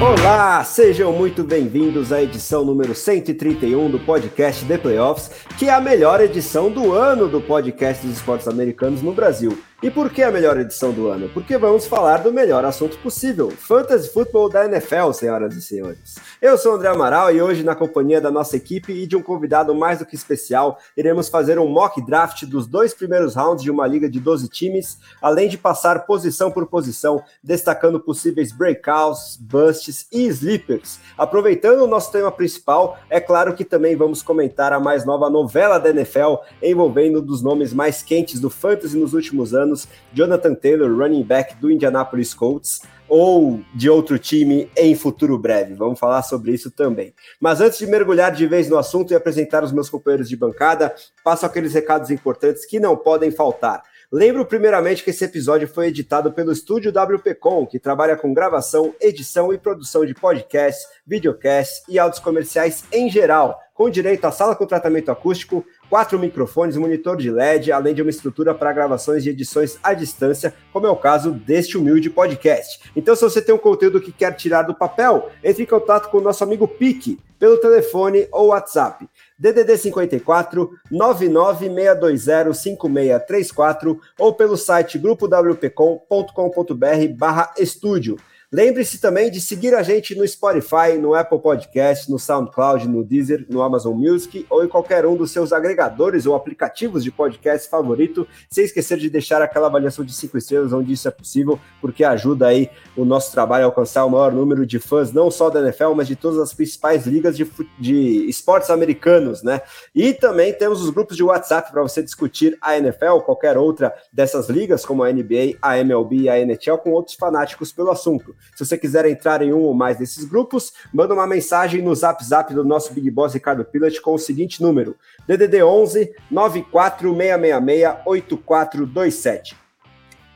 Olá, sejam muito bem-vindos à edição número 131 do podcast The Playoffs, que é a melhor edição do ano do podcast dos esportes americanos no Brasil. E por que a melhor edição do ano? Porque vamos falar do melhor assunto possível, Fantasy Football da NFL, senhoras e senhores. Eu sou o André Amaral e hoje, na companhia da nossa equipe e de um convidado mais do que especial, iremos fazer um mock draft dos dois primeiros rounds de uma liga de 12 times, além de passar posição por posição, destacando possíveis breakouts, busts e sleepers. Aproveitando o nosso tema principal, é claro que também vamos comentar a mais nova novela da NFL, envolvendo um dos nomes mais quentes do fantasy nos últimos anos anos, Jonathan Taylor, running back do Indianapolis Colts, ou de outro time em futuro breve. Vamos falar sobre isso também. Mas antes de mergulhar de vez no assunto e apresentar os meus companheiros de bancada, passo aqueles recados importantes que não podem faltar. Lembro primeiramente que esse episódio foi editado pelo estúdio WPcom, que trabalha com gravação, edição e produção de podcasts, videocasts e áudios comerciais em geral, com direito à sala com tratamento acústico, quatro microfones, monitor de LED, além de uma estrutura para gravações de edições à distância, como é o caso deste humilde podcast. Então, se você tem um conteúdo que quer tirar do papel, entre em contato com o nosso amigo Pique pelo telefone ou WhatsApp. DDD 54 99620 5634 ou pelo site grupowpcom.com.br/estúdio. Lembre-se também de seguir a gente no Spotify, no Apple Podcast, no SoundCloud, no Deezer, no Amazon Music ou em qualquer um dos seus agregadores ou aplicativos de podcast favorito, sem esquecer de deixar aquela avaliação de cinco estrelas onde isso é possível, porque ajuda aí o nosso trabalho a alcançar o maior número de fãs, não só da NFL, mas de todas as principais ligas de, de esportes americanos, né? E também temos os grupos de WhatsApp para você discutir a NFL, qualquer outra dessas ligas, como a NBA, a MLB e a NHL, com outros fanáticos pelo assunto. Se você quiser entrar em um ou mais desses grupos, manda uma mensagem no Zap Zap do nosso Big Boss Ricardo Pilat com o seguinte número: DDD 11 94666 8427.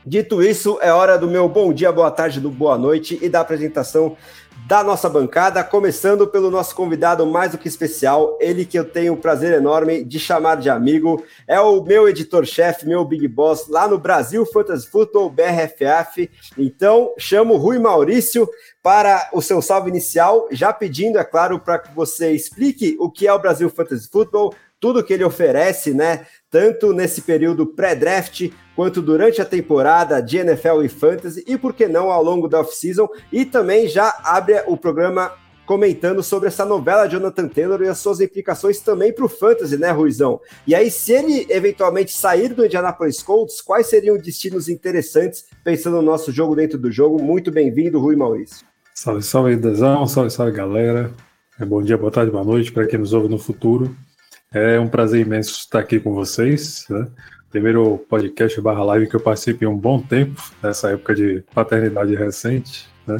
Dito isso, é hora do meu bom dia, boa tarde, do boa noite e da apresentação da nossa bancada, começando pelo nosso convidado mais do que especial, ele que eu tenho o prazer enorme de chamar de amigo, é o meu editor-chefe, meu big boss lá no Brasil Fantasy Football BRFF. Então, chamo Rui Maurício para o seu salve inicial, já pedindo, é claro, para que você explique o que é o Brasil Fantasy Football, tudo que ele oferece, né? Tanto nesse período pré-draft quanto durante a temporada de NFL e Fantasy, e por que não ao longo da off-season, e também já abre o programa comentando sobre essa novela Jonathan Taylor e as suas implicações também para o Fantasy, né, Ruizão? E aí, se ele eventualmente sair do Indianapolis Colts, quais seriam destinos interessantes pensando no nosso jogo dentro do jogo? Muito bem-vindo, Rui Maurício. Salve, salve, Dezão, salve, salve, galera. É, bom dia, boa tarde, boa noite para quem nos ouve no futuro. É um prazer imenso estar aqui com vocês. Né? Primeiro podcast barra live que eu participei um bom tempo, nessa época de paternidade recente. Né?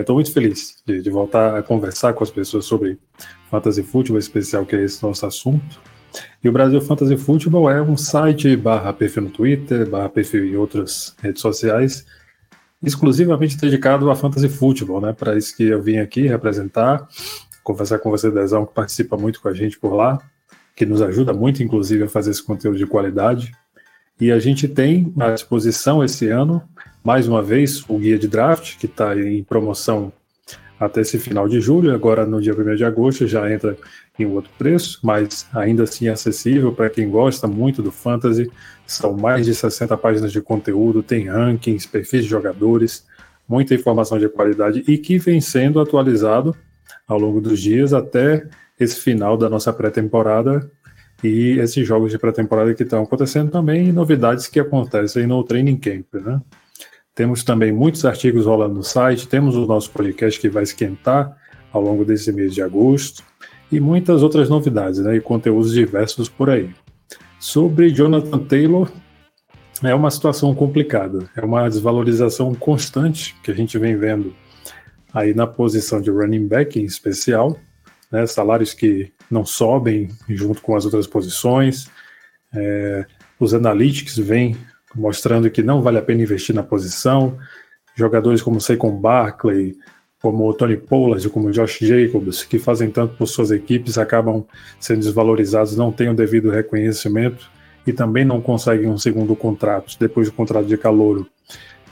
Estou é, muito feliz de, de, voltar a conversar com as pessoas sobre Fantasy Futebol, especial que é esse nosso assunto. E o Brasil Fantasy Futebol é um site barra perfil no Twitter, barra perfil em outras redes sociais, exclusivamente dedicado a Fantasy Futebol, né? Para isso que eu vim aqui representar, conversar com você, Dezão, que participa muito com a gente por lá que nos ajuda muito, inclusive, a fazer esse conteúdo de qualidade. E a gente tem à disposição esse ano, mais uma vez, o guia de draft, que está em promoção até esse final de julho. Agora, no dia 1 de agosto, já entra em outro preço, mas ainda assim acessível para quem gosta muito do fantasy. São mais de 60 páginas de conteúdo, tem rankings, perfis de jogadores, muita informação de qualidade e que vem sendo atualizado ao longo dos dias até esse final da nossa pré-temporada e esses jogos de pré-temporada que estão acontecendo também e novidades que acontecem no Training Camp, né? Temos também muitos artigos rolando no site, temos o nosso podcast que vai esquentar ao longo desse mês de agosto e muitas outras novidades, né? E conteúdos diversos por aí. Sobre Jonathan Taylor, é uma situação complicada, é uma desvalorização constante que a gente vem vendo aí na posição de running back em especial, né, salários que não sobem junto com as outras posições. É, os analytics vêm mostrando que não vale a pena investir na posição. Jogadores como Saquon Barkley, como o Tony Pollard, como o Josh Jacobs, que fazem tanto por suas equipes, acabam sendo desvalorizados, não têm o devido reconhecimento e também não conseguem um segundo contrato, depois do contrato de calouro,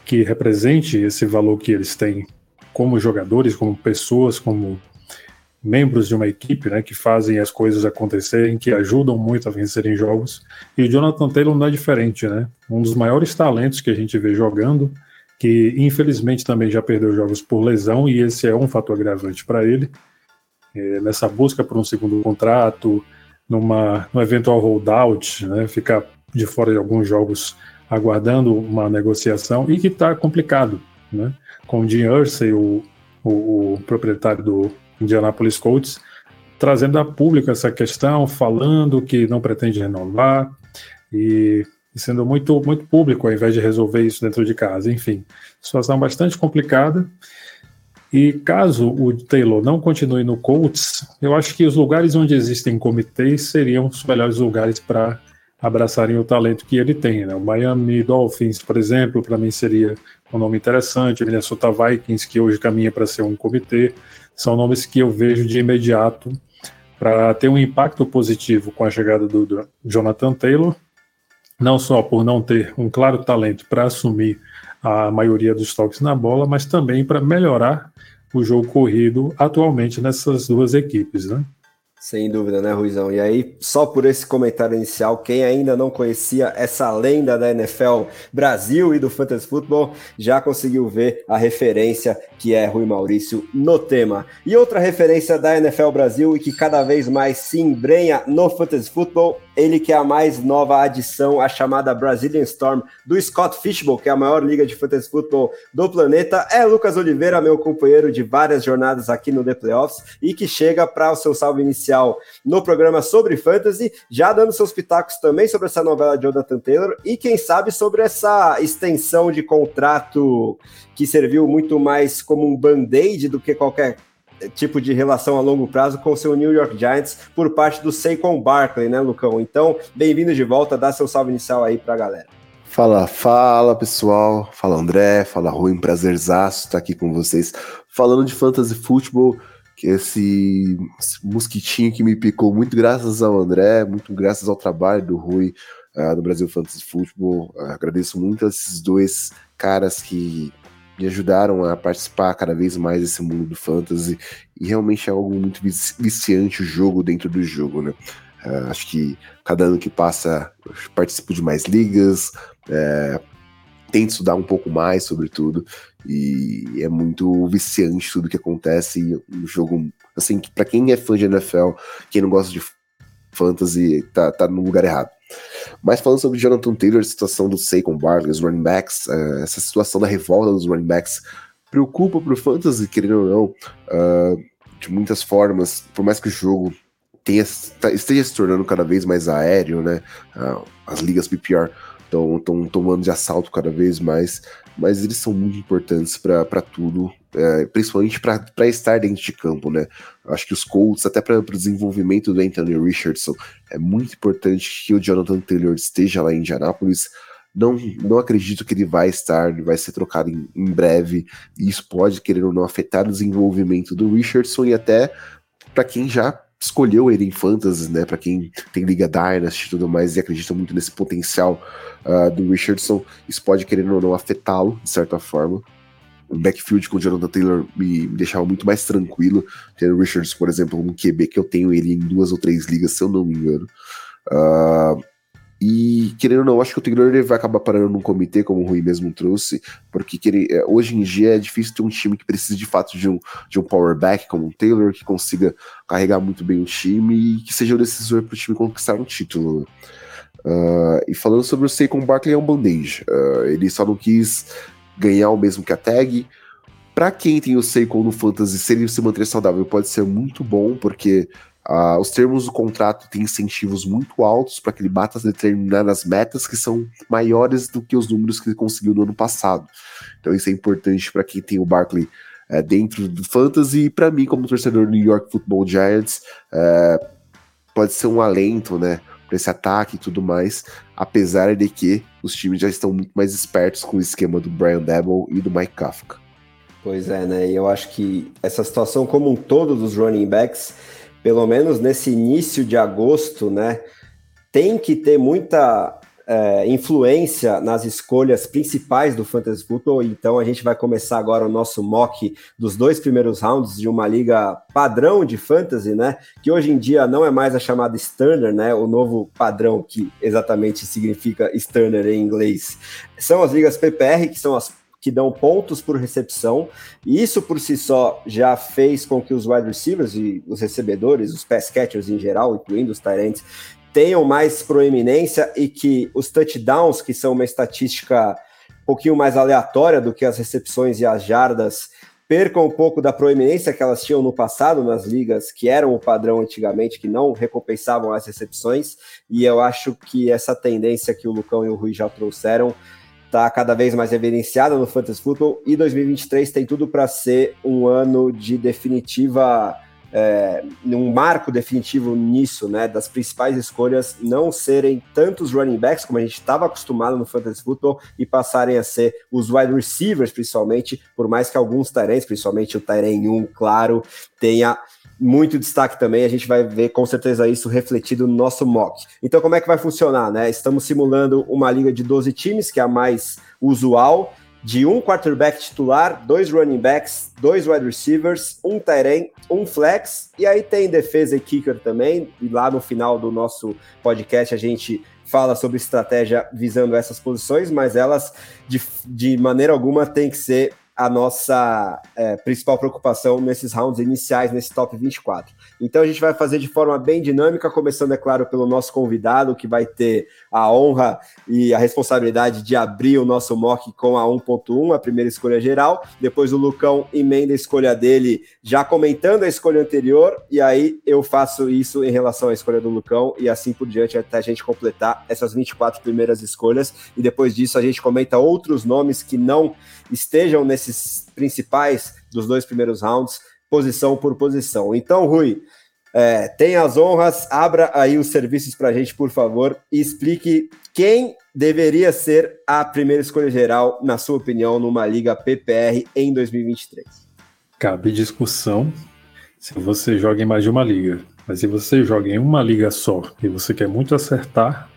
que represente esse valor que eles têm como jogadores, como pessoas, como membros de uma equipe, né, que fazem as coisas acontecerem, que ajudam muito a vencerem jogos. E o Jonathan Taylor não é diferente, né? Um dos maiores talentos que a gente vê jogando, que infelizmente também já perdeu jogos por lesão, e esse é um fator agravante para ele. É, nessa busca por um segundo contrato, numa, num eventual holdout, né, ficar de fora de alguns jogos aguardando uma negociação, e que está complicado, né? Com o Jim Ursay, o, o, o proprietário do Indianapolis Colts, trazendo a público essa questão, falando que não pretende renovar e, e, sendo muito, muito público ao invés de resolver isso dentro de casa. Enfim, situação bastante complicada. E caso o Taylor não continue no Colts, eu acho que os lugares onde existem comitês seriam os melhores lugares para abraçarem o talento que ele tem. Né? O Miami Dolphins, por exemplo, para mim seria um nome interessante. O Minnesota Vikings, que hoje caminha para ser um comitê são nomes que eu vejo de imediato para ter um impacto positivo com a chegada do, do Jonathan Taylor, não só por não ter um claro talento para assumir a maioria dos toques na bola, mas também para melhorar o jogo corrido atualmente nessas duas equipes, né? Sem dúvida, né, Ruizão? E aí, só por esse comentário inicial, quem ainda não conhecia essa lenda da NFL Brasil e do Fantasy Football já conseguiu ver a referência que é Rui Maurício no tema. E outra referência da NFL Brasil e que cada vez mais se embrenha no Fantasy Football ele que é a mais nova adição, a chamada Brazilian Storm do Scott Fishbowl, que é a maior liga de fantasy football do planeta, é Lucas Oliveira, meu companheiro de várias jornadas aqui no The Playoffs e que chega para o seu salve inicial no programa sobre fantasy, já dando seus pitacos também sobre essa novela de Jonathan Taylor e quem sabe sobre essa extensão de contrato que serviu muito mais como um band-aid do que qualquer tipo de relação a longo prazo com o seu New York Giants por parte do Saquon Barkley, né, Lucão? Então, bem-vindo de volta, dá seu salve inicial aí pra galera. Fala, fala pessoal, fala André, fala Rui, prazerzaço estar aqui com vocês, falando de fantasy futebol, que esse, mosquitinho que me picou muito graças ao André, muito graças ao trabalho do Rui uh, no Brasil Fantasy Futebol. Uh, agradeço muito a esses dois caras que me ajudaram a participar cada vez mais desse mundo do fantasy e realmente é algo muito viciante o jogo dentro do jogo, né? Uh, acho que cada ano que passa eu participo de mais ligas, é, tento estudar um pouco mais sobre tudo e é muito viciante tudo que acontece um jogo assim para quem é fã de NFL, quem não gosta de fantasy tá, tá no lugar errado. Mas falando sobre Jonathan Taylor, a situação do Saquon Barkley, os running backs, uh, essa situação da revolta dos running backs preocupa pro fantasy, querendo ou não, uh, de muitas formas, por mais que o jogo tenha, tá, esteja se tornando cada vez mais aéreo, né? Uh, as ligas PPR estão tomando de assalto cada vez mais, mas eles são muito importantes para tudo, é, principalmente para estar dentro de campo, né? Acho que os Colts, até para o desenvolvimento do Anthony Richardson, é muito importante que o Jonathan Taylor esteja lá em Indianápolis. Não, não acredito que ele vai estar, ele vai ser trocado em, em breve, e isso pode, querer ou não, afetar o desenvolvimento do Richardson e até para quem já escolheu ele em fantasy, né? Para quem tem Liga Dynasty e tudo mais e acredita muito nesse potencial uh, do Richardson, isso pode, querendo ou não, afetá-lo de certa forma. O backfield com o Jonathan Taylor me, deixava muito mais tranquilo. Tendo o Richardson, por exemplo, um QB que eu tenho ele em duas ou três ligas, se eu não me engano. Uh, e querendo ou não, acho que o Taylor ele vai acabar parando num comitê, como o Rui mesmo trouxe, porque ele, é, hoje em dia é difícil ter um time que precise de fato de um, de um power back como o Taylor, que consiga carregar muito bem o time e que seja o decisor para o time conquistar um título. Uh, e falando sobre o Saquon Barkley, é um band-aid. Uh, ele só não quis ganhar o mesmo que a tag. Para quem tem o Saquon no Fantasy, se ele se manter saudável, pode ser muito bom, porque Uh, os termos do contrato têm incentivos muito altos para que ele bata determinadas metas que são maiores do que os números que ele conseguiu no ano passado. Então isso é importante para quem tem o Barkley uh, dentro do fantasy e para mim como torcedor do New York Football Giants uh, pode ser um alento, né, para esse ataque e tudo mais, apesar de que os times já estão muito mais espertos com o esquema do Brian Dabble e do Mike Kafka. Pois é, né? E eu acho que essa situação como um todo dos running backs, pelo menos nesse início de agosto, né, tem que ter muita é, influência nas escolhas principais do Fantasy Football, então a gente vai começar agora o nosso mock dos dois primeiros rounds de uma liga padrão de Fantasy, né? Que hoje em dia não é mais a chamada Sterner, né? O novo padrão que exatamente significa Sterner em inglês. São as ligas PPR, que são as que dão pontos por recepção, e isso por si só já fez com que os wide receivers e os recebedores, os pass catchers em geral, incluindo os tight tenham mais proeminência e que os touchdowns, que são uma estatística um pouquinho mais aleatória do que as recepções e as jardas, percam um pouco da proeminência que elas tinham no passado nas ligas, que eram o padrão antigamente, que não recompensavam as recepções, e eu acho que essa tendência que o Lucão e o Rui já trouxeram está cada vez mais evidenciada no Fantasy Football, e 2023 tem tudo para ser um ano de definitiva é, um marco definitivo nisso, né, das principais escolhas não serem tantos running backs como a gente estava acostumado no fantasy football e passarem a ser os wide receivers, principalmente, por mais que alguns Tyrants, principalmente o Tyrant 1, claro, tenha muito destaque também, a gente vai ver com certeza isso refletido no nosso mock. Então, como é que vai funcionar, né? Estamos simulando uma liga de 12 times, que é a mais usual, de um quarterback titular, dois running backs, dois wide receivers, um end, um flex, e aí tem defesa e kicker também, e lá no final do nosso podcast a gente fala sobre estratégia visando essas posições, mas elas de, de maneira alguma tem que ser a nossa é, principal preocupação nesses rounds iniciais, nesse top 24. Então a gente vai fazer de forma bem dinâmica, começando, é claro, pelo nosso convidado, que vai ter a honra e a responsabilidade de abrir o nosso mock com a 1.1, a primeira escolha geral. Depois o Lucão emenda a escolha dele, já comentando a escolha anterior, e aí eu faço isso em relação à escolha do Lucão, e assim por diante, até a gente completar essas 24 primeiras escolhas. E depois disso a gente comenta outros nomes que não estejam nesses principais dos dois primeiros rounds, posição por posição. Então, Rui, é, tem as honras, abra aí os serviços para a gente, por favor, e explique quem deveria ser a primeira escolha geral, na sua opinião, numa liga PPR em 2023. Cabe discussão se você joga em mais de uma liga. Mas se você joga em uma liga só e você quer muito acertar,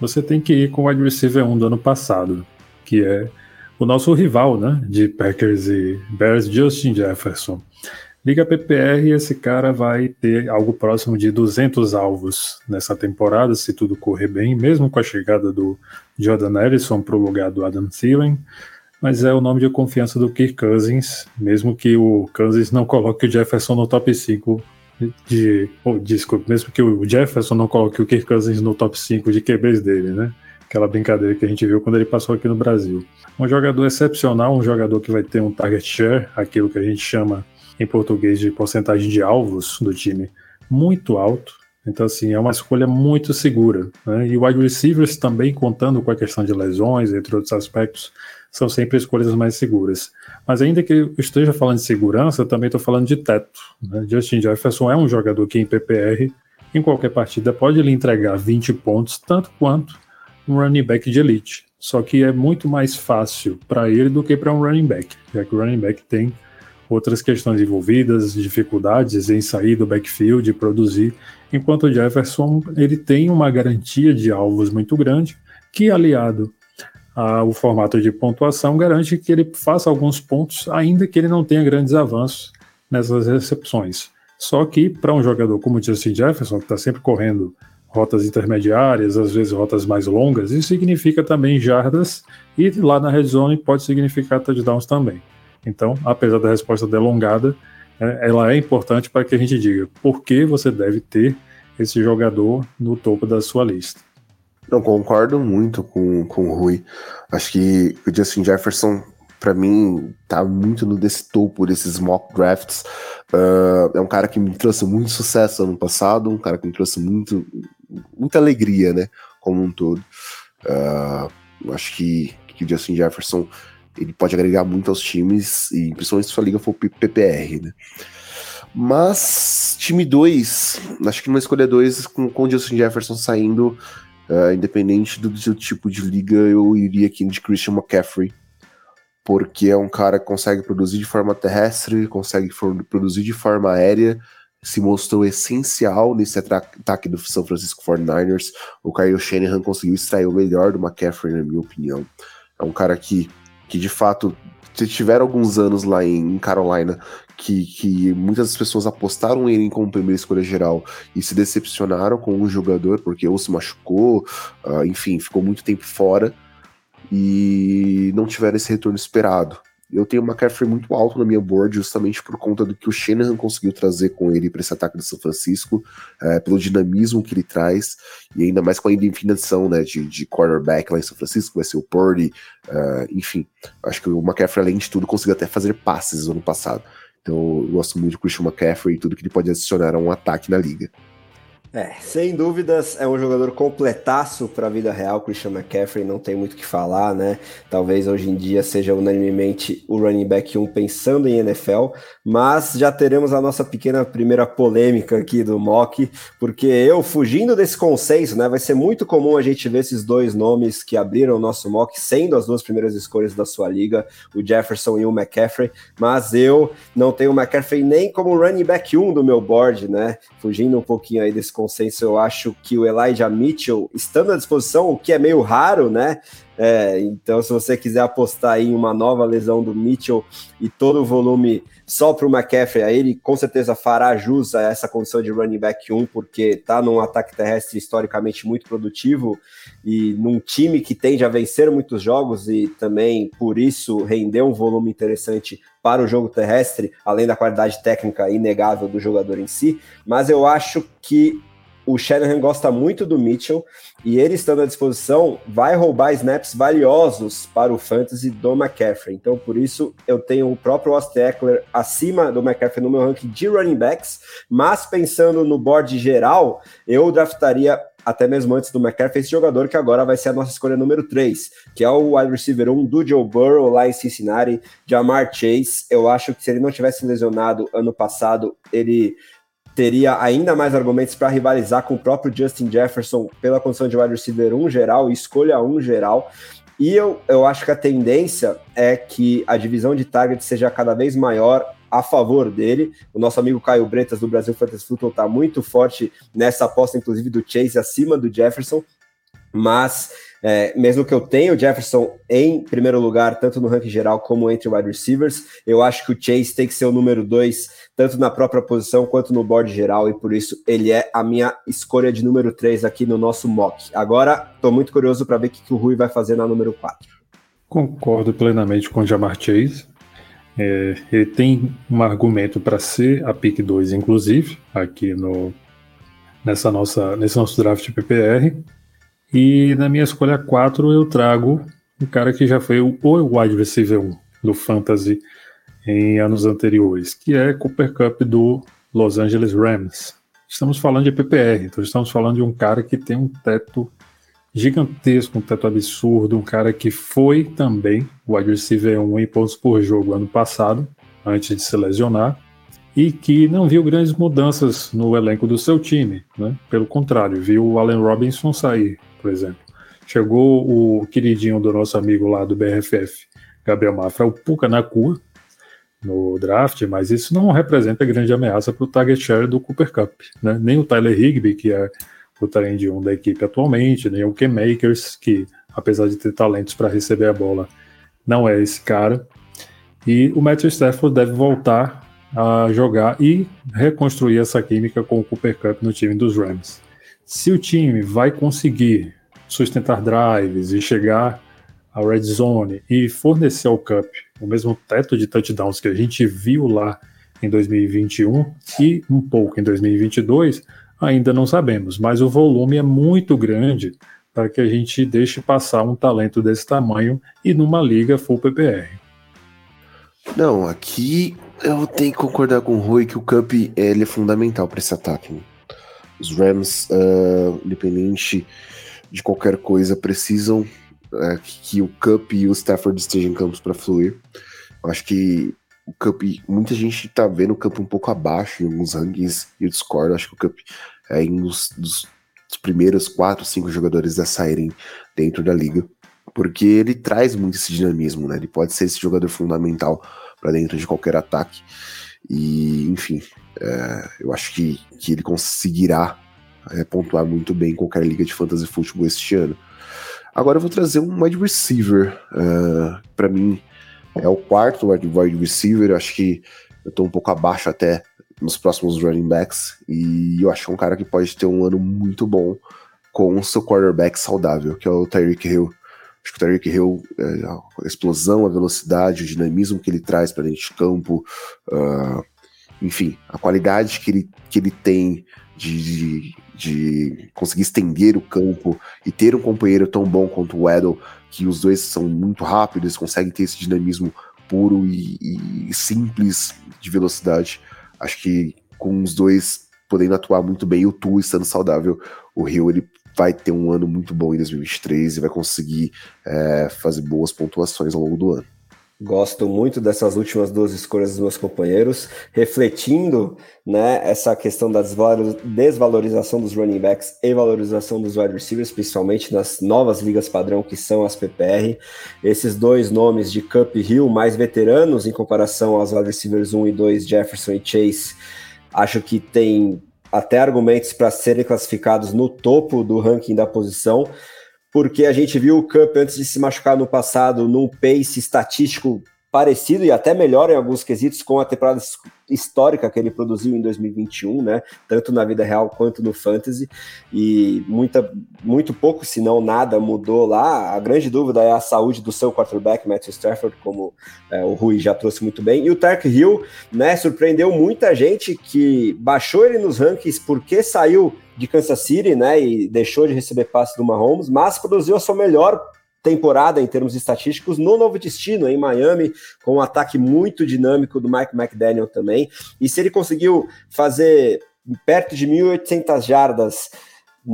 você tem que ir com o wide receiver 1 do ano passado, que é o nosso rival, né, de Packers e Bears, Justin Jefferson. Liga PPR, esse cara vai ter algo próximo de 200 alvos nessa temporada, se tudo correr bem, mesmo com a chegada do Jordan Ellison para o lugar do Adam Thielen, mas é o nome de confiança do Kirk Cousins, mesmo que o Cousins não coloque o Jefferson no top 5 de. Oh, desculpa, mesmo que o Jefferson não coloque o Kirk Cousins no top 5 de QBs dele, né? aquela brincadeira que a gente viu quando ele passou aqui no Brasil. Um jogador excepcional, um jogador que vai ter um target share, aquilo que a gente chama em português de porcentagem de alvos do time, muito alto. Então, assim, é uma escolha muito segura. Né? E wide receivers também, contando com a questão de lesões, entre outros aspectos, são sempre escolhas mais seguras. Mas ainda que eu esteja falando de segurança, também estou falando de teto. Né? Justin Jefferson é um jogador que em PPR, em qualquer partida, pode lhe entregar 20 pontos, tanto quanto um running back de elite. Só que é muito mais fácil para ele do que para um running back, já que o running back tem outras questões envolvidas, dificuldades em sair do backfield e produzir, enquanto o Jefferson ele tem uma garantia de alvos muito grande, que aliado ao formato de pontuação garante que ele faça alguns pontos, ainda que ele não tenha grandes avanços nessas recepções. Só que para um jogador como o Justin Jefferson, que está sempre correndo rotas intermediárias, às vezes rotas mais longas, isso significa também jardas e lá na red zone pode significar touchdowns também. Então, apesar da resposta delongada, é, ela é importante para que a gente diga por que você deve ter esse jogador no topo da sua lista. Eu concordo muito com, com o Rui. Acho que o Justin Jefferson, para mim, tá muito no desse topo desses mock drafts. Uh, é um cara que me trouxe muito sucesso ano passado, um cara que me trouxe muito, muita alegria, né? Como um todo. Uh, acho que, que o Justin Jefferson ele pode agregar muito aos times, e principalmente se sua liga for PPR, né? Mas, time 2, acho que numa escolha 2, com, com o Justin Jefferson saindo, uh, independente do, do, tipo de liga, eu iria aqui de Christian McCaffrey, porque é um cara que consegue produzir de forma terrestre, consegue produzir de forma aérea, se mostrou essencial nesse ataque do São Francisco 49ers. O Kyle Shanahan conseguiu extrair o melhor do McCaffrey, na minha opinião. É um cara que, que de fato, tiveram alguns anos lá em Carolina que, que muitas pessoas apostaram ele como primeira escolha geral e se decepcionaram com o jogador porque ou se machucou, uh, enfim, ficou muito tempo fora e não tiveram esse retorno esperado. Eu tenho uma McCaffrey muito alto na minha board, justamente por conta do que o Shanahan conseguiu trazer com ele para esse ataque do São Francisco, é, pelo dinamismo que ele traz, e ainda mais com a indefinição né, de, de cornerback lá em São Francisco, vai ser o Purdy, uh, enfim. Acho que o McCaffrey, além de tudo, conseguiu até fazer passes no ano passado. Então eu gosto muito do Christian McCaffrey e tudo que ele pode adicionar a um ataque na liga. É, sem dúvidas é um jogador completaço para a vida real, Christian McCaffrey, não tem muito o que falar, né? Talvez hoje em dia seja unanimemente o running back 1 pensando em NFL, mas já teremos a nossa pequena primeira polêmica aqui do mock, porque eu fugindo desse consenso, né? Vai ser muito comum a gente ver esses dois nomes que abriram o nosso mock sendo as duas primeiras escolhas da sua liga, o Jefferson e o McCaffrey, mas eu não tenho o McCaffrey nem como running back 1 do meu board, né? Fugindo um pouquinho aí desse consenso, eu acho que o Elijah Mitchell, estando à disposição, o que é meio raro, né? É, então, se você quiser apostar em uma nova lesão do Mitchell e todo o volume só para o McCaffrey, aí ele com certeza fará jus a essa condição de running back 1, porque está num ataque terrestre historicamente muito produtivo e num time que tende a vencer muitos jogos e também por isso render um volume interessante para o jogo terrestre, além da qualidade técnica inegável do jogador em si. Mas eu acho que o Shanahan gosta muito do Mitchell e ele estando à disposição vai roubar snaps valiosos para o fantasy do McCaffrey. Então, por isso, eu tenho o próprio Austin Eckler acima do McCaffrey no meu ranking de running backs, mas pensando no board geral, eu draftaria até mesmo antes do McCaffrey, esse jogador que agora vai ser a nossa escolha número 3, que é o wide receiver 1 do Joe Burrow lá em Cincinnati, Jamar Chase. Eu acho que se ele não tivesse lesionado ano passado, ele teria ainda mais argumentos para rivalizar com o próprio Justin Jefferson pela condição de wide receiver 1 geral e escolha 1 geral. E eu, eu acho que a tendência é que a divisão de target seja cada vez maior a favor dele. O nosso amigo Caio Bretas do Brasil Fantasy Football está muito forte nessa aposta, inclusive do Chase acima do Jefferson. Mas é, mesmo que eu tenha o Jefferson em primeiro lugar, tanto no ranking geral como entre wide receivers, eu acho que o Chase tem que ser o número dois, tanto na própria posição quanto no board geral, e por isso ele é a minha escolha de número três aqui no nosso mock. Agora, estou muito curioso para ver o que, que, o Rui vai fazer na número quatro. Concordo plenamente com o Jamar Chase. É, ele tem um argumento para ser a pick 2, inclusive, aqui no, nessa nossa, nesse nosso draft PPR. E na minha escolha 4 eu trago um cara que já foi o wide receiver 1 do Fantasy em anos anteriores, que é Cooper Cup do Los Angeles Rams. Estamos falando de PPR, então estamos falando de um cara que tem um teto gigantesco, um teto absurdo, um cara que foi também wide receiver 1 em pontos por jogo ano passado, antes de se lesionar, e que não viu grandes mudanças no elenco do seu time, né? Pelo contrário, viu o Allen Robinson sair, por exemplo. Chegou o queridinho do nosso amigo lá do BRFF, Gabriel Mafra, o Puka na cua no draft, mas isso não representa grande ameaça para o target share do Cooper Cup, né? Nem o Tyler Higby, que é o trend 1 da equipe atualmente, nem o K-Makers, que apesar de ter talentos para receber a bola, não é esse cara. E o Matthew Stafford deve voltar a jogar e reconstruir essa química com o Cooper Cup no time dos Rams. Se o time vai conseguir sustentar drives e chegar à red zone e fornecer ao Cup o mesmo teto de touchdowns que a gente viu lá em 2021 e um pouco em 2022, ainda não sabemos, mas o volume é muito grande para que a gente deixe passar um talento desse tamanho e numa liga full PPR. Não, aqui eu tenho que concordar com o Rui que o Cup ele é fundamental para esse ataque. Os Rams, uh, independente de qualquer coisa, precisam uh, que o Cup e o Stafford estejam em campos para fluir. Eu acho que o Cup, muita gente tá vendo o Cup um pouco abaixo em alguns rankings e eu discordo, acho que o Cup é um dos, dos, dos primeiros quatro, cinco jogadores a saírem dentro da liga, porque ele traz muito esse dinamismo, né? Ele pode ser esse jogador fundamental para dentro de qualquer ataque. E, enfim, é, eu acho que, que ele conseguirá é, pontuar muito bem em qualquer liga de fantasy futebol este ano. Agora eu vou trazer um wide receiver. Uh, é, para mim, é o quarto wide receiver. Acho que eu tô um pouco abaixo até nos próximos running backs. E eu acho que é um cara que pode ter um ano muito bom com o seu quarterback saudável, que é o Tyreek Hill. Acho que o Tyreek Hill, é, a explosão, a velocidade, o dinamismo que ele traz para dentro de campo, uh, enfim, a qualidade que ele, que ele tem de, de, de, conseguir estender o campo e ter um companheiro tão bom quanto o Weddle, que os dois são muito rápidos, conseguem ter esse dinamismo puro e, e simples de velocidade. Acho que com os dois podendo atuar muito bem, o Tu estando saudável, o Rio ele vai ter um ano muito bom em 2023 e vai conseguir é, fazer boas pontuações ao longo do ano. Gosto muito dessas últimas duas escolhas dos meus companheiros, refletindo né, essa questão da desvalorização dos running backs e valorização dos wide receivers, principalmente nas novas ligas padrão que são as PPR. Esses dois nomes de Cup Hill, mais veteranos em comparação aos wide receivers 1 e 2, Jefferson e Chase, acho que tem até argumentos para serem classificados no topo do ranking da posição porque a gente viu o Cup antes de se machucar no passado num pace estatístico parecido e até melhor em alguns quesitos com a temporada histórica que ele produziu em 2021, né? Tanto na vida real quanto no fantasy. E muita, muito pouco, se não nada, mudou lá. A grande dúvida é a saúde do seu quarterback, Matthew Stafford, como é, o Rui já trouxe muito bem. E o Tark Hill, né? Surpreendeu muita gente que baixou ele nos rankings porque saiu de Kansas City, né? E deixou de receber passe do Mahomes, mas produziu a sua melhor temporada em termos estatísticos no novo destino em Miami, com um ataque muito dinâmico do Mike McDaniel também. E se ele conseguiu fazer perto de 1.800 jardas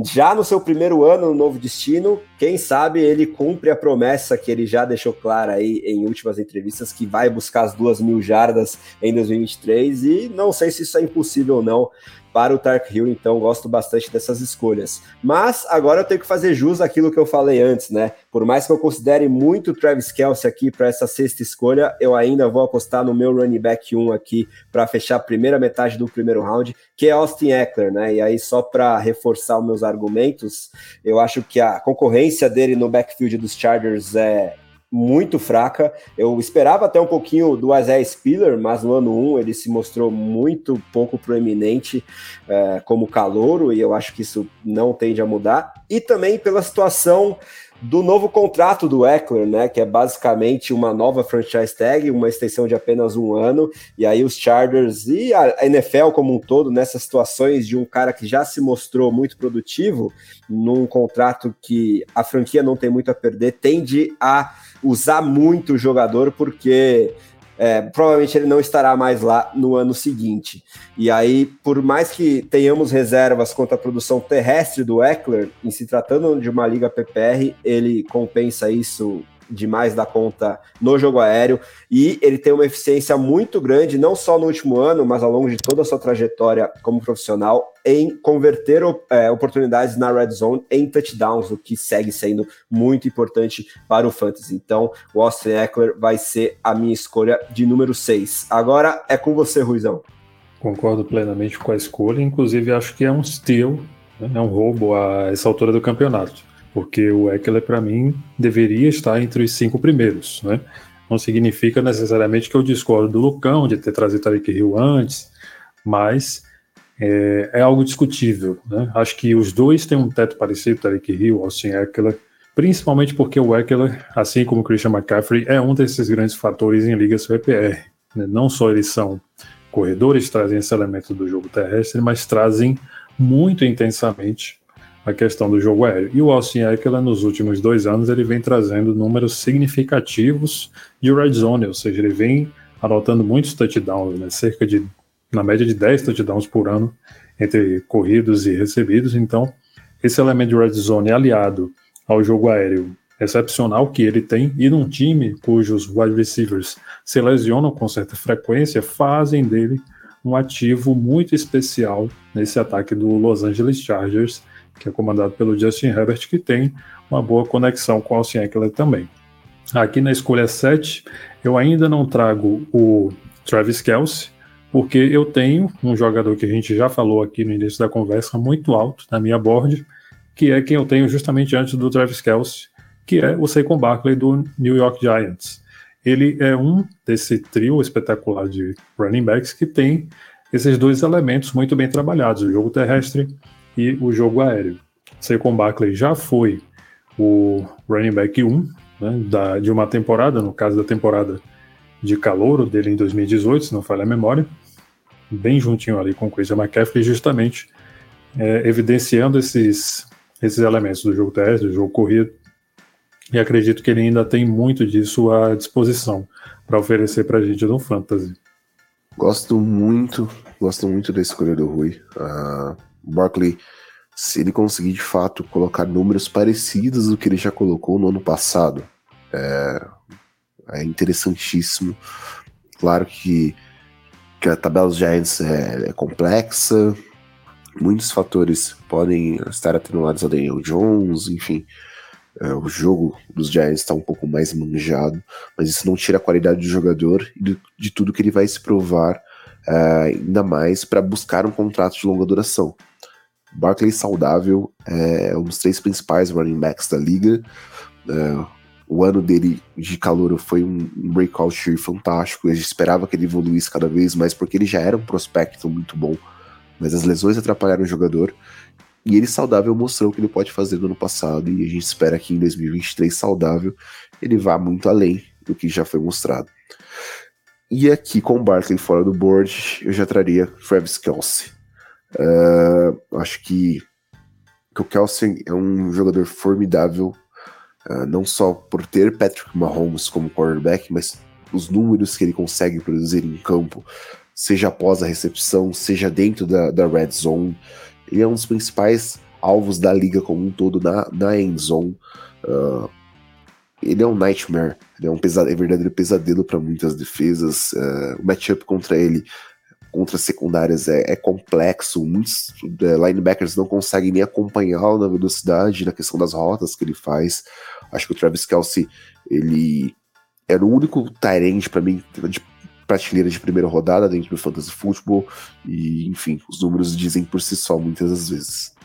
já no seu primeiro ano no novo destino, quem sabe ele cumpre a promessa que ele já deixou clara aí em últimas entrevistas, que vai buscar as duas mil jardas em 2023, e não sei se isso é impossível ou não, para o Tark Hill, então gosto bastante dessas escolhas. Mas agora eu tenho que fazer jus àquilo que eu falei antes, né? Por mais que eu considere muito Travis Kelsey aqui para essa sexta escolha, eu ainda vou apostar no meu running back 1 aqui para fechar a primeira metade do primeiro round, que é Austin Eckler, né? E aí, só para reforçar os meus argumentos, eu acho que a concorrência dele no backfield dos Chargers é muito fraca. Eu esperava até um pouquinho do Isaiah Spiller, mas no ano 1 ele se mostrou muito pouco proeminente é, como calouro, e eu acho que isso não tende a mudar. E também pela situação do novo contrato do Eckler, né, que é basicamente uma nova franchise tag, uma extensão de apenas um ano, e aí os Chargers e a NFL como um todo, nessas situações de um cara que já se mostrou muito produtivo, num contrato que a franquia não tem muito a perder, tende a usar muito o jogador, porque é, provavelmente ele não estará mais lá no ano seguinte. E aí, por mais que tenhamos reservas quanto à produção terrestre do Eckler, em se tratando de uma liga PPR, ele compensa isso demais da conta no jogo aéreo e ele tem uma eficiência muito grande, não só no último ano, mas ao longo de toda a sua trajetória como profissional, em converter é, oportunidades na red zone em touchdowns, o que segue sendo muito importante para o fantasy. Então, o Austin Eckler vai ser a minha escolha de número 6. Agora é com você, Ruizão. Concordo plenamente com a escolha, inclusive acho que é um steal, né? é um roubo a essa altura do campeonato porque o Eckler, para mim, deveria estar entre os cinco primeiros, né? Não significa necessariamente que eu discordo do Lucão de ter trazido Tarek Hill antes, mas é, é, algo discutível, né? Acho que os dois têm um teto parecido, Tarek Hill, Austin Eckler, principalmente porque o Eckler, assim como o Christian McCaffrey, é um desses grandes fatores em ligas VPR. Né? Não só eles são corredores, trazem esse elemento do jogo terrestre, mas trazem muito intensamente a questão do jogo aéreo. E o Austin Eckler, nos últimos dois anos, ele vem trazendo números significativos de red zone, ou seja, ele vem anotando muitos touchdowns, né? cerca de, na média de 10 touchdowns por ano, entre corridos e recebidos. Então, esse elemento de red zone aliado ao jogo aéreo excepcional que ele tem e num time cujos wide receivers se lesionam com certa frequência, fazem dele um ativo muito especial nesse ataque do Los Angeles Chargers, que é comandado pelo Justin Herbert, que tem uma boa conexão com o Austin Eckler também. Aqui na escolha 7, eu ainda não trago o Travis Kelsey, porque eu tenho um jogador que a gente já falou aqui no início da conversa, muito alto na minha board, que é quem eu tenho justamente antes do Travis Kelsey, que é o Saquon Barkley do New York Giants. Ele é um desse trio espetacular de running backs que tem esses dois elementos muito bem trabalhados, o jogo terrestre e o jogo aéreo. Saquon Barkley já foi o running back 1 né, da, de uma temporada, no caso da temporada de calouro dele em 2018, se não falha a memória, bem juntinho ali com o Christian McCaffrey, justamente é, evidenciando esses, esses elementos do jogo terrestre, do jogo corrido, e acredito que ele ainda tem muito disso à disposição para oferecer para a gente no Fantasy. Gosto muito, gosto muito da escolha do Rui. Uh, Barkley, se ele conseguir de fato colocar números parecidos do que ele já colocou no ano passado, é, é interessantíssimo. Claro que, que a tabela dos Giants é, é complexa, muitos fatores podem estar atenuados a Daniel Jones, enfim. É, o jogo dos Giants está um pouco mais manjado, mas isso não tira a qualidade do jogador e de, de tudo que ele vai se provar, é, ainda mais para buscar um contrato de longa duração. Barkley saudável é um dos três principais running backs da liga. É, o ano dele de calor foi um, breakout fantástico. A gente esperava que ele evoluísse cada vez mais, porque ele já era um prospecto muito bom. Mas as lesões atrapalharam o jogador. E ele saudável mostrou o que ele pode fazer no ano passado. E a gente espera que em 2023, saudável, ele vá muito além do que já foi mostrado. E aqui, com o Barkley fora do board, eu já traria Travis Kelsey. Uh, acho que, que o Kelsey é um jogador formidável Uh, não só por ter Patrick Mahomes como quarterback, mas os números que ele consegue produzir em campo, seja após a recepção, seja dentro da, da red zone. Ele é um dos principais alvos da liga como um todo na, na end zone. Uh, ele é um nightmare, ele é um pesado, é verdadeiro pesadelo para muitas defesas. Uh, o matchup contra ele contra secundárias é, é complexo, muitos é, linebackers não conseguem nem acompanhá-lo na velocidade, na questão das rotas que ele faz. Acho que o Travis Kelsey, ele era o único Tyrande para mim de prateleira de primeira rodada dentro do Fantasy Football, e enfim, os números dizem por si só muitas das vezes.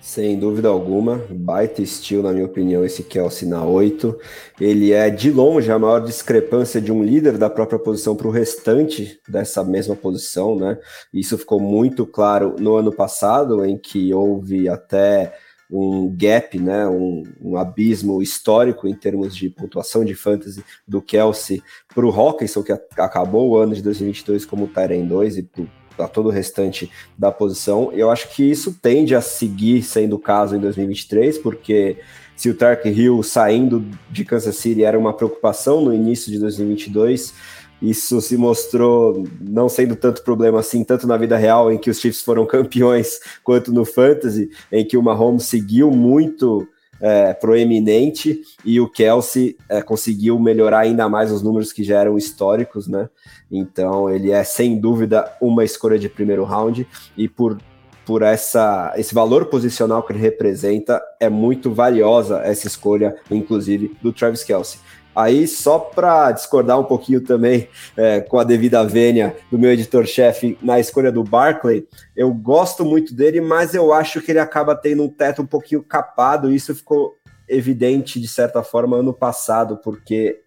Sem dúvida alguma, baita estilo, na minha opinião, esse Kelsey na 8. Ele é, de longe, a maior discrepância de um líder da própria posição para o restante dessa mesma posição, né? Isso ficou muito claro no ano passado, em que houve até um gap, né, um, um, abismo histórico em termos de pontuação de fantasy do Kelsey para o Hawkinson, que acabou o ano de 2022 como Tyrene 2 e para todo o restante da posição. Eu acho que isso tende a seguir sendo o caso em 2023, porque se o Tark Hill saindo de Kansas City era uma preocupação no início de 2022, isso se mostrou não sendo tanto problema assim, tanto na vida real, em que os Chiefs foram campeões, quanto no Fantasy, em que o Mahomes seguiu muito é, proeminente e o Kelsey é, conseguiu melhorar ainda mais os números que já eram históricos, né? Então ele é sem dúvida uma escolha de primeiro round e por por essa, esse valor posicional que ele representa, é muito valiosa essa escolha, inclusive, do Travis Kelsey. Aí, só para discordar um pouquinho também é, com a devida vênia do meu editor-chefe na escolha do Barclay, eu gosto muito dele, mas eu acho que ele acaba tendo um teto um pouquinho capado, e isso ficou evidente de certa forma ano passado, porque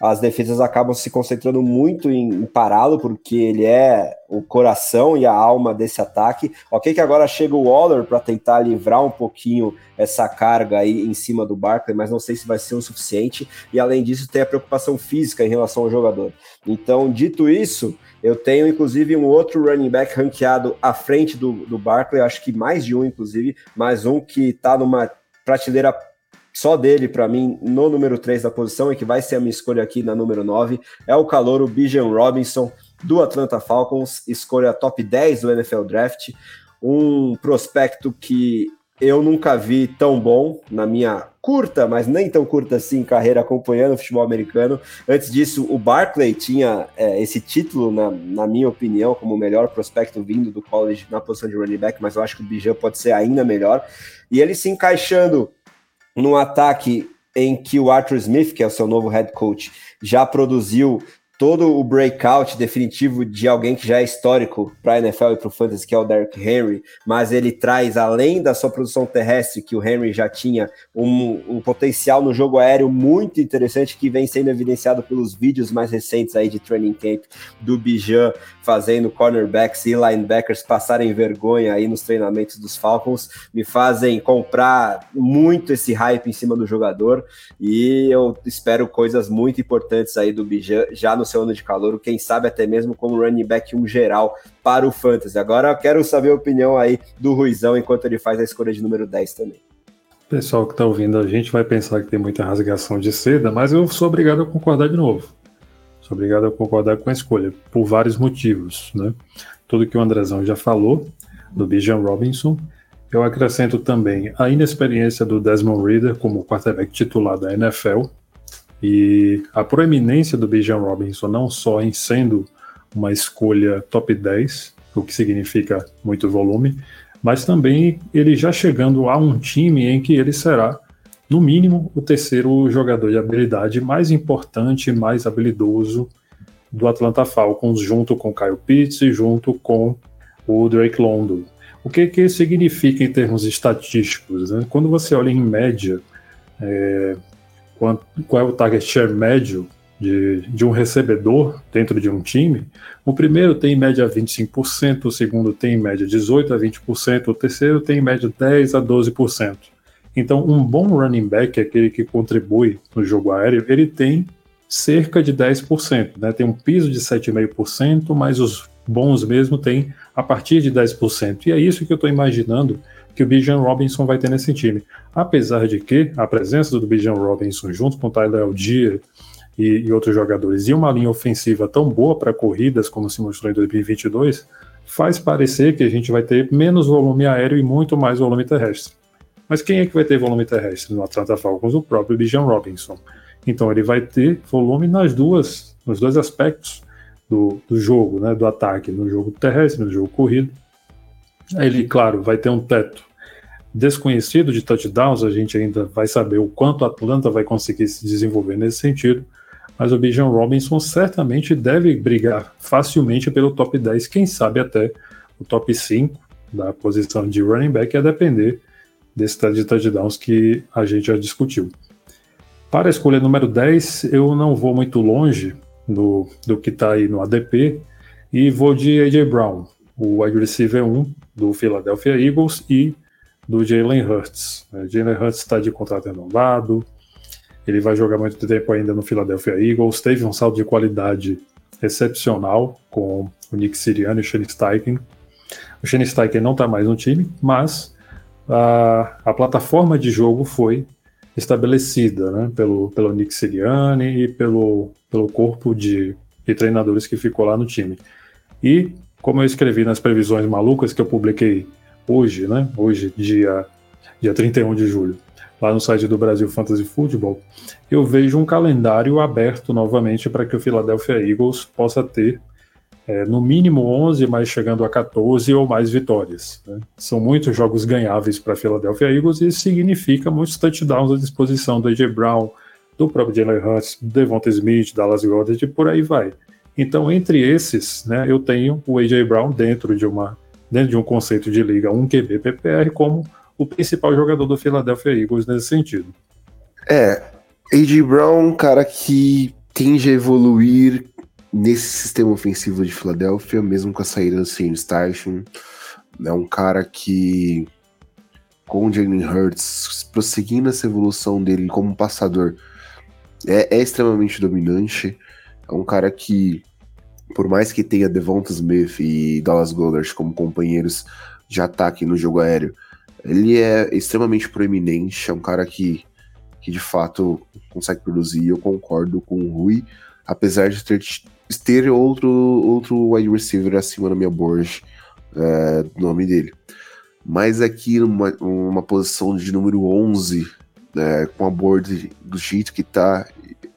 as defesas acabam se concentrando muito em, em pará-lo, porque ele é o coração e a alma desse ataque. Ok, que agora chega o Waller para tentar livrar um pouquinho essa carga aí em cima do Barkley, mas não sei se vai ser o suficiente. E além disso, tem a preocupação física em relação ao jogador. Então, dito isso, eu tenho inclusive um outro running back ranqueado à frente do, do Barkley, acho que mais de um, inclusive, mais um que está numa prateleira só dele para mim no número 3 da posição e que vai ser a minha escolha aqui na número 9 é o calouro Bijan Robinson do Atlanta Falcons, escolha top 10 do NFL Draft, um prospecto que eu nunca vi tão bom na minha curta, mas nem tão curta assim, carreira acompanhando o futebol americano. Antes disso, o Barclay tinha é, esse título, na, na, minha opinião, como o melhor prospecto vindo do college na posição de running back, mas eu acho que o Bijan pode ser ainda melhor. E ele se encaixando num ataque em que o Arthur Smith, que é o seu novo head coach, já produziu todo o breakout definitivo de alguém que já é histórico para a NFL e para o Fantasy, que é o Derrick Henry, mas ele traz, além da sua produção terrestre, que o Henry já tinha, um, um, potencial no jogo aéreo muito interessante que vem sendo evidenciado pelos vídeos mais recentes aí de training camp do Bijan fazendo cornerbacks e linebackers passarem vergonha aí nos treinamentos dos Falcons, me fazem comprar muito esse hype em cima do jogador e eu espero coisas muito importantes aí do Bijan já no seu ano de calor, quem sabe até mesmo como running back um geral para o Fantasy. Agora eu quero saber a opinião aí do Ruizão enquanto ele faz a escolha de número 10 também. Pessoal que está ouvindo a gente vai pensar que tem muita rasgação de seda, mas eu sou obrigado a concordar de novo. Sou obrigado a concordar com a escolha, por vários motivos. Né? Tudo que o Andrezão já falou, do Bijan Robinson. Eu acrescento também a inexperiência do Desmond Reader como quarterback titular da NFL, e a proeminência do Bijan Robinson, não só em sendo uma escolha top 10, o que significa muito volume, mas também ele já chegando a um time em que ele será, no mínimo, o terceiro jogador de habilidade mais importante, mais habilidoso do Atlanta Falcons, junto com Kyle Pitts e junto com o Drake London. O que, que significa em termos estatísticos? Né? Quando você olha em média, é, qual é o target share médio de, de um recebedor dentro de um time, o primeiro tem em média 25%, o segundo tem em média 18% a 20%, o terceiro tem em média 10% a 12%. Então, um bom running back, aquele que contribui no jogo aéreo, ele tem cerca de 10%, né? tem um piso de 7,5%, mas os bons mesmo têm a partir de 10%. E é isso que eu estou imaginando que o Bijan Robinson vai ter nesse time. Apesar de que a presença do Bijan Robinson junto com o Tyler Algier e, e outros jogadores e uma linha ofensiva tão boa para corridas como se mostrou em 2022 faz parecer que a gente vai ter menos volume aéreo e muito mais volume terrestre. Mas quem é que vai ter volume terrestre no Atlanta Falcons? O próprio Bijan Robinson. Então ele vai ter volume nas duas, nos dois aspectos do, do jogo, né, do ataque, no jogo terrestre, no jogo corrido. Ele, claro, vai ter um teto desconhecido de touchdowns, a gente ainda vai saber o quanto a Atlanta vai conseguir se desenvolver nesse sentido, mas o Bijan Robinson certamente deve brigar facilmente pelo top 10, quem sabe até o top 5 da posição de running back, a depender desse teto de touchdowns que a gente já discutiu. Para a escolha número 10, eu não vou muito longe do, do que está aí no ADP e vou de AJ Brown, o wide receiver 1 do Philadelphia Eagles e do Jalen Hurts. É, Jalen Hurts está de contrato renovado, ele vai jogar muito tempo ainda no Philadelphia Eagles, teve um salto de qualidade excepcional com o Nick Sirianni e o Shane Steichen. O Shane Steichen não está mais no time, mas a, a plataforma de jogo foi estabelecida né, pelo, pelo Nick Sirianni e pelo, pelo corpo de, de treinadores que ficou lá no time. E, como eu escrevi nas previsões malucas que eu publiquei hoje, né? Hoje, dia, dia 31 de julho, lá no site do Brasil Fantasy Football, eu vejo um calendário aberto novamente para que o Philadelphia Eagles possa ter é, no mínimo 11, mas chegando a 14 ou mais vitórias. Né? São muitos jogos ganháveis para a Philadelphia Eagles e isso significa muitos touchdowns à disposição do A.J. Brown, do próprio Jalen Hurts, Devonta Smith, Dallas Goddard e por aí vai. Então, entre esses, né, eu tenho o A.J. Brown dentro de uma dentro de um conceito de liga 1 QB PPR como o principal jogador do Philadelphia Eagles nesse sentido. É, A.J. Brown, cara que tende a evoluir nesse sistema ofensivo de Filadélfia, mesmo com a saída do Shane Steichen. É um cara que, com o Jalen Hurts, prosseguindo essa evolução dele como passador, é, é extremamente dominante. É um cara que por mais que tenha Devonta Smith e Dallas Goddard como companheiros de ataque no jogo aéreo, ele é extremamente proeminente, é um cara que, que de fato consegue produzir. Eu concordo com o Rui, apesar de ter, ter outro, outro wide receiver acima na minha board, é, nome dele. mas aqui numa uma posição de número 11, né, com a board do jeito que tá,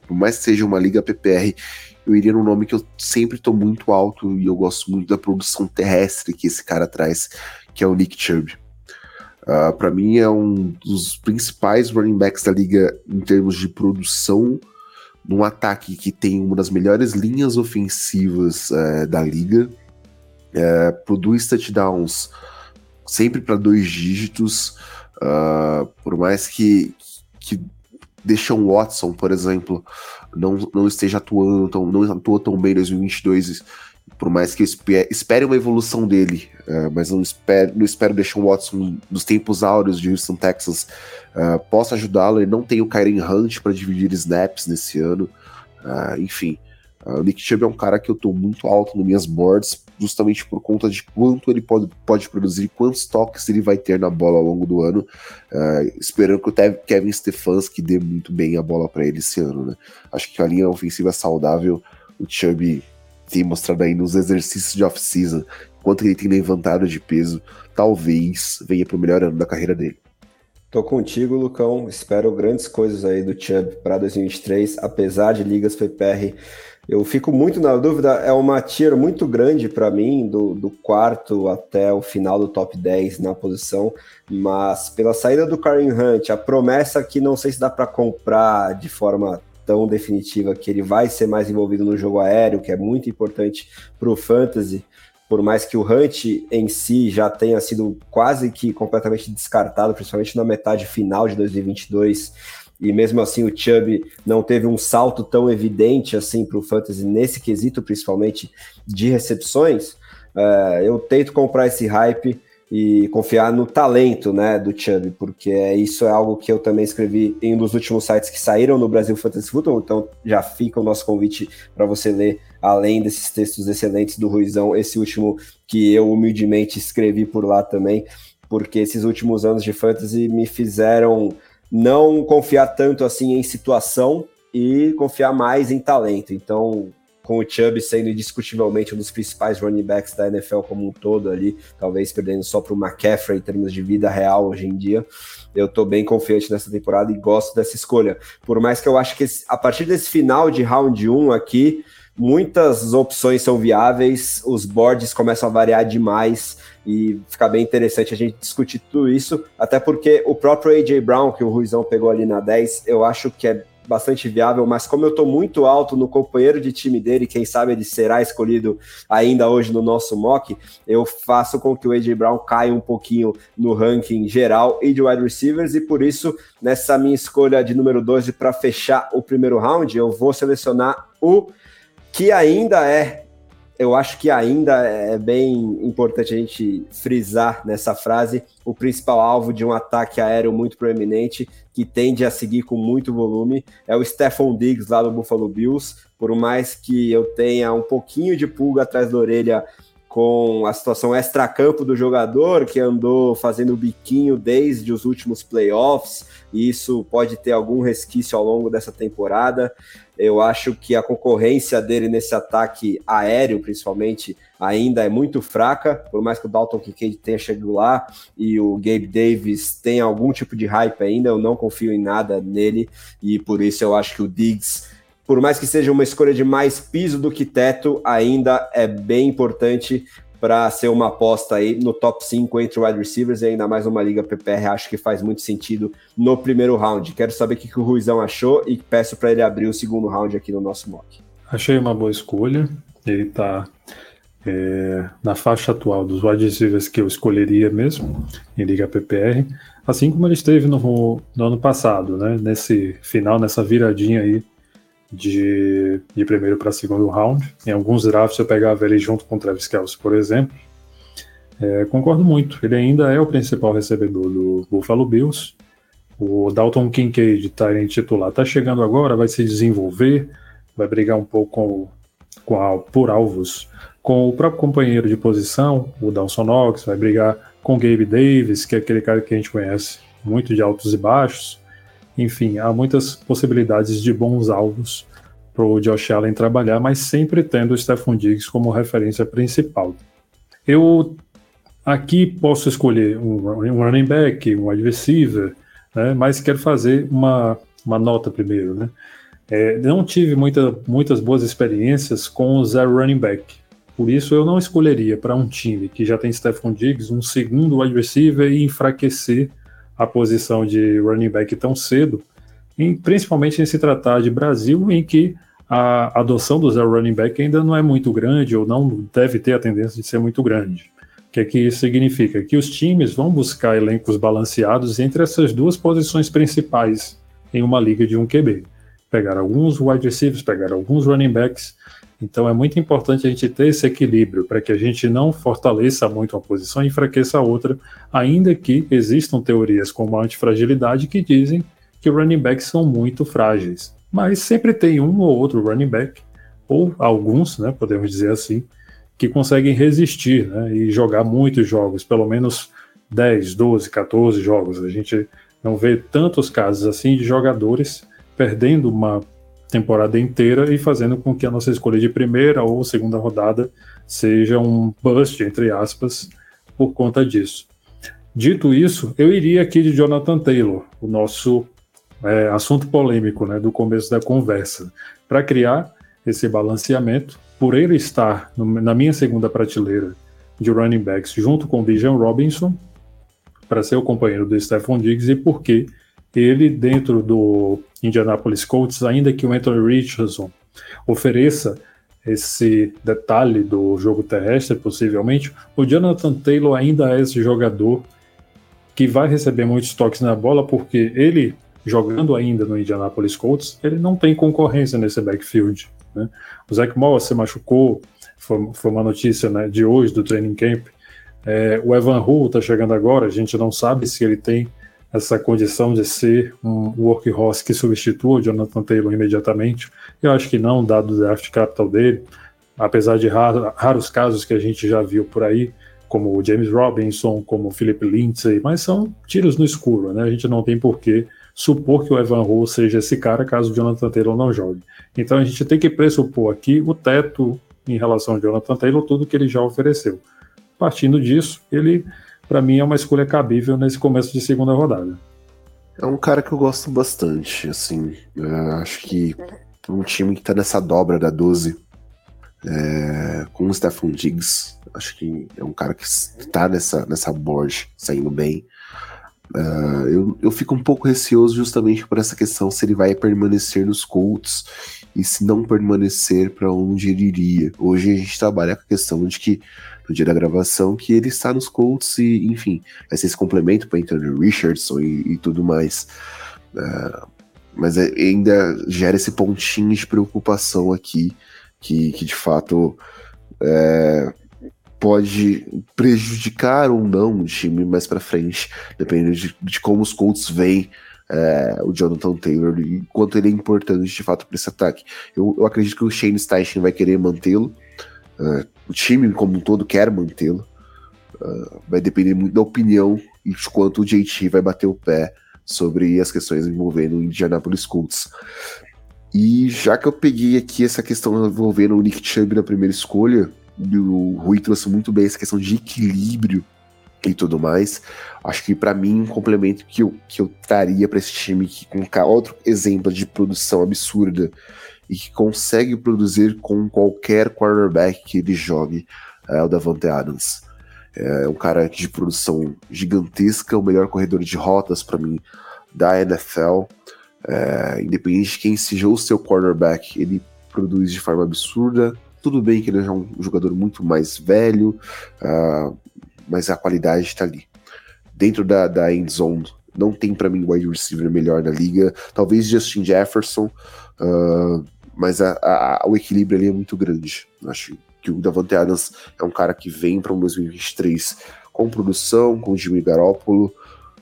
por mais que seja uma liga PPR, eu iria no nome que eu sempre tô muito alto e eu gosto muito da produção terrestre que esse cara traz, que é o Nick Chubb. Uh, ah, para mim é um dos principais running backs da liga em termos de produção, num ataque que tem uma das melhores linhas ofensivas uh, da liga, uh, produz touchdowns sempre para dois dígitos, uh, por mais que, que Deshaun Watson, por exemplo, não, não esteja atuando, tão, não atuou tão bem em 2022, por mais que eu espere uma evolução dele, uh, mas não espero, não espero Deshaun Watson nos tempos áureos de Houston, Texas, uh, possa ajudá-lo. Ele não tem o Kyren Hunt para dividir snaps nesse ano, uh, enfim. o Nick Chubb é um cara que eu estou muito alto nas minhas boards, justamente por conta de quanto ele pode, pode produzir, quantos toques ele vai ter na bola ao longo do ano, uh, esperando que o Kevin Stefanski dê muito bem a bola para ele esse ano, né? Acho que a linha ofensiva é saudável, o Chubb tem mostrado aí nos exercícios de off-season, quanto ele tem levantado de peso, talvez venha para o melhor ano da carreira dele. Tô contigo, Lucão. Espero grandes coisas aí do Chubb para 2023, apesar de ligas PPR eu fico muito na dúvida, é uma tira muito grande para mim, do, do, quarto até o final do top 10 na posição, mas pela saída do Karen Hunt, a promessa que não sei se dá para comprar de forma tão definitiva que ele vai ser mais envolvido no jogo aéreo, que é muito importante para o fantasy, por mais que o Hunt em si já tenha sido quase que completamente descartado, principalmente na metade final de 2022 e mesmo assim o Chubb não teve um salto tão evidente assim para o fantasy nesse quesito, principalmente de recepções, é, eu tento comprar esse hype e confiar no talento né, do Chubb, porque é, isso é algo que eu também escrevi em um dos últimos sites que saíram no Brasil Fantasy Football, então já fica o nosso convite para você ler, além desses textos excelentes do Ruizão, esse último que eu humildemente escrevi por lá também, porque esses últimos anos de fantasy me fizeram não confiar tanto assim em situação e confiar mais em talento. Então, com o Chubb sendo indiscutivelmente um dos principais running backs da NFL como um todo ali, talvez perdendo só para o McCaffrey em termos de vida real hoje em dia, eu estou bem confiante nessa temporada e gosto dessa escolha. Por mais que eu acho que a partir desse final de round 1 aqui, muitas opções são viáveis, os boards começam a variar demais e fica bem interessante a gente discutir tudo isso, até porque o próprio AJ Brown, que o Ruizão pegou ali na 10, eu acho que é bastante viável, mas como eu estou muito alto no companheiro de time dele, quem sabe ele será escolhido ainda hoje no nosso mock, eu faço com que o AJ Brown caia um pouquinho no ranking geral e de wide receivers, e por isso, nessa minha escolha de número 12 para fechar o primeiro round, eu vou selecionar o que ainda é, eu acho que ainda é bem importante a gente frisar nessa frase, o principal alvo de um ataque aéreo muito proeminente, que tende a seguir com muito volume, é o Stephon Diggs lá do Buffalo Bills, por mais que eu tenha um pouquinho de pulga atrás da orelha com a situação extra-campo do jogador, que andou fazendo biquinho desde os últimos playoffs, e isso pode ter algum resquício ao longo dessa temporada. Eu acho que a concorrência dele nesse ataque aéreo, principalmente, ainda é muito fraca, por mais que o Dalton Kincaid tenha chegado lá e o Gabe Davis tenha algum tipo de hype ainda, eu não confio em nada nele, e por isso eu acho que o Diggs por mais que seja uma escolha de mais piso do que teto, ainda é bem importante para ser uma aposta aí no top 5 entre wide receivers e ainda mais uma liga PPR, acho que faz muito sentido no primeiro round. Quero saber o que, o Ruizão achou e peço para ele abrir o segundo round aqui no nosso mock. Achei uma boa escolha. Ele está é, na faixa atual dos wide receivers que eu escolheria mesmo em liga PPR, assim como ele esteve no, no ano passado, né? Nesse final, nessa viradinha aí de, de primeiro para segundo round. Em alguns drafts eu pegava ele junto com o Travis Kelce, por exemplo. É, concordo muito, ele ainda é o principal recebedor do Buffalo Bills. O Dalton Kincaid, em titular, está chegando agora, vai se desenvolver, vai brigar um pouco com, com a, por alvos com o próprio companheiro de posição, o Dawson Knox, vai brigar com o Gabe Davis, que é aquele cara que a gente conhece muito de altos e baixos. Enfim, há muitas possibilidades de bons alvos para o Josh Allen trabalhar, mas sempre tendo o Stephon Diggs como referência principal. Eu aqui posso escolher um, running back, um wide receiver, né, mas quero fazer uma, uma nota primeiro. Né? É, não tive muita, muitas boas experiências com o zero running back. Por isso, eu não escolheria para um time que já tem Stephon Diggs um segundo wide receiver e enfraquecer a posição de running back tão cedo, em, principalmente em se tratar de Brasil, em que a adoção do zero running back ainda não é muito grande ou não deve ter a tendência de ser muito grande. O que é que isso significa? Que os times vão buscar elencos balanceados entre essas duas posições principais em uma liga de um QB. Pegar alguns wide receivers, pegar alguns running backs então é muito importante a gente ter esse equilíbrio para que a gente não fortaleça muito uma posição e enfraqueça a outra, ainda que existam teorias como a antifragilidade que dizem que running backs são muito frágeis. Mas sempre tem um ou outro running back, ou alguns, né, podemos dizer assim, que conseguem resistir né, e jogar muitos jogos, pelo menos 10, 12, 14 jogos. A gente não vê tantos casos assim de jogadores perdendo uma temporada inteira e fazendo com que a nossa escolha de primeira ou segunda rodada seja um bust, entre aspas, por conta disso. Dito isso, eu iria aqui de Jonathan Taylor, o nosso é, assunto polêmico né, do começo da conversa, para criar esse balanceamento, por ele estar no, na minha segunda prateleira de running backs junto com o Bijan Robinson, para ser o companheiro do Stephon Diggs, e porque ele, dentro do Indianapolis Colts, ainda que o Anthony Richardson ofereça esse detalhe do jogo terrestre, possivelmente, o Jonathan Taylor ainda é esse jogador que vai receber muitos toques na bola, porque ele, jogando ainda no Indianapolis Colts, ele não tem concorrência nesse backfield. Né? O Zach Moss se machucou, foi, foi uma notícia né, de hoje do training camp. É, o Evan Hull está chegando agora, a gente não sabe se ele tem essa condição de ser um workhorse que substitua o Jonathan Taylor imediatamente. Eu acho que não, dado o draft capital dele, apesar de raro, raros casos que a gente já viu por aí, como o James Robinson, como o Philip Lindsay, mas são tiros no escuro, né? A gente não tem porquê supor que o Evan Rowe seja esse cara caso o Jonathan Taylor não jogue. Então a gente tem que pressupor aqui o teto em relação ao Jonathan Taylor, tudo que ele já ofereceu. Partindo disso, ele para mim é uma escolha cabível nesse começo de segunda rodada. É um cara que eu gosto bastante, assim. É, acho que um time que tá nessa dobra da 12, é, com o Stephon Diggs, acho que é um cara que tá nessa, nessa board, saindo bem. Uh, eu, eu fico um pouco receoso justamente por essa questão se ele vai permanecer nos Colts e se não permanecer para onde ele iria. Hoje a gente trabalha com a questão de que no dia da gravação que ele está nos Colts e, enfim, vai ser esse complemento para Anthony Richardson e, e tudo mais. Uh, mas é, ainda gera esse pontinho de preocupação aqui, que, que de fato é, pode prejudicar ou não o time mais para frente, dependendo de, de, como os Colts veem é, o Jonathan Taylor e quanto ele é importante de fato para esse ataque. Eu, eu, acredito que o Shane Steichen vai querer mantê-lo. Uh, o time como um todo quer mantê-lo. Uh, vai depender muito da opinião e de quanto o JT vai bater o pé sobre as questões envolvendo o Indianapolis Colts. E já que eu peguei aqui essa questão envolvendo o Nick Chubb na primeira escolha, o Rui trouxe muito bem essa questão de equilíbrio e tudo mais. Acho que para mim um complemento que eu, que eu traria para esse time que com outro exemplo de produção absurda e que consegue produzir com qualquer quarterback que ele jogue, é o Davante Adams. É um cara de produção gigantesca, o melhor corredor de rotas para mim da NFL. É, independente de quem seja o seu quarterback, ele produz de forma absurda. Tudo bem que ele é um jogador muito mais velho, uh, mas a qualidade está ali. Dentro da, da end zone, não tem para mim wide receiver melhor na liga. Talvez Justin Jefferson, uh, mas a, a, o equilíbrio ali é muito grande. Acho que o Davante Adams é um cara que vem para um 2023 com produção, com o Jimmy Garoppolo,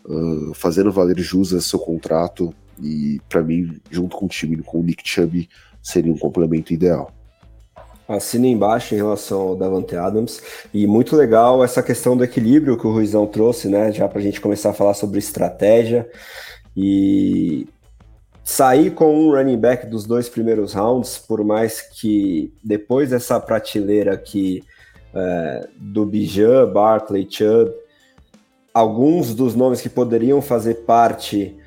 uh, fazendo valer jus a seu contrato, e para mim, junto com o time, com o Nick Chubb, seria um complemento ideal. Assina embaixo em relação ao Davante Adams. E muito legal essa questão do equilíbrio que o Ruizão trouxe, né? Já para a gente começar a falar sobre estratégia. E sair com um running back dos dois primeiros rounds, por mais que depois dessa prateleira que é, do Bijan, Barkley, Chubb. Alguns dos nomes que poderiam fazer parte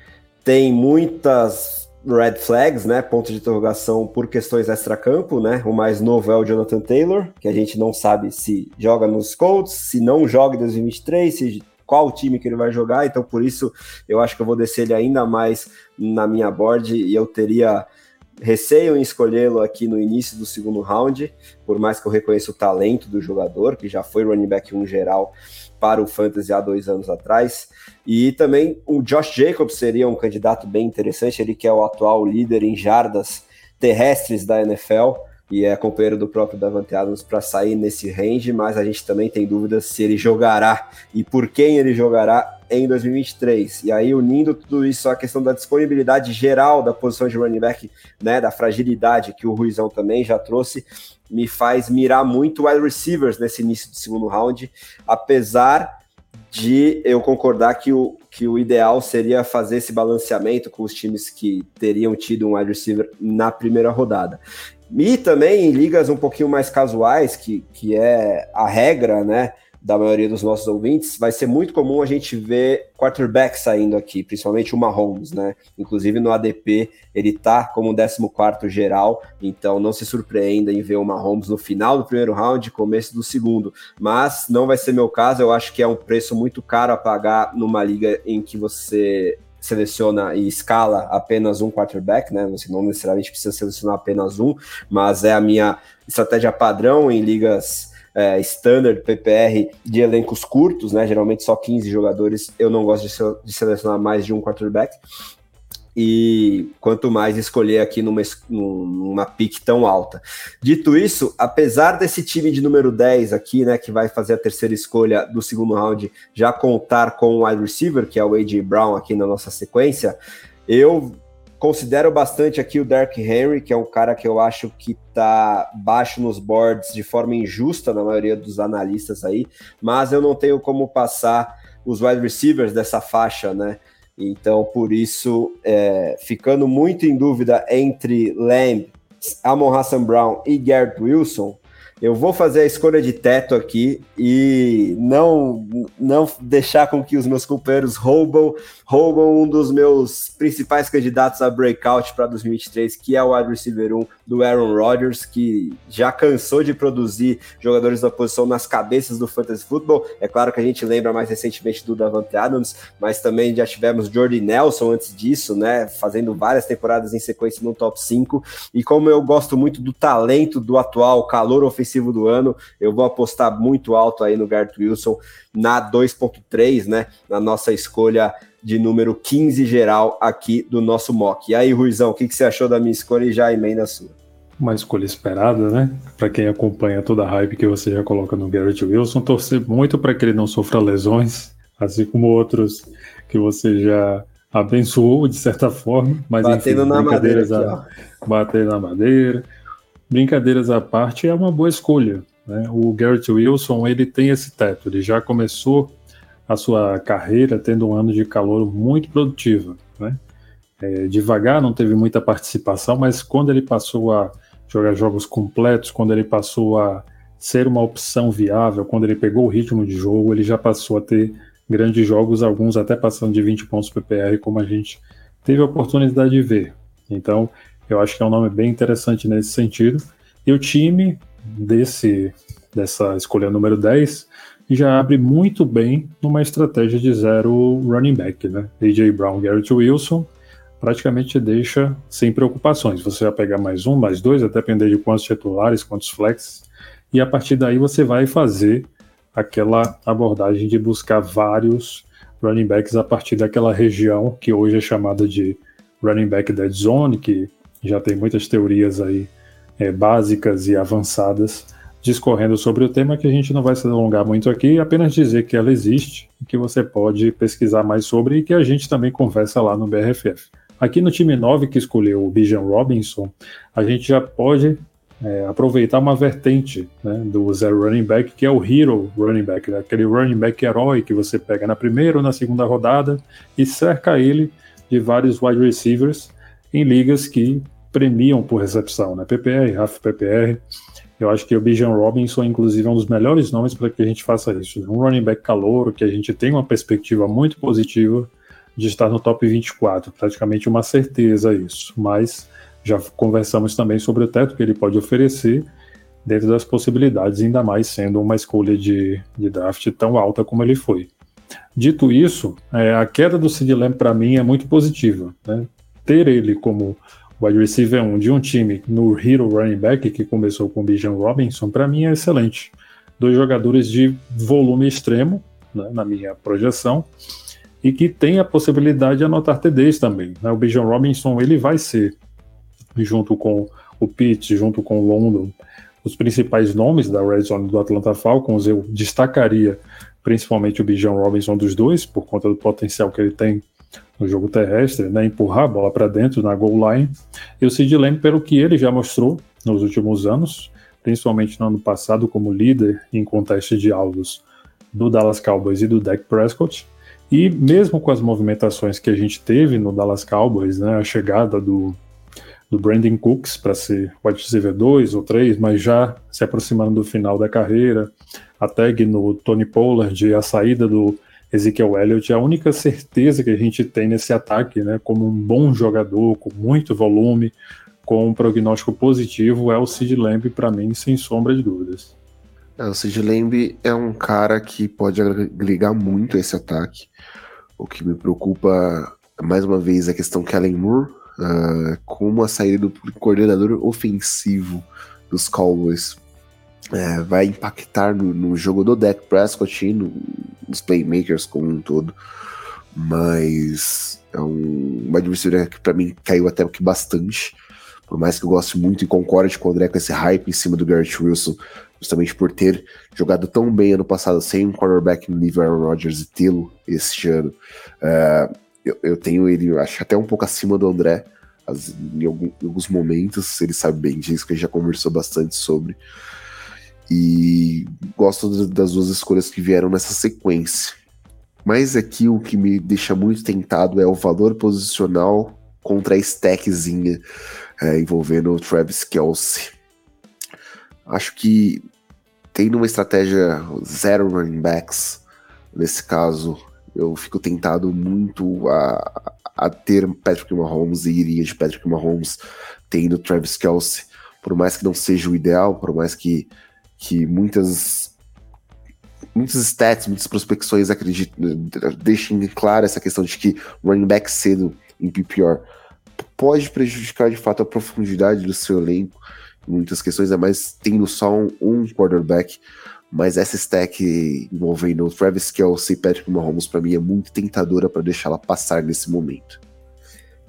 têm muitas red flags, né? Pontos de interrogação por questões extra-campo, né? O mais novo é o Jonathan Taylor, que a gente não sabe se joga nos Colts, se não joga em 2023, se qual time que ele vai jogar, então por isso eu acho que eu vou descer ele ainda mais na minha board e eu teria receio em escolhê-lo aqui no início do segundo round, por mais que eu reconheça o talento do jogador, que já foi running back 1 geral para o Fantasy há dois anos atrás. E também o Josh Jacobs seria um candidato bem interessante, ele que é o atual líder em jardas terrestres da NFL e é companheiro do próprio Davante Adams para sair nesse range, mas a gente também tem dúvidas se ele jogará e por quem ele jogará em 2023. E aí, unindo tudo isso à questão da disponibilidade geral da posição de running back, né, da fragilidade que o Ruizão também já trouxe, me faz mirar muito wide receivers nesse início do segundo round, apesar de eu concordar que o, que o ideal seria fazer esse balanceamento com os times que teriam tido um wide receiver na primeira rodada. E também em ligas um pouquinho mais casuais, que, que é a regra, né? Da maioria dos nossos ouvintes, vai ser muito comum a gente ver quarterback saindo aqui, principalmente o Mahomes, né? Inclusive no ADP ele tá como 14 geral, então não se surpreenda em ver o Mahomes no final do primeiro round, começo do segundo. Mas não vai ser meu caso, eu acho que é um preço muito caro a pagar numa liga em que você seleciona e escala apenas um quarterback, né? Você não necessariamente precisa selecionar apenas um, mas é a minha estratégia padrão em ligas é, standard, PPR, de elencos curtos, né? Geralmente só 15 jogadores. Eu não gosto de, de selecionar mais de um quarterback e quanto mais escolher aqui numa, numa pick tão alta. Dito isso, apesar desse time de número 10 aqui, né, que vai fazer a terceira escolha do segundo round, já contar com o wide receiver, que é o A.J. Brown aqui na nossa sequência, eu considero bastante aqui o Dark Henry, que é um cara que eu acho que tá baixo nos boards de forma injusta na maioria dos analistas aí, mas eu não tenho como passar os wide receivers dessa faixa, né? Então, por isso, é, ficando muito em dúvida entre Lamb, Amon Hassan Brown e Garrett Wilson, eu vou fazer a escolha de teto aqui e não não deixar com que os meus companheiros roubam, roubam um dos meus principais candidatos a breakout para 2023, que é o wide receiver 1 do Aaron Rodgers, que já cansou de produzir jogadores da posição nas cabeças do fantasy football. É claro que a gente lembra mais recentemente do Davante Adams, mas também já tivemos Jordy Nelson antes disso, né, fazendo várias temporadas em sequência no top 5. E como eu gosto muito do talento do atual calor ofensivo ofensivo do ano. Eu vou apostar muito alto aí no Garrett Wilson na 2.3, né? Na nossa escolha de número 15 geral aqui do nosso mock. E aí, Ruizão, o que, que você achou da minha escolha e já emenda a sua? Uma escolha esperada, né? Para quem acompanha toda a hype que você já coloca no Garrett Wilson, torcer muito para que ele não sofra lesões, assim como outros que você já abençoou de certa forma, mas batendo enfim, na madeira, aqui, batendo na madeira brincadeiras à parte, é uma boa escolha. Né? O Garrett Wilson ele tem esse teto, ele já começou a sua carreira tendo um ano de calor muito produtivo. Né? É, devagar, não teve muita participação, mas quando ele passou a jogar jogos completos, quando ele passou a ser uma opção viável, quando ele pegou o ritmo de jogo, ele já passou a ter grandes jogos, alguns até passando de 20 pontos PPR, como a gente teve a oportunidade de ver. Então, eu acho que é um nome bem interessante nesse sentido. E o time desse dessa escolha número 10 já abre muito bem numa estratégia de zero running back, né? AJ Brown, Garrett Wilson, praticamente deixa sem preocupações. Você vai pegar mais um, mais dois, até depender de quantos titulares, quantos flex, e a partir daí você vai fazer aquela abordagem de buscar vários running backs a partir daquela região que hoje é chamada de running back dead zone, que já tem muitas teorias aí é, básicas e avançadas discorrendo sobre o tema que a gente não vai se alongar muito aqui, apenas dizer que ela existe que você pode pesquisar mais sobre e que a gente também conversa lá no BRFF. Aqui no time 9 que escolheu o Bijan Robinson, a gente já pode é, aproveitar uma vertente né, do zero running back, que é o hero running back, né, aquele running back herói que você pega na primeira ou na segunda rodada e cerca ele de vários wide receivers em ligas que premiam por recepção, né? PPR, RAF PPR. Eu acho que o Bijan Robinson, inclusive, é um dos melhores nomes para que a gente faça isso. Um running back calouro, que a gente tem uma perspectiva muito positiva de estar no top 24, praticamente uma certeza isso. Mas já conversamos também sobre o teto que ele pode oferecer dentro das possibilidades, ainda mais sendo uma escolha de, de draft tão alta como ele foi. Dito isso, é, a queda do Sid Lamb para mim é muito positiva. Né? Ter ele como wide receiver 1 de um time no Hero Running Back, que começou com o Bijan Robinson, para mim é excelente. Dois jogadores de volume extremo, né, na minha projeção, e que tem a possibilidade de anotar TDs também. Né? O Bijan Robinson ele vai ser, junto com o Pitt, junto com o London, os principais nomes da Red Zone do Atlanta Falcons. Eu destacaria principalmente o Bijan Robinson dos dois, por conta do potencial que ele tem no jogo terrestre, né, empurrar a bola para dentro na goal line. E o Sid Lamb, pelo que ele já mostrou nos últimos anos, principalmente no ano passado como líder em conteste de alvos do Dallas Cowboys e do Dak Prescott. E mesmo com as movimentações que a gente teve no Dallas Cowboys, né, a chegada do, do Brandon Cooks para ser wide receiver 2 ou 3, mas já se aproximando do final da carreira, a tag no Tony Pollard a saída do Ezekiel Elliott, a única certeza que a gente tem nesse ataque, né, como um bom jogador, com muito volume, com um prognóstico positivo, é o Sid Lamb, para mim, sem sombra de dúvidas. É, o Sid Lamb é um cara que pode agregar muito esse ataque. O que me preocupa, mais uma vez, é a questão que Allen Moore, uh, como a saída do coordenador ofensivo dos Cowboys é, vai impactar no, no, jogo do Dak Prescott e no, nos playmakers como um todo. Mas é um wide que para mim caiu até que bastante. Por mais que eu goste muito e concorde com o André com esse hype em cima do Garrett Wilson, justamente por ter jogado tão bem ano passado sem um quarterback no nível Aaron Rodgers e tê-lo este ano. Uh, eu, eu, tenho ele, acho até um pouco acima do André as, em, algum, em, alguns momentos, ele sabe bem disso, que a gente já conversou bastante sobre. E gosto das duas escolhas que vieram nessa sequência. Mas aqui o que me deixa muito tentado é o valor posicional contra a stackzinha é, envolvendo o Travis Kelsey. Acho que tendo uma estratégia zero running backs, nesse caso, eu fico tentado muito a, a ter Patrick Mahomes e iria de Patrick Mahomes tendo Travis Kelsey, por mais que não seja o ideal, por mais que que muitas muitos stats, muitas prospecções acreditam, deixem claro essa questão de que running back cedo em PPR pode prejudicar de fato a profundidade do seu elenco em muitas questões, é mais tendo só um, um quarterback, mas essa stack envolvendo Travis Kelsey e Patrick Mahomes para mim é muito tentadora para deixá-la passar nesse momento.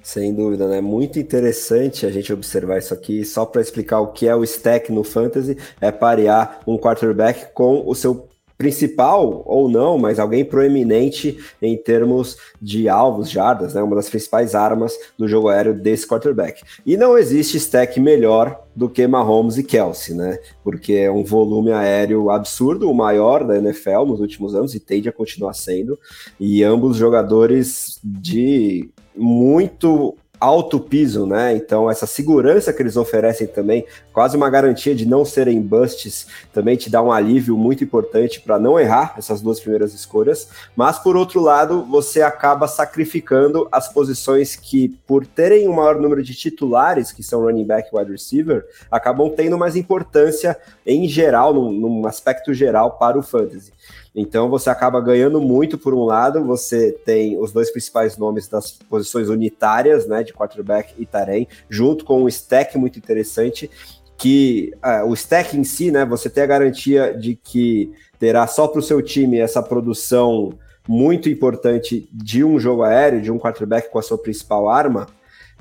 Sem dúvida, né? Muito interessante a gente observar isso aqui. Só para explicar o que é o stack no fantasy, é parear um quarterback com o seu principal ou não, mas alguém proeminente em termos de alvos, jardas, né? Uma das principais armas do jogo aéreo desse quarterback. E não existe stack melhor do que Mahomes e Kelsey, né? Porque é um volume aéreo absurdo, o maior da NFL nos últimos anos e tende a continuar sendo. E ambos jogadores de muito alto piso, né? Então, essa segurança que eles oferecem também, quase uma garantia de não serem busts, também te dá um alívio muito importante para não errar essas duas primeiras escolhas. Mas, por outro lado, você acaba sacrificando as posições que, por terem um maior número de titulares, que são running back e wide receiver, acabam tendo mais importância em geral, num, num aspecto geral, para o fantasy. Então você acaba ganhando muito por um lado, você tem os dois principais nomes das posições unitárias, né, de quarterback e Tarém, junto com um stack muito interessante, que uh, o stack em si, né, você tem a garantia de que terá só para o seu time essa produção muito importante de um jogo aéreo, de um quarterback com a sua principal arma,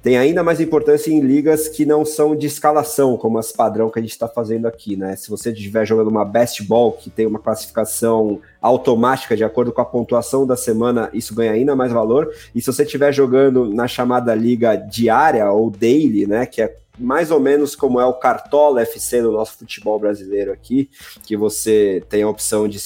tem ainda mais importância em ligas que não são de escalação, como as padrão que a gente está fazendo aqui, né? Se você estiver jogando uma best ball, que tem uma classificação automática de acordo com a pontuação da semana, isso ganha ainda mais valor. E se você estiver jogando na chamada liga diária ou daily, né? Que é mais ou menos como é o Cartola FC no nosso futebol brasileiro aqui, que você tem a opção de,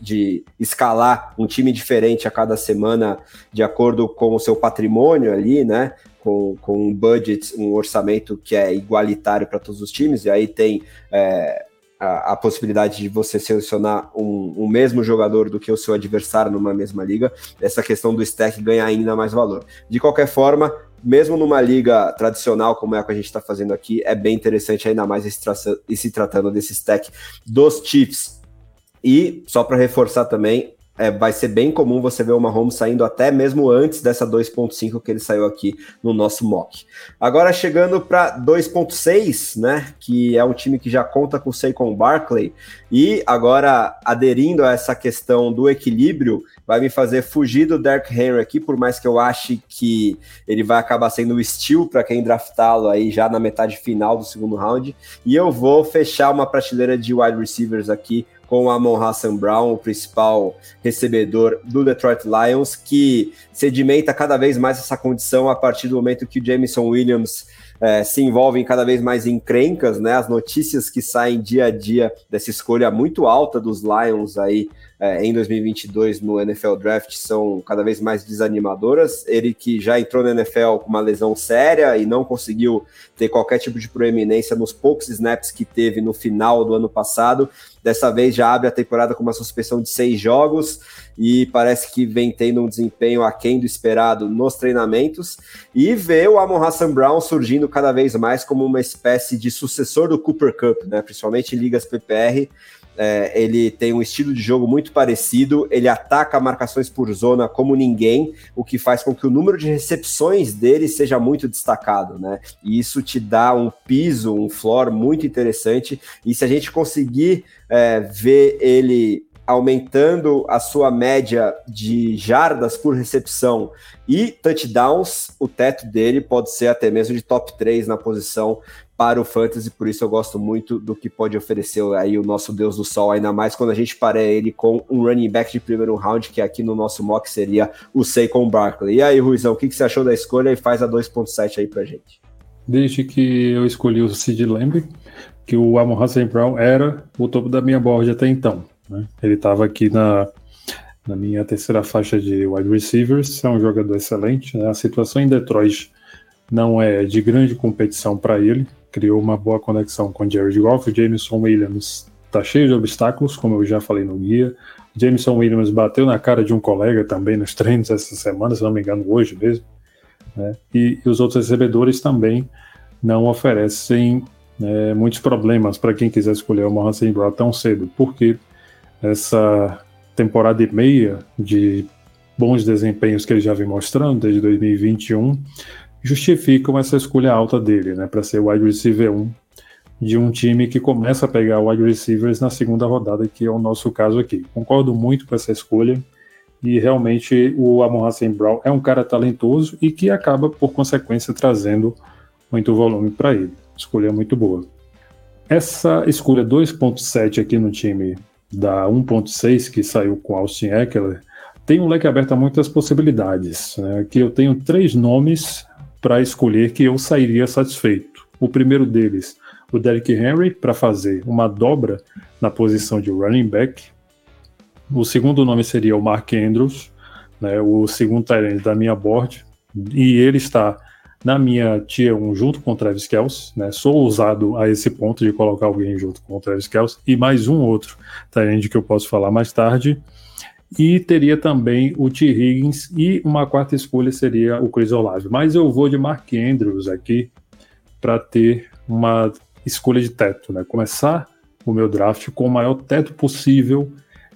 de escalar um time diferente a cada semana de acordo com o seu patrimônio ali, né? Com, com um budget, um orçamento que é igualitário para todos os times, e aí tem é, a, a, possibilidade de você selecionar um, um, mesmo jogador do que o seu adversário numa mesma liga, essa questão do stack ganha ainda mais valor. De qualquer forma, mesmo numa liga tradicional como é a que a gente está fazendo aqui, é bem interessante ainda mais e se tratando desse stack dos Chiefs. E só para reforçar também, é, vai ser bem comum você ver o Mahomes saindo até mesmo antes dessa 2.5 que ele saiu aqui no nosso mock. Agora chegando para 2.6, né, que é um time que já conta com o Saquon Barkley e agora aderindo a essa questão do equilíbrio, vai me fazer fugir do Derrick Henry aqui, por mais que eu ache que ele vai acabar sendo o steal para quem draftá-lo aí já na metade final do segundo round, e eu vou fechar uma prateleira de wide receivers aqui com Amon Hassan Brown, o principal recebedor do Detroit Lions, que sedimenta cada vez mais essa condição a partir do momento que o Jameson Williams é, se envolvem cada vez mais em crencas, né? As notícias que saem dia a dia dessa escolha muito alta dos Lions aí é, em 2022 no NFL Draft são cada vez mais desanimadoras. Ele que já entrou na NFL com uma lesão séria e não conseguiu ter qualquer tipo de proeminência nos poucos snaps que teve no final do ano passado. Dessa vez já abre a temporada com uma suspensão de seis jogos e parece que vem tendo um desempenho aquém do esperado nos treinamentos. E vê o Amon Hassan Brown surgindo cada vez mais como uma espécie de sucessor do Cooper Cup, né? principalmente em ligas PPR. É, ele tem um estilo de jogo muito parecido, ele ataca marcações por zona como ninguém, o que faz com que o número de recepções dele seja muito destacado, né? E isso te dá um piso, um floor muito interessante. E se a gente conseguir é, ver ele aumentando a sua média de jardas por recepção e touchdowns, o teto dele pode ser até mesmo de top 3 na posição para o fantasy, por isso eu gosto muito do que pode oferecer aí o nosso Deus do Sol, ainda mais quando a gente para ele com um running back de primeiro round, que aqui no nosso mock seria o Saquon Barkley. E aí, Ruizão, o que, que você achou da escolha e faz a 2.7 aí pra gente? Desde que eu escolhi o Sid Lamb, que o Amon Hassan Brown era o topo da minha board até então. Né? Ele estava aqui na, na minha terceira faixa de wide receivers, é um jogador excelente. Né? A situação em Detroit não é de grande competição para ele, criou uma boa conexão com Jared Goff. O Jameson Williams está cheio de obstáculos, como eu já falei no guia. Jameson Williams bateu na cara de um colega também nos treinos essa semana, se não me engano, hoje mesmo. Né? E, e, os outros recebedores também não oferecem né, muitos problemas para quem quiser escolher o Mohamed Brown tão cedo, porque essa temporada e meia de bons desempenhos que ele já vem mostrando desde 2021 justificam essa escolha alta dele, né, para ser wide receiver 1 de um time que começa a pegar wide receivers na segunda rodada, que é o nosso caso aqui. Concordo muito com essa escolha e realmente o Amon Brown é um cara talentoso e que acaba, por consequência, trazendo muito volume para ele. Escolha muito boa. Essa escolha 2.7 aqui no time da 1.6 que saiu com Austin Eckler tem um leque aberto a muitas possibilidades. Né? Aqui eu tenho três nomes para escolher que eu sairia satisfeito. O primeiro deles, o Derrick Henry, para fazer uma dobra na posição de running back. O segundo nome seria o Mark Andrews, né, o segundo tight da minha board, e ele está na minha tier 1 junto com o Travis Kelce, né? Sou ousado a esse ponto de colocar alguém junto com o Travis Kelce e mais um outro tight que eu posso falar mais tarde. E teria também o T. Higgins e uma quarta escolha seria o Chris Olave. Mas eu vou de Mark Andrews aqui para ter uma escolha de teto, né? Começar o meu draft com o maior teto possível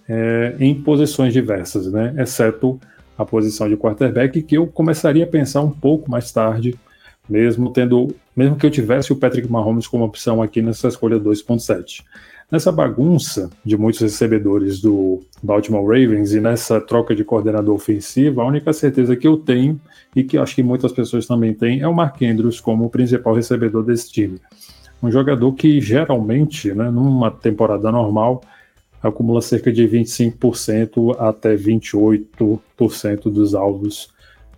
é, em posições diversas, né? Exceto a posição de quarterback, que eu começaria a pensar um pouco mais tarde, mesmo tendo, mesmo que eu tivesse o Patrick Mahomes como opção aqui nessa escolha 2.7. Nessa bagunça de muitos recebedores do Baltimore Ravens e nessa troca de coordenador ofensivo, a única certeza que eu tenho, e que acho que muitas pessoas também têm, é o Mark Andrews como o principal recebedor desse time. Um jogador que geralmente, né, numa temporada normal, acumula cerca de 25% até 28% dos alvos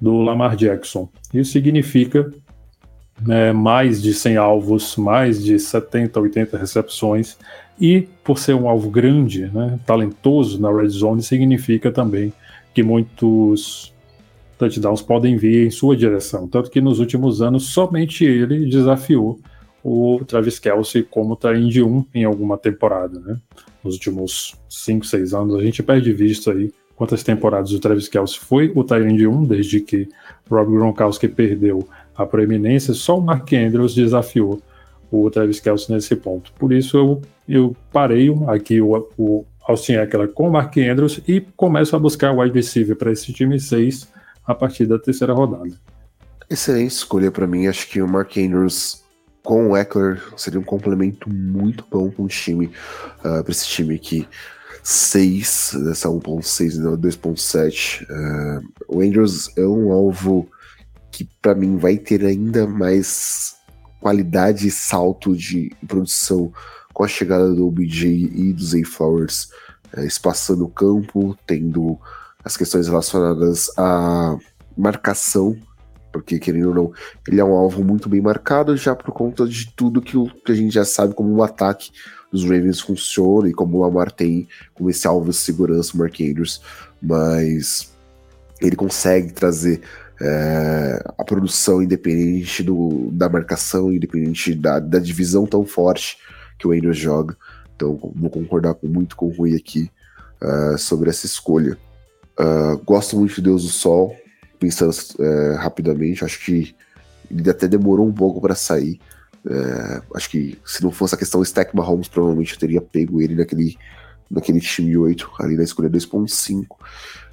do Lamar Jackson. Isso significa né, mais de 100 alvos, mais de 70, 80 recepções e por ser um alvo grande, né, talentoso na red zone, significa também que muitos touchdowns podem vir em sua direção. Tanto que nos últimos anos somente ele desafiou o Travis Kelsey como de 1 em alguma temporada, né? Nos últimos 5, 6 anos, a gente perde vista aí quantas temporadas o Travis Kelsey foi o de 1, desde que Rob Gronkowski perdeu a proeminência, só o Mark Andrews desafiou o Travis Kelsey nesse ponto. Por isso eu, eu parei aqui o, o Austin Eckler com o Mark Andrews e começo a buscar o wide receiver para esse time 6 a partir da terceira rodada. Excelente escolha para mim. Acho que o Mark Andrews com o Eckler seria um complemento muito bom para um time, uh, para esse time aqui. 6, dessa 1.6 e 2.7. Uh, o Andrews é um alvo que para mim vai ter ainda mais qualidade e salto de produção com a chegada do OBJ e do Zay Flowers é, espaçando o campo, tendo as questões relacionadas à marcação, porque querendo ou não, ele é um alvo muito bem marcado já por conta de tudo que, que a gente já sabe como o ataque dos Ravens funciona e como o Lamar tem como esse alvo de segurança, o Mark Andrews, mas ele consegue trazer é, a produção independente do, da marcação, independente da, da divisão tão forte que o Andrews joga. Então vou concordar com, muito com o Rui aqui uh, sobre essa escolha. Uh, gosto muito de Deus do Sol, pensando uh, rapidamente, acho que ele até demorou um pouco para sair. Acho que se não fosse a questão Stack Mahomes, provavelmente eu teria pego ele naquele, naquele time 8, ali na escolha 2.5.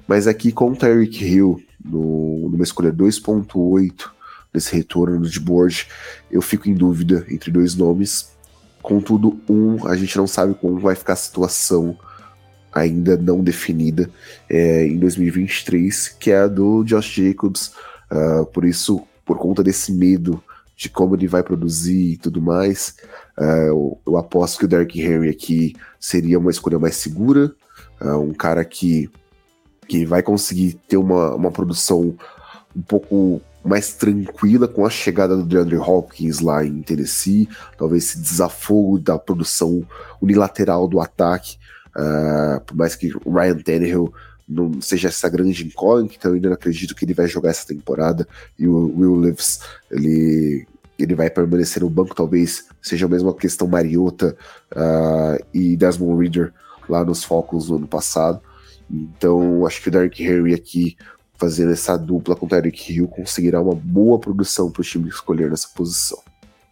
Mas aqui com o Tyreek Hill, no, numa escolha 2.8, nesse retorno de board, eu fico em dúvida entre dois nomes. Contudo, um, a gente não sabe como vai ficar a situação ainda não definida é, em 2023, que é a do Josh Jacobs. Uh, por isso, por conta desse medo de como ele vai produzir e tudo mais, uh, eu, eu, aposto que o Derrick Henry aqui seria uma escolha mais segura, uh, um cara que, que vai conseguir ter uma, uma produção um pouco mais tranquila com a chegada do DeAndre Hopkins lá em Tennessee, talvez esse desafogo da produção unilateral do ataque, uh, por mais que o Ryan Tannehill não seja essa grande incógnita, então eu ainda acredito que ele vai jogar essa temporada, e o Will Levis, ele, ele vai permanecer no banco, talvez seja a mesma questão Mariota uh, e Desmond Reader lá nos focos no ano passado, então acho que o Derrick Henry aqui fazendo essa dupla com o Tyreek Hill, conseguirá uma boa produção para o time escolher nessa posição.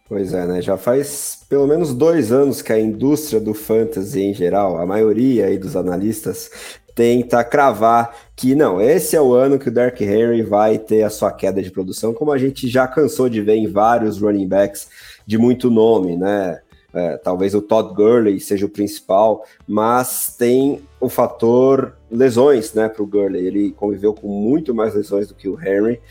Pois é, né? Já faz pelo menos dois anos que a indústria do fantasy em geral, a maioria aí dos analistas, tenta cravar que não, esse é o ano que o Dark Henry vai ter a sua queda de produção, como a gente já cansou de ver em vários running backs de muito nome, né? É, talvez o Todd Gurley seja o principal, mas tem o fator lesões, né, para o Gurley. Ele conviveu com muito mais lesões do que o Henry.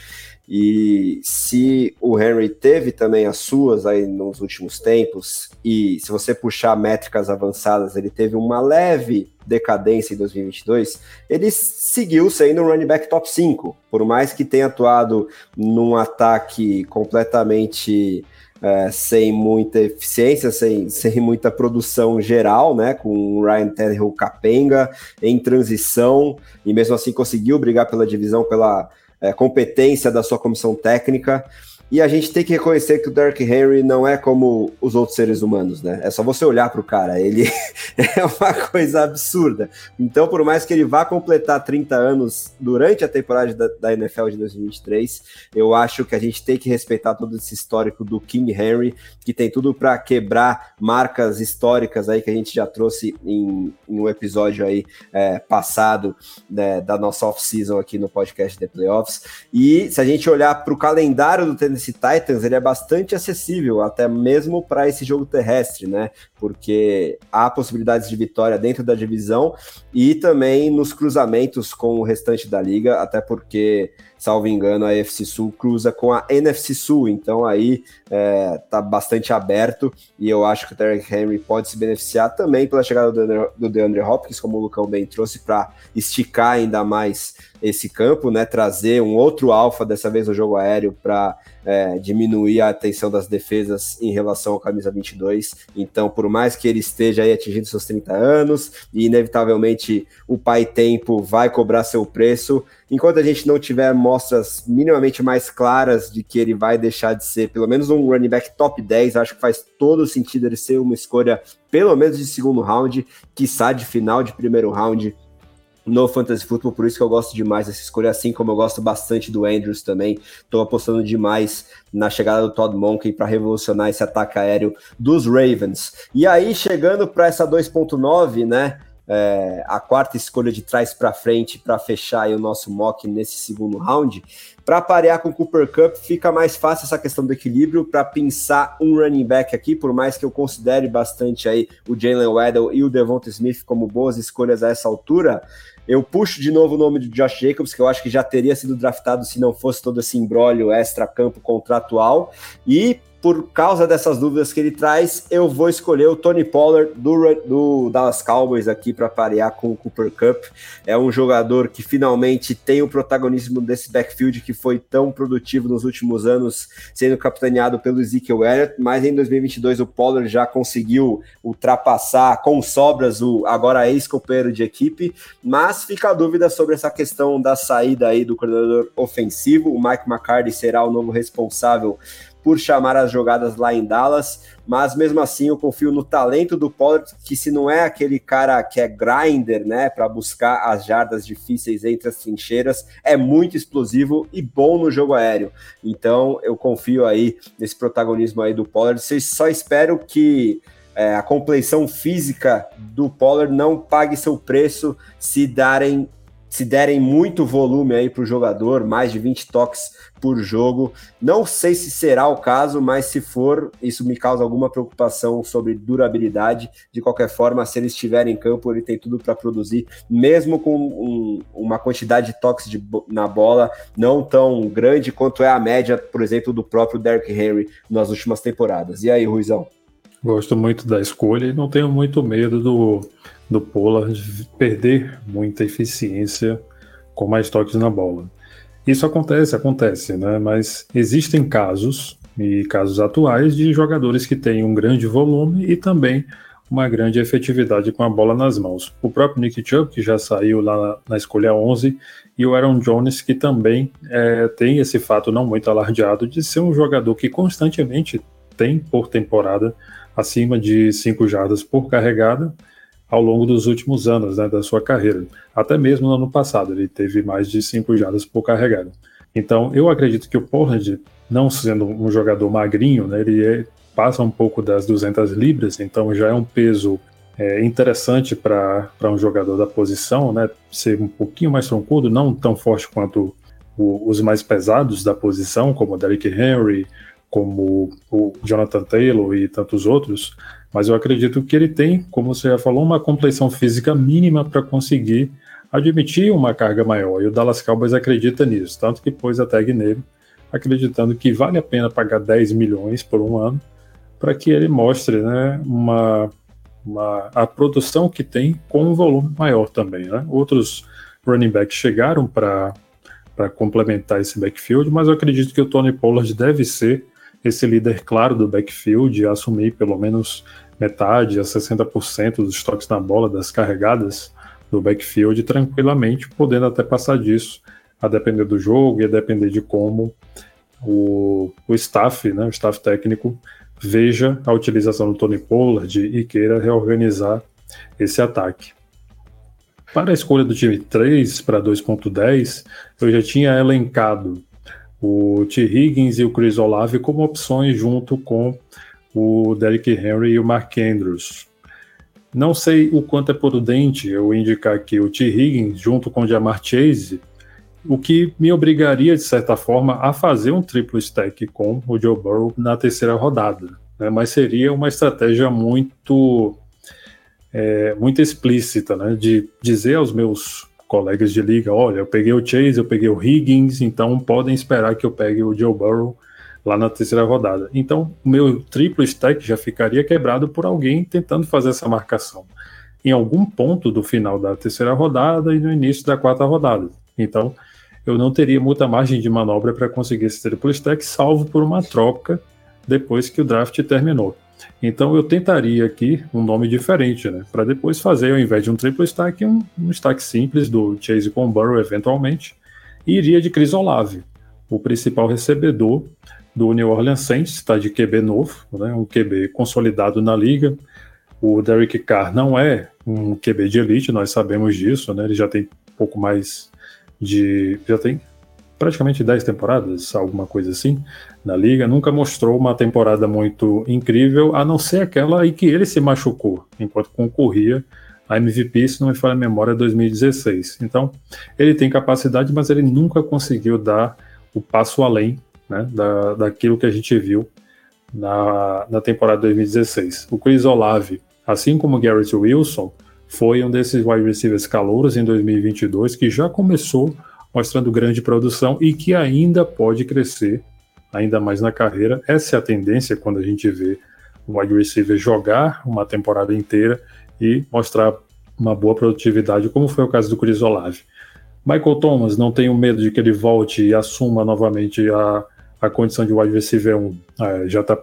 E se o Henry teve também as suas aí nos últimos tempos, e se você puxar métricas avançadas, ele teve uma leve decadência em 2022, ele seguiu sendo um running back top 5, por mais que tenha atuado num ataque completamente é, sem muita eficiência, sem, sem muita produção geral, né? Com o Ryan Tannehill capenga, em transição, e mesmo assim conseguiu brigar pela divisão, pela é, competência da sua comissão técnica. E a gente tem que reconhecer que o Derrick Henry não é como os outros seres humanos, né? É só você olhar para o cara, ele é uma coisa absurda. Então, por mais que ele vá completar 30 anos durante a temporada da, da NFL de 2023, eu acho que a gente tem que respeitar todo esse histórico do King Henry, que tem tudo para quebrar marcas históricas aí que a gente já trouxe em, em um episódio aí é, passado né, da nossa off-season aqui no podcast The Playoffs. E se a gente olhar para o calendário do tênis Tennessee Titans ele é bastante acessível, até mesmo para esse jogo terrestre, né? Porque há possibilidades de vitória dentro da divisão e também nos cruzamentos com o restante da liga, até porque, salvo engano, a NFC Sul cruza com a NFC Sul, então aí é, tá bastante aberto e eu acho que o Derrick Henry pode se beneficiar também pela chegada do DeAndre, do DeAndre Hopkins, como o Lucão bem trouxe, para esticar ainda mais esse campo, né? Trazer um outro alfa, dessa vez no jogo aéreo, para é, diminuir a atenção das defesas em relação ao camisa 22. Então, por mais que ele esteja aí atingindo seus 30 anos, e inevitavelmente o pai tempo vai cobrar seu preço, enquanto a gente não tiver mostras minimamente mais claras de que ele vai deixar de ser pelo menos um running back top 10, acho que faz todo sentido ele ser uma escolha pelo menos de segundo round, quiçá de final de primeiro round no Fantasy Football, por isso que eu gosto demais dessa escolha, assim como eu gosto bastante do Andrews também. Estou apostando demais na chegada do Todd Monken para revolucionar esse ataque aéreo dos Ravens. E aí, chegando para essa 2.9, né? É, a quarta escolha de trás para frente para fechar o nosso mock nesse segundo round. Para parear com o Cooper Cup, fica mais fácil essa questão do equilíbrio para pensar um running back aqui, por mais que eu considere bastante aí o Jalen Waddell e o Devonta Smith como boas escolhas a essa altura. Eu puxo de novo o nome de Josh Jacobs, que eu acho que já teria sido draftado se não fosse todo esse embrólio extra-campo contratual. E por causa dessas dúvidas que ele traz, eu vou escolher o Tony Pollard do, do Dallas Cowboys aqui para parear com o Cooper Cup. É um jogador que finalmente tem o protagonismo desse backfield que foi tão produtivo nos últimos anos, sendo capitaneado pelo Ezekiel Elliott, mas em 2022 o Pollard já conseguiu ultrapassar com sobras o agora ex-companheiro de equipe, mas fica a dúvida sobre essa questão da saída aí do coordenador ofensivo. O Mike McCarthy será o novo responsável por chamar as jogadas lá em Dallas, mas mesmo assim eu confio no talento do Pollard, que se não é aquele cara que é grinder, né, para buscar as jardas difíceis entre as trincheiras, é muito explosivo e bom no jogo aéreo. Então eu confio aí nesse protagonismo aí do Pollard. Vocês só espero que é, a compleição física do Pollard não pague seu preço se darem se derem muito volume aí para o jogador, mais de 20 toques por jogo. Não sei se será o caso, mas se for, isso me causa alguma preocupação sobre durabilidade. De qualquer forma, se ele estiver em campo, ele tem tudo para produzir, mesmo com um, uma quantidade de toques de, na bola não tão grande quanto é a média, por exemplo, do próprio Derrick Henry nas últimas temporadas. E aí, Ruizão? Gosto muito da escolha e não tenho muito medo do, do Pollard perder muita eficiência com mais toques na bola. Isso acontece, acontece, né? Mas existem casos e casos atuais de jogadores que têm um grande volume e também uma grande efetividade com a bola nas mãos. O próprio Nick Chubb, que já saiu lá na, escolha 11, e o Aaron Jones, que também é, tem esse fato não muito alardeado de ser um jogador que constantemente tem por temporada acima de 5 jardas por carregada ao longo dos últimos anos né, da sua carreira. Até mesmo no ano passado, ele teve mais de 5 jardas por carregada. Então, eu acredito que o Pollard, não sendo um jogador magrinho, né, ele é, passa um pouco das 200 libras, então já é um peso é, interessante para um jogador da posição, né, ser um pouquinho mais troncudo, não tão forte quanto o, os mais pesados da posição, como o Derrick Henry, como o Jonathan Taylor e tantos outros, mas eu acredito que ele tem, como você já falou, uma complexão física mínima para conseguir admitir uma carga maior. E o Dallas Cowboys acredita nisso, tanto que pôs a tag nele, acreditando que vale a pena pagar 10 milhões por um ano para que ele mostre né, uma, uma, a produção que tem com um volume maior também. Né? Outros running backs chegaram para complementar esse backfield, mas eu acredito que o Tony Pollard deve ser esse líder claro do backfield, assumir pelo menos metade a 60% dos toques na bola, das carregadas do backfield tranquilamente, podendo até passar disso, a depender do jogo e a depender de como o, o staff, né, o staff técnico, veja a utilização do Tony Pollard e queira reorganizar esse ataque. Para a escolha do time 3 para 2.10, eu já tinha elencado o T. Higgins e o Chris Olave como opções junto com o Derrick Henry e o Mark Andrews. Não sei o quanto é prudente eu indicar aqui o T. Higgins junto com o Jamar Chase, o que me obrigaria, de certa forma, a fazer um triplo stack com o Joe Burrow na terceira rodada. Né? Mas seria uma estratégia muito, é, muito explícita, né? de dizer aos meus colegas de liga, olha, eu peguei o Chase, eu peguei o Higgins, então podem esperar que eu pegue o Joe Burrow lá na terceira rodada. Então, o meu triplo stack já ficaria quebrado por alguém tentando fazer essa marcação em algum ponto do final da terceira rodada e no início da quarta rodada. Então, eu não teria muita margem de manobra para conseguir esse triple stack, salvo por uma troca depois que o draft terminou. Então eu tentaria aqui um nome diferente, né? Para depois fazer, ao invés de um triple stack, um, um stack simples do Chase com Burrow, eventualmente, e iria de Chris Olave, o principal recebedor do New Orleans Saints, está de QB novo, né? um QB consolidado na liga. O Derek Carr não é um QB de elite, nós sabemos disso, né? Ele já tem pouco mais de. já tem praticamente 10 temporadas, alguma coisa assim, na liga. Nunca mostrou uma temporada muito incrível, a não ser aquela em que ele se machucou enquanto concorria a MVP, se não me falha a memória, 2016. Então, ele tem capacidade, mas ele nunca conseguiu dar o passo além né, da, daquilo que a gente viu na, na temporada 2016. O Chris Olave, assim como o Garrett Wilson, foi um desses wide receivers calouros em 2022 que já começou mostrando grande produção e que ainda pode crescer ainda mais na carreira. Essa é a tendência quando a gente vê o wide receiver jogar uma temporada inteira e mostrar uma boa produtividade, como foi o caso do Chris Olave. Michael Thomas, não tenho medo de que ele volte e assuma novamente a, a condição de wide receiver 1. É, já está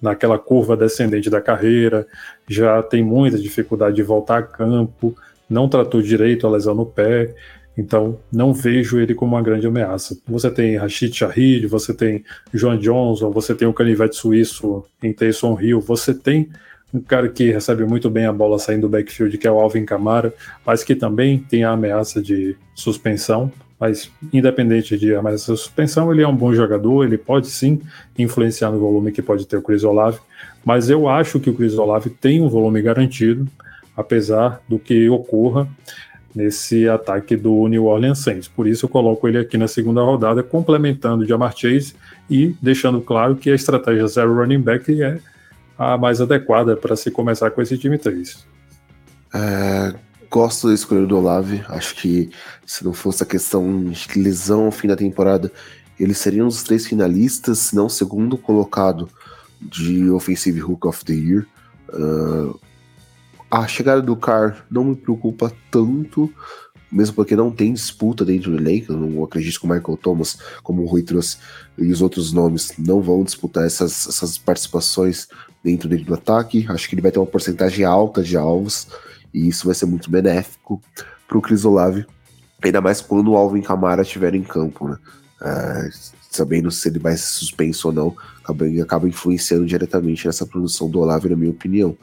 naquela curva descendente da carreira, já tem muita dificuldade de voltar a campo, não tratou direito a lesão no pé, então não vejo ele como uma grande ameaça. Você tem Rashid Shahid, você tem Joan Johnson, você tem o canivete suíço em Taysom Hill, você tem um cara que recebe muito bem a bola saindo do backfield, que é o Alvin Kamara, mas que também tem a ameaça de suspensão. Mas, independente de ameaça de suspensão, ele é um bom jogador, ele pode sim influenciar no volume que pode ter o Chris Olave. Mas eu acho que o Chris Olave tem um volume garantido, apesar do que ocorra nesse ataque do New Orleans Saints. Por isso eu coloco ele aqui na segunda rodada, complementando o Jamar Chase e deixando claro que a estratégia zero running back é a mais adequada para se começar com esse time 3. É, gosto da escolha do Olave. Acho que se não fosse a questão de lesão ao fim da temporada, eles seriam os três finalistas, se não segundo colocado de Offensive Hook of the Year. Uh, a chegada do Carr não me preocupa tanto, mesmo porque não tem disputa dentro do elenco. Eu não acredito que o Michael Thomas, como o Rui trouxe, e os outros nomes não vão disputar essas, essas participações dentro dele do ataque. Acho que ele vai ter uma porcentagem alta de alvos e isso vai ser muito benéfico para o Chris Olave, ainda mais quando o Alvin Kamara estiver em campo, né? Uh, sabendo se ele vai ser suspenso ou não, acaba, acaba influenciando diretamente nessa produção do Olave, na minha opinião.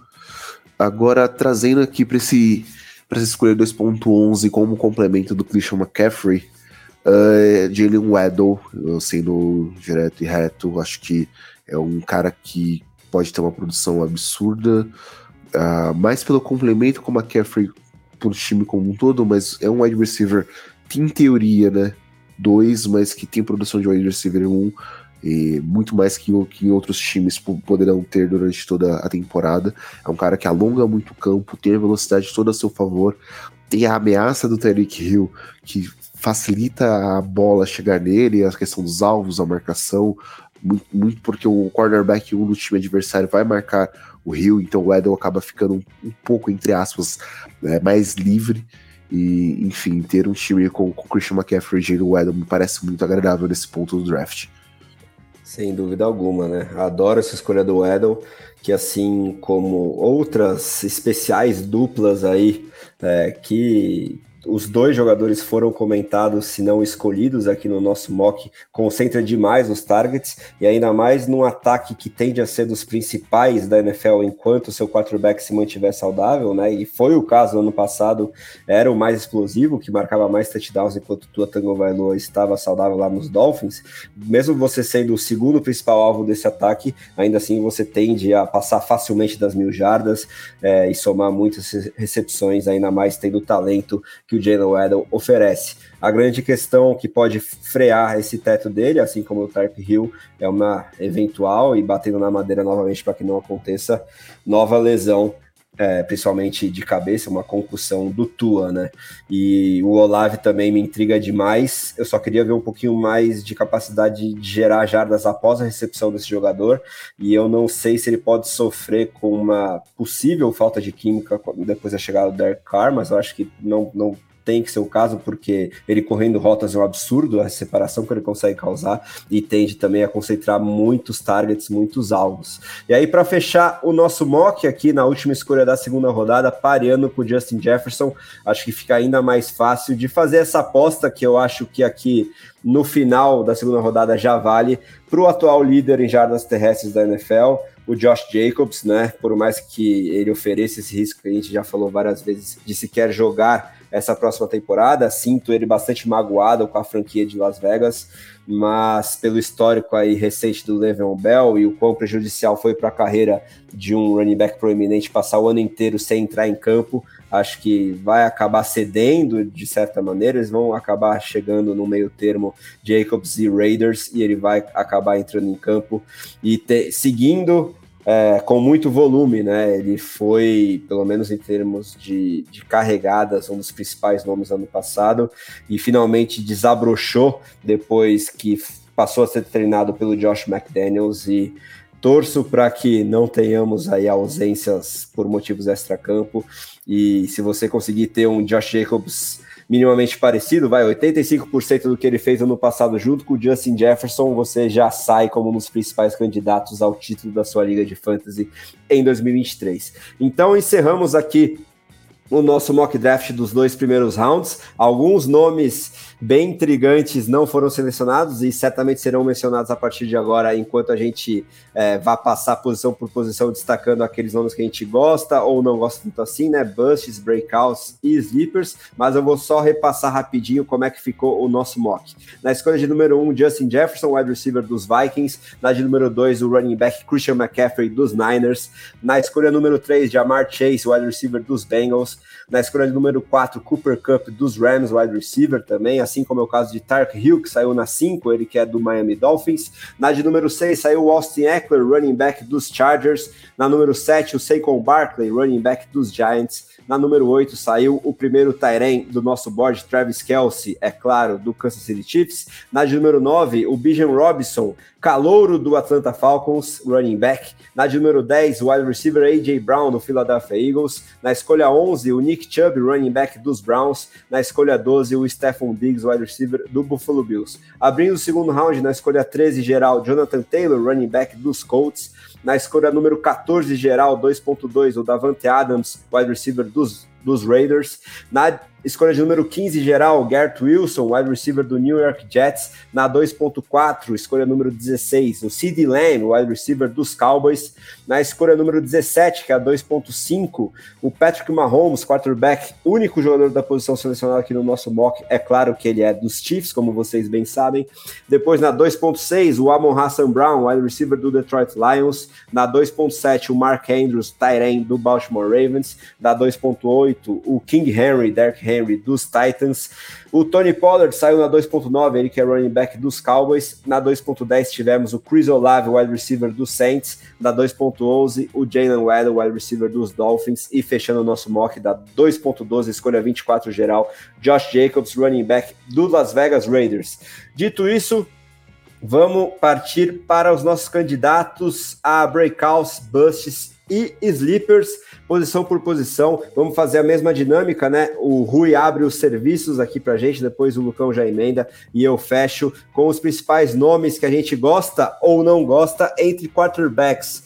Agora, trazendo aqui para esse para essa escolha 2.11 como complemento do Christian McCaffrey, uh, Jalen Waddle, sendo direto e reto, acho que é um cara que pode ter uma produção absurda, uh, mais pelo complemento com o McCaffrey pro time como um todo, mas é um wide receiver que, em teoria, né, dois, mas que tem produção de wide receiver um, e muito mais que, que outros times poderão ter durante toda a temporada. É um cara que alonga muito o campo, tem a velocidade toda a seu favor, tem a ameaça do Tyreek Hill, que facilita a bola chegar nele, a questão dos alvos, a marcação, muito, muito porque o cornerback 1 do time adversário vai marcar o Rio, então o Edel acaba ficando um, um pouco, entre aspas, né, mais livre. E, enfim, ter um time com, com Christian McCaffrey e Jalen Edel me parece muito agradável nesse ponto do draft. Sem dúvida alguma, né? Adoro essa escolha do Edel, que assim como outras especiais duplas aí, é, que os dois jogadores foram comentados, se não escolhidos aqui no nosso mock, concentra demais os targets e ainda mais num ataque que tende a ser dos principais da NFL enquanto seu quarterback se mantiver saudável, né? E foi o caso no ano passado, era o mais explosivo, que marcava mais touchdowns enquanto Tua Tango estava saudável lá nos Dolphins. Mesmo você sendo o segundo principal alvo desse ataque, ainda assim você tende a passar facilmente das mil jardas é, e somar muitas recepções, ainda mais tendo o talento que o Jalen Waddle oferece. A grande questão que pode frear esse teto dele, assim como o Tarp Hill, é uma eventual e batendo na madeira novamente para que não aconteça nova lesão é, principalmente de cabeça, uma concussão do Tua, né? E o Olave também me intriga demais. Eu só queria ver um pouquinho mais de capacidade de gerar jardas após a recepção desse jogador. E eu não sei se ele pode sofrer com uma possível falta de química depois da chegada do Derek Carr, mas eu acho que não, não tem que ser o caso, porque ele correndo rotas é um absurdo, a separação que ele consegue causar, e tende também a concentrar muitos targets, muitos alvos. E aí, para fechar o nosso mock aqui na última escolha da segunda rodada, pareando com o Justin Jefferson, acho que fica ainda mais fácil de fazer essa aposta, que eu acho que aqui no final da segunda rodada já vale para o atual líder em jardas terrestres da NFL, o Josh Jacobs, né? Por mais que ele ofereça esse risco que a gente já falou várias vezes de se quer jogar essa próxima temporada, sinto ele bastante magoado com a franquia de Las Vegas, mas pelo histórico aí recente do Le'Veon Bell e o quão prejudicial foi para a carreira de um running back proeminente passar o ano inteiro sem entrar em campo, acho que vai acabar cedendo de certa maneira, eles vão acabar chegando no meio termo Jacobs e Raiders e ele vai acabar entrando em campo e te, seguindo é, com muito volume, né? Ele foi, pelo menos em termos de, de carregadas, um dos principais nomes ano passado e finalmente desabrochou depois que passou a ser treinado pelo Josh McDaniels e torço para que não tenhamos aí ausências por motivos extra-campo e se você conseguir ter um Josh Jacobs minimamente parecido, vai, 85% do que ele fez ano passado junto com o Justin Jefferson, você já sai como um dos principais candidatos ao título da sua liga de fantasy em 2023. Então encerramos aqui o nosso mock draft dos dois primeiros rounds. Alguns nomes bem intrigantes não foram selecionados e certamente serão mencionados a partir de agora, enquanto a gente é, vai passar posição por posição, destacando aqueles nomes que a gente gosta ou não gosta tanto assim, né? Busts, breakouts e sleepers. Mas eu vou só repassar rapidinho como é que ficou o nosso mock. Na escolha de número 1, um, Justin Jefferson, wide receiver dos Vikings. Na de número 2, o running back Christian McCaffrey dos Niners. Na escolha número 3, Jamar Chase, wide receiver dos Bengals. Na escolha de número 4, Cooper Cup dos Rams, wide receiver também assim como é o caso de Tark Hill, que saiu na 5, ele que é do Miami Dolphins. Na de número 6 saiu Austin Eckler, running back dos Chargers. Na número 7, o Saquon Barkley, running back dos Giants. Na número 8 saiu o primeiro Tyren do nosso board, Travis Kelsey, é claro, do Kansas City Chiefs. Na de número 9, o Bijan Robinson, calouro do Atlanta Falcons, running back. Na de número 10, o wide receiver A.J. Brown, do Philadelphia Eagles. Na escolha 11, o Nick Chubb, running back dos Browns. Na escolha 12, o Stephon Diggs, wide receiver do Buffalo Bills. Abrindo o segundo round, na escolha 13 geral, Jonathan Taylor, running back dos Colts. Na escolha número 14 geral, 2.2, o Davante Adams, wide receiver dos, dos Raiders. Na Escolha de número 15 geral, Gert Wilson, wide receiver do New York Jets. Na 2.4, escolha número 16, o CD Lamb, wide receiver dos Cowboys. Na escolha número 17, que é a 2.5, o Patrick Mahomes, quarterback, único jogador da posição selecionada aqui no nosso mock. É claro que ele é dos Chiefs, como vocês bem sabem. Depois na 2.6, o Amon Hassan Brown, wide receiver do Detroit Lions. Na 2.7, o Mark Andrews, Tyren do Baltimore Ravens. Na 2.8, o King Henry, Derek Henry dos Titans. O Tony Pollard saiu na 2.9, ele que é running back dos Cowboys. Na 2.10 tivemos o Chris Olave, wide receiver dos Saints. Na 2.11, o Jalen Waddle, wide receiver dos Dolphins. E fechando o nosso mock da 2.12, escolha 24 geral, Josh Jacobs, running back do Las Vegas Raiders. Dito isso, vamos partir para os nossos candidatos a breakouts, busts e sleepers posição por posição. Vamos fazer a mesma dinâmica, né? O Rui abre os serviços aqui pra gente, depois o Lucão já emenda e eu fecho com os principais nomes que a gente gosta ou não gosta entre quarterbacks.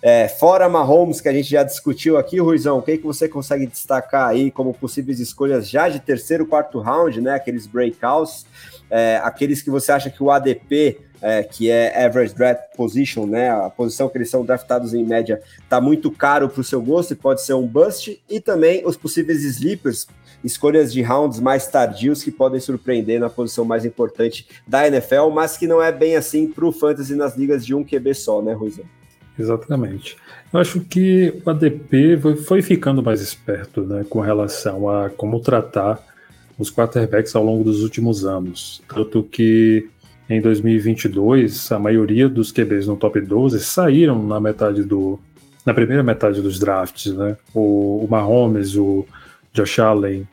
É, fora Mahomes, que a gente já discutiu aqui, Ruizão, o que, que você consegue destacar aí como possíveis escolhas já de terceiro, quarto round, né? Aqueles breakouts, é, aqueles que você acha que o ADP é, que é average draft position, né? A posição que eles são draftados em média está muito caro para o seu gosto e pode ser um bust, e também os possíveis sleepers, escolhas de rounds mais tardios que podem surpreender na posição mais importante da NFL, mas que não é bem assim para o fantasy nas ligas de um QB só, né, Ruizão? Exatamente. Eu acho que o ADP foi ficando mais esperto né, com relação a como tratar os quarterbacks ao longo dos últimos anos. Tanto que em 2022, a maioria dos QBs no top 12 saíram na metade do na primeira metade dos drafts, né? O, o Mahomes, o Josh Allen,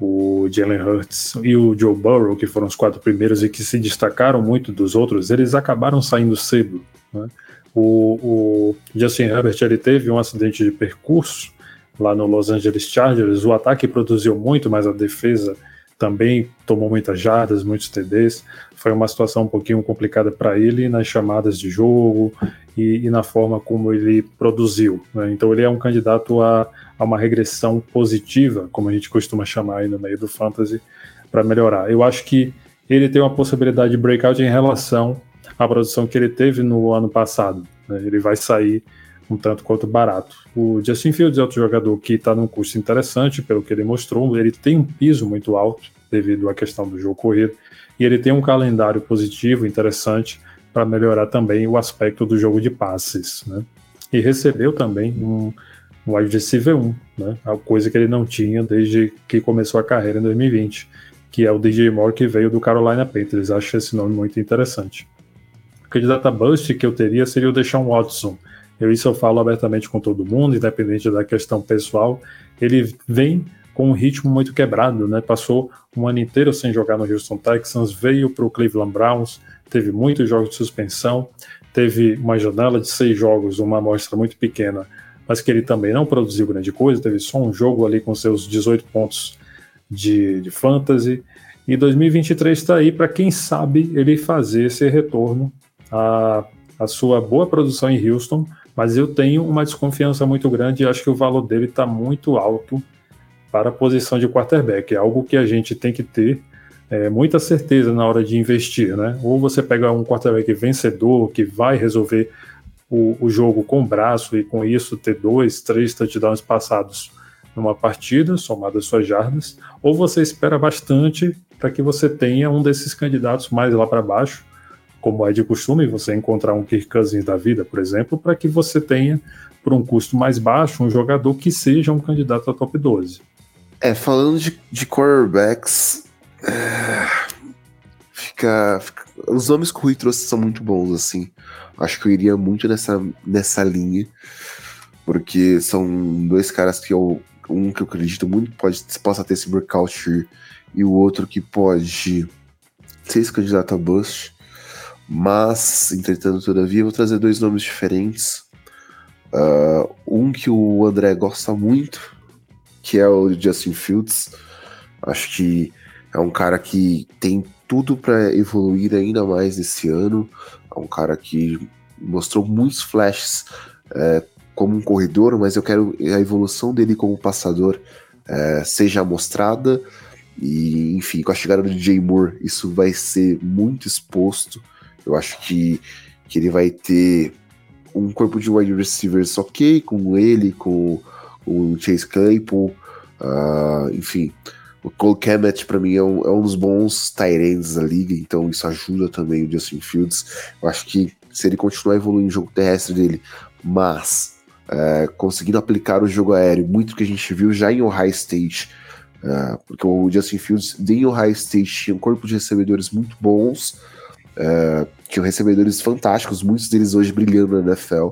o Jalen Hurts e o Joe Burrow, que foram os quatro primeiros e que se destacaram muito dos outros, eles acabaram saindo cedo. Né? O, o, Justin Herbert ele teve um acidente de percurso lá no Los Angeles Chargers, o ataque produziu muito, mas a defesa também tomou muitas jardas, muitos TDs. Foi uma situação um pouquinho complicada para ele nas chamadas de jogo e, e, na forma como ele produziu. Né? Então ele é um candidato a, a, uma regressão positiva, como a gente costuma chamar aí no meio do fantasy, para melhorar. Eu acho que ele tem uma possibilidade de breakout em relação à produção que ele teve no ano passado. Né? Ele vai sair um tanto quanto barato. O Justin Fields é outro jogador que está num custo interessante, pelo que ele mostrou. Ele tem um piso muito alto devido à questão do jogo corrido e ele tem um calendário positivo, interessante, para melhorar também o aspecto do jogo de passes. Né? E recebeu também um, wide receiver 1, né? a coisa que ele não tinha desde que começou a carreira em 2020, que é o DJ Moore que veio do Carolina Panthers. Acho esse nome muito interessante. O candidato a bust que eu teria seria o Deshaun Watson, eu, isso eu falo abertamente com todo mundo, independente da questão pessoal. Ele vem com um ritmo muito quebrado, né? Passou um ano inteiro sem jogar no Houston Texans, veio para o Cleveland Browns, teve muitos jogos de suspensão, teve uma janela de seis jogos, uma amostra muito pequena, mas que ele também não produziu grande coisa, teve só um jogo ali com seus 18 pontos de, de fantasy. E 2023 está aí para quem sabe ele fazer esse retorno à, à sua boa produção em Houston mas eu tenho uma desconfiança muito grande e acho que o valor dele está muito alto para a posição de quarterback. É algo que a gente tem que ter é, muita certeza na hora de investir, né? Ou você pega um quarterback vencedor que vai resolver o, o jogo com o braço e com isso ter dois, três touchdowns passados numa partida, somado às suas jardas, ou você espera bastante para que você tenha um desses candidatos mais lá para baixo, como é de costume, você encontrar um Kirk Cousins da vida, por exemplo, para que você tenha, por um custo mais baixo, um jogador que seja um candidato a top 12. É, falando de, de quarterbacks, é, fica, fica, Os nomes que o Rui trouxe são muito bons, assim. Acho que eu iria muito nessa, nessa linha, porque são dois caras que eu. Um que eu acredito muito pode, possa ter esse breakout e o outro que pode ser esse candidato a bust. Mas, entretanto, todavia, vou trazer dois nomes diferentes. Uh, um que o André gosta muito, que é o Justin Fields. Acho que é um cara que tem tudo para evoluir ainda mais esse ano. É um cara que mostrou muitos flashes é, como um corredor, mas eu quero a evolução dele como passador é, seja mostrada. E, enfim, com a chegada do DJ Moore, isso vai ser muito exposto. Eu acho que, que ele vai ter um corpo de wide receivers ok, com ele, com o Chase Claypool, uh, enfim. O Cole Kemet, para mim, é um, é um, dos bons tight da liga, então isso ajuda também o Justin Fields. Eu acho que se ele continuar evoluindo o jogo terrestre dele, mas é, conseguindo aplicar o jogo aéreo, muito que a gente viu já em Ohio State, é, porque o Justin Fields em Ohio State tinha um corpo de recebedores muito bons, é, tinham recebedores fantásticos, muitos deles hoje brilhando na NFL.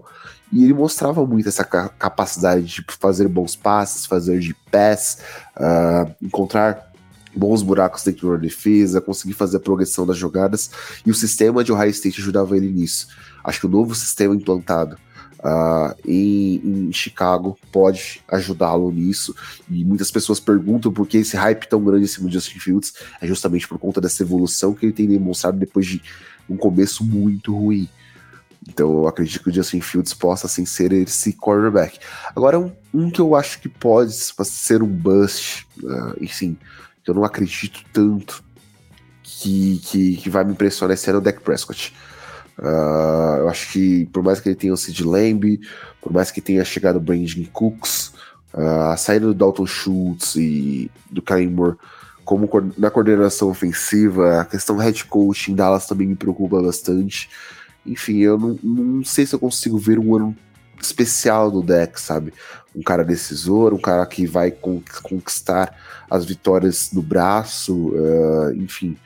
E ele mostrava muito essa capacidade de fazer bons passes, fazer de pass, uh, encontrar bons buracos dentro da defesa, conseguir fazer a progressão das jogadas. E o sistema de Ohio State ajudava ele nisso. Acho que o novo sistema implantado uh, em, em, Chicago pode ajudá-lo nisso. E muitas pessoas perguntam por que esse hype tão grande em cima de Justin Fields. É justamente por conta dessa evolução que ele tem demonstrado depois de um começo muito ruim. Então eu acredito que o Justin Fields possa assim, ser esse quarterback. Agora, um, um que eu acho que pode ser um bust, uh, enfim, que eu não acredito tanto que, que, que vai me impressionar esse ano é o Dak Prescott. Uh, eu acho que, por mais que ele tenha o Sid Lamb, por mais que tenha chegado o Brandon Cooks, uh, a saída do Dalton Schultz e do Kyle Moore como na coordenação ofensiva, a questão head coach em Dallas também me preocupa bastante. Enfim, eu não, não sei se eu consigo ver um ano especial do deck, sabe? Um cara decisor, um cara que vai conquistar as vitórias no braço, uh, enfim.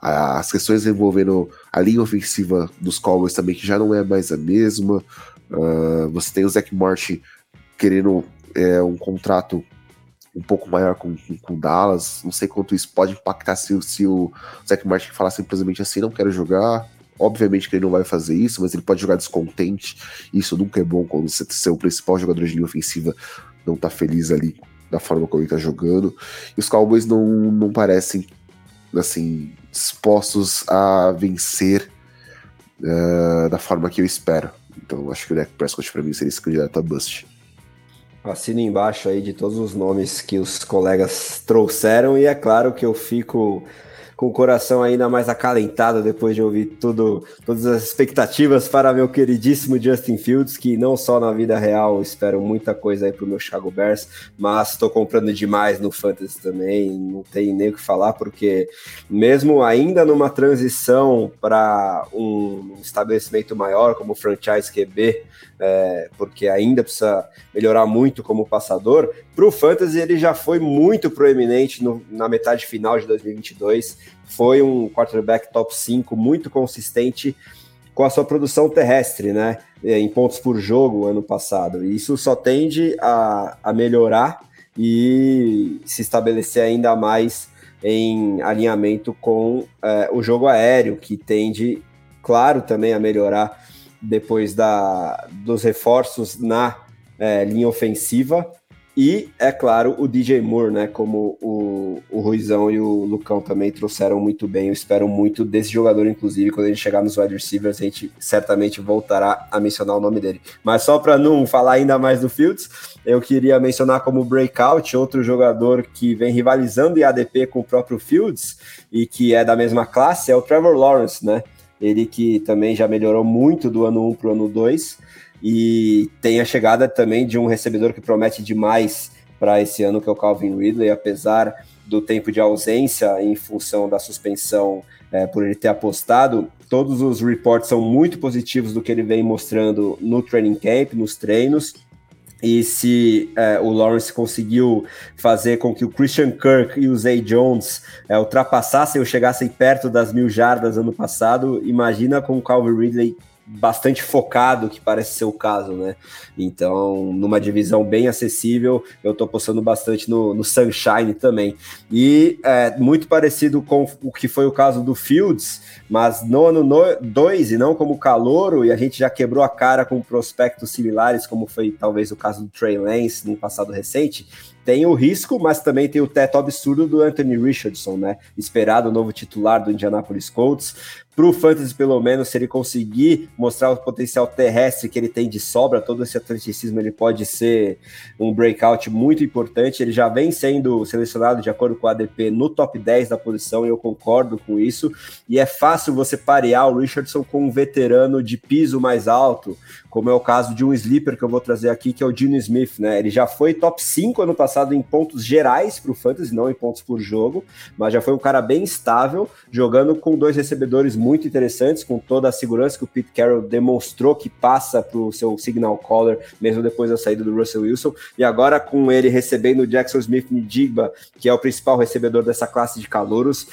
As questões envolvendo a linha ofensiva dos Cowboys também, que já não é mais a mesma. Uh, você tem o Zach Martin querendo é, um contrato um pouco maior com, com, Dallas. Não sei quanto isso pode impactar se, se o Zach Martin falar simplesmente assim, não quero jogar. Obviamente que ele não vai fazer isso, mas ele pode jogar descontente. Isso nunca é bom quando você ser o principal jogador de linha ofensiva não tá feliz ali da forma como ele tá jogando. E os Cowboys não, não parecem, assim, dispostos a vencer uh, da forma que eu espero. Então acho que o Dak Prescott para mim seria esse candidato a bust. Assino embaixo aí de todos os nomes que os colegas trouxeram e é claro que eu fico com o coração ainda mais acalentado depois de ouvir tudo, todas as expectativas para meu queridíssimo Justin Fields, que não só na vida real espero muita coisa aí para o meu Chicago Bears, mas estou comprando demais no Fantasy também, não tem nem o que falar, porque mesmo ainda numa transição para um estabelecimento maior como o franchise QB, é, porque ainda precisa melhorar muito como passador, para o Fantasy ele já foi muito proeminente no, na metade final de 2022, foi um quarterback top 5 muito consistente com a sua produção terrestre, né, em pontos por jogo ano passado, e isso só tende a, a melhorar e se estabelecer ainda mais em alinhamento com é, o jogo aéreo, que tende, claro, também a melhorar depois da, dos reforços na é, linha ofensiva. E, é claro, o DJ Moore, né? Como o, o Ruizão e o Lucão também trouxeram muito bem. Eu espero muito desse jogador, inclusive, quando gente chegar nos wide receivers, a gente certamente voltará a mencionar o nome dele. Mas só para não falar ainda mais do Fields, eu queria mencionar como breakout outro jogador que vem rivalizando em ADP com o próprio Fields e que é da mesma classe, é o Trevor Lawrence, né? Ele que também já melhorou muito do ano 1 para o ano 2 e tem a chegada também de um recebedor que promete demais para esse ano, que é o Calvin Ridley, apesar do tempo de ausência em função da suspensão é, por ele ter apostado, todos os reports são muito positivos do que ele vem mostrando no training camp, nos treinos, e se é, o Lawrence conseguiu fazer com que o Christian Kirk e o Zay Jones é, ultrapassassem ou chegassem perto das mil jardas ano passado, imagina com o Calvin Ridley bastante focado, que parece ser o caso, né? Então, numa divisão bem acessível, eu tô apostando bastante no, no Sunshine também. E é, muito parecido com o que foi o caso do Fields, mas no ano 2 e não como calouro, e a gente já quebrou a cara com prospectos similares, como foi talvez o caso do Trey Lance no passado recente tem o risco, mas também tem o teto absurdo do Anthony Richardson, né? Esperado o novo titular do Indianapolis Colts. Para o Fantasy, pelo menos, se ele conseguir mostrar o potencial terrestre que ele tem de sobra, todo esse atleticismo, ele pode ser um breakout muito importante. Ele já vem sendo selecionado de acordo com o ADP no top 10 da posição, e eu concordo com isso. E é fácil você parear o Richardson com um veterano de piso mais alto, como é o caso de um sleeper que eu vou trazer aqui, que é o Dino Smith, né? Ele já foi top 5 ano passado em pontos gerais para o Fantasy, não em pontos por jogo, mas já foi um cara bem estável, jogando com dois recebedores muito interessantes, com toda a segurança que o Pete Carroll demonstrou que passa para o seu signal caller, mesmo depois da saída do Russell Wilson, e agora com ele recebendo o Jackson Smith Ndigba, que é o principal recebedor dessa classe de calouros,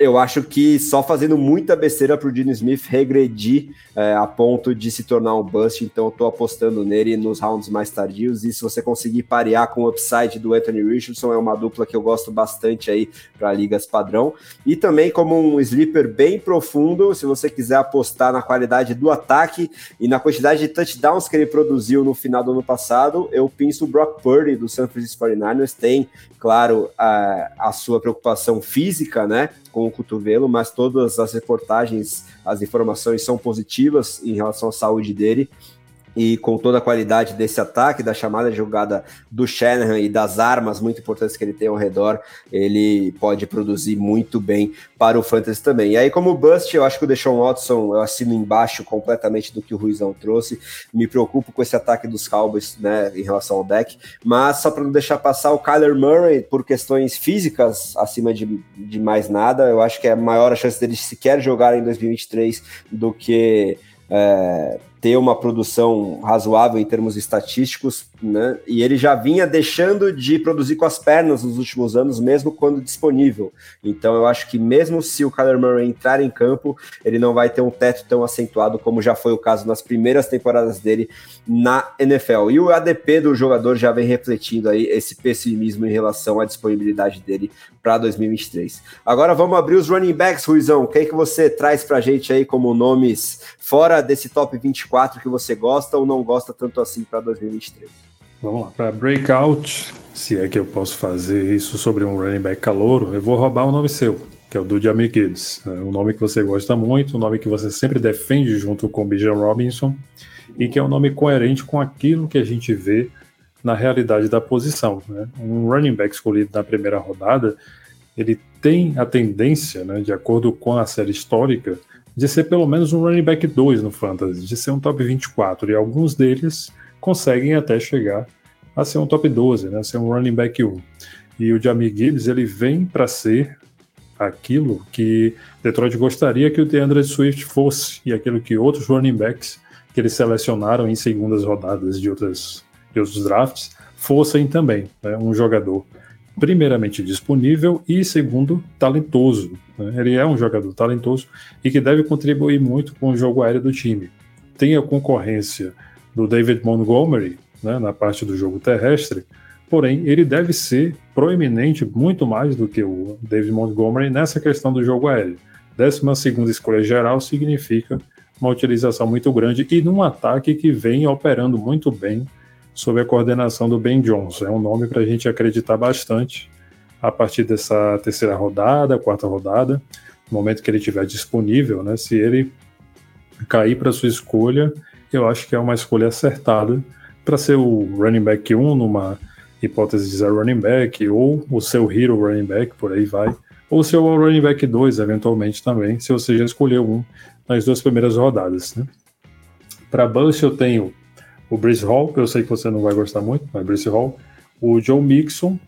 eu acho que só fazendo muita besteira para o Dino Smith regredir é, a ponto de se tornar um bust, então eu tô apostando nele nos rounds mais tardios, e se você conseguir parear com o upside do Anthony Richardson, é uma dupla que eu gosto bastante aí para ligas padrão, e também como um sleeper bem profundo, se você quiser apostar na qualidade do ataque e na quantidade de touchdowns que ele produziu no final do ano passado, eu penso o Brock Purdy do San Francisco 49ers, tem, claro, a, a sua preocupação física, né, com o cotovelo, mas todas as reportagens, as informações são positivas em relação à saúde dele e com toda a qualidade desse ataque, da chamada de jogada do Shanahan e das armas muito importantes que ele tem ao redor, ele pode produzir muito bem para o Fantasy também. E aí, como bust, eu acho que o Deshaun Watson, eu assino embaixo completamente do que o Ruizão trouxe, me preocupo com esse ataque dos Cowboys, né, em relação ao deck, mas só para não deixar passar o Kyler Murray, por questões físicas, acima de, de mais nada, eu acho que é maior a chance dele sequer jogar em 2023 do que... É, ter uma produção razoável em termos estatísticos, né? E ele já vinha deixando de produzir com as pernas nos últimos anos, mesmo quando disponível. Então eu acho que mesmo se o Kyler Murray entrar em campo, ele não vai ter um teto tão acentuado como já foi o caso nas primeiras temporadas dele na NFL. E o ADP do jogador já vem refletindo aí esse pessimismo em relação à disponibilidade dele para 2023. Agora vamos abrir os running backs, Ruizão. O que, é você traz para a gente aí como nomes fora desse top 24 que você gosta ou não gosta tanto assim para 2023? Vamos lá. Para breakout, se é que eu posso fazer isso sobre um running back calouro, eu vou roubar o nome seu, que é o do Jamie Gibbs. É um nome que você gosta muito, um nome que você sempre defende junto com o Bijan Robinson, e que é um nome coerente com aquilo que a gente vê na realidade da posição. Né? Um running back escolhido na primeira rodada, ele tem a tendência, né, de acordo com a série histórica, de ser pelo menos um running back 2 no Fantasy, de ser um top 24, e alguns deles conseguem até chegar a ser um top 12, né, a ser um running back 1. E o Jamie Gibbs, ele vem para ser aquilo que Detroit gostaria que o DeAndre Swift fosse, e aquilo que outros running backs que eles selecionaram em segundas rodadas de, outras, de outros drafts fossem também. Né, um jogador primeiramente disponível e segundo talentoso. Né? Ele é um jogador talentoso e que deve contribuir muito com o jogo aéreo do time. Tem a concorrência do David Montgomery né, na parte do jogo terrestre, porém ele deve ser proeminente muito mais do que o David Montgomery nessa questão do jogo aéreo. Décima segunda escolha geral significa uma utilização muito grande e num ataque que vem operando muito bem sob a coordenação do Ben Johnson. É um nome para a gente acreditar bastante a partir dessa terceira rodada, quarta rodada, no momento que ele estiver disponível, né? Se ele cair para sua escolha, eu acho que é uma escolha acertada para ser o running back 1 numa hipótese de zero running back, ou o seu hero running back, por aí vai, ou o seu running back 2, eventualmente também, se você já escolheu um nas duas primeiras rodadas. Né? Para Bust eu tenho o Brice Hall, que eu sei que você não vai gostar muito, mas Brice Hall, o Joe Mixon,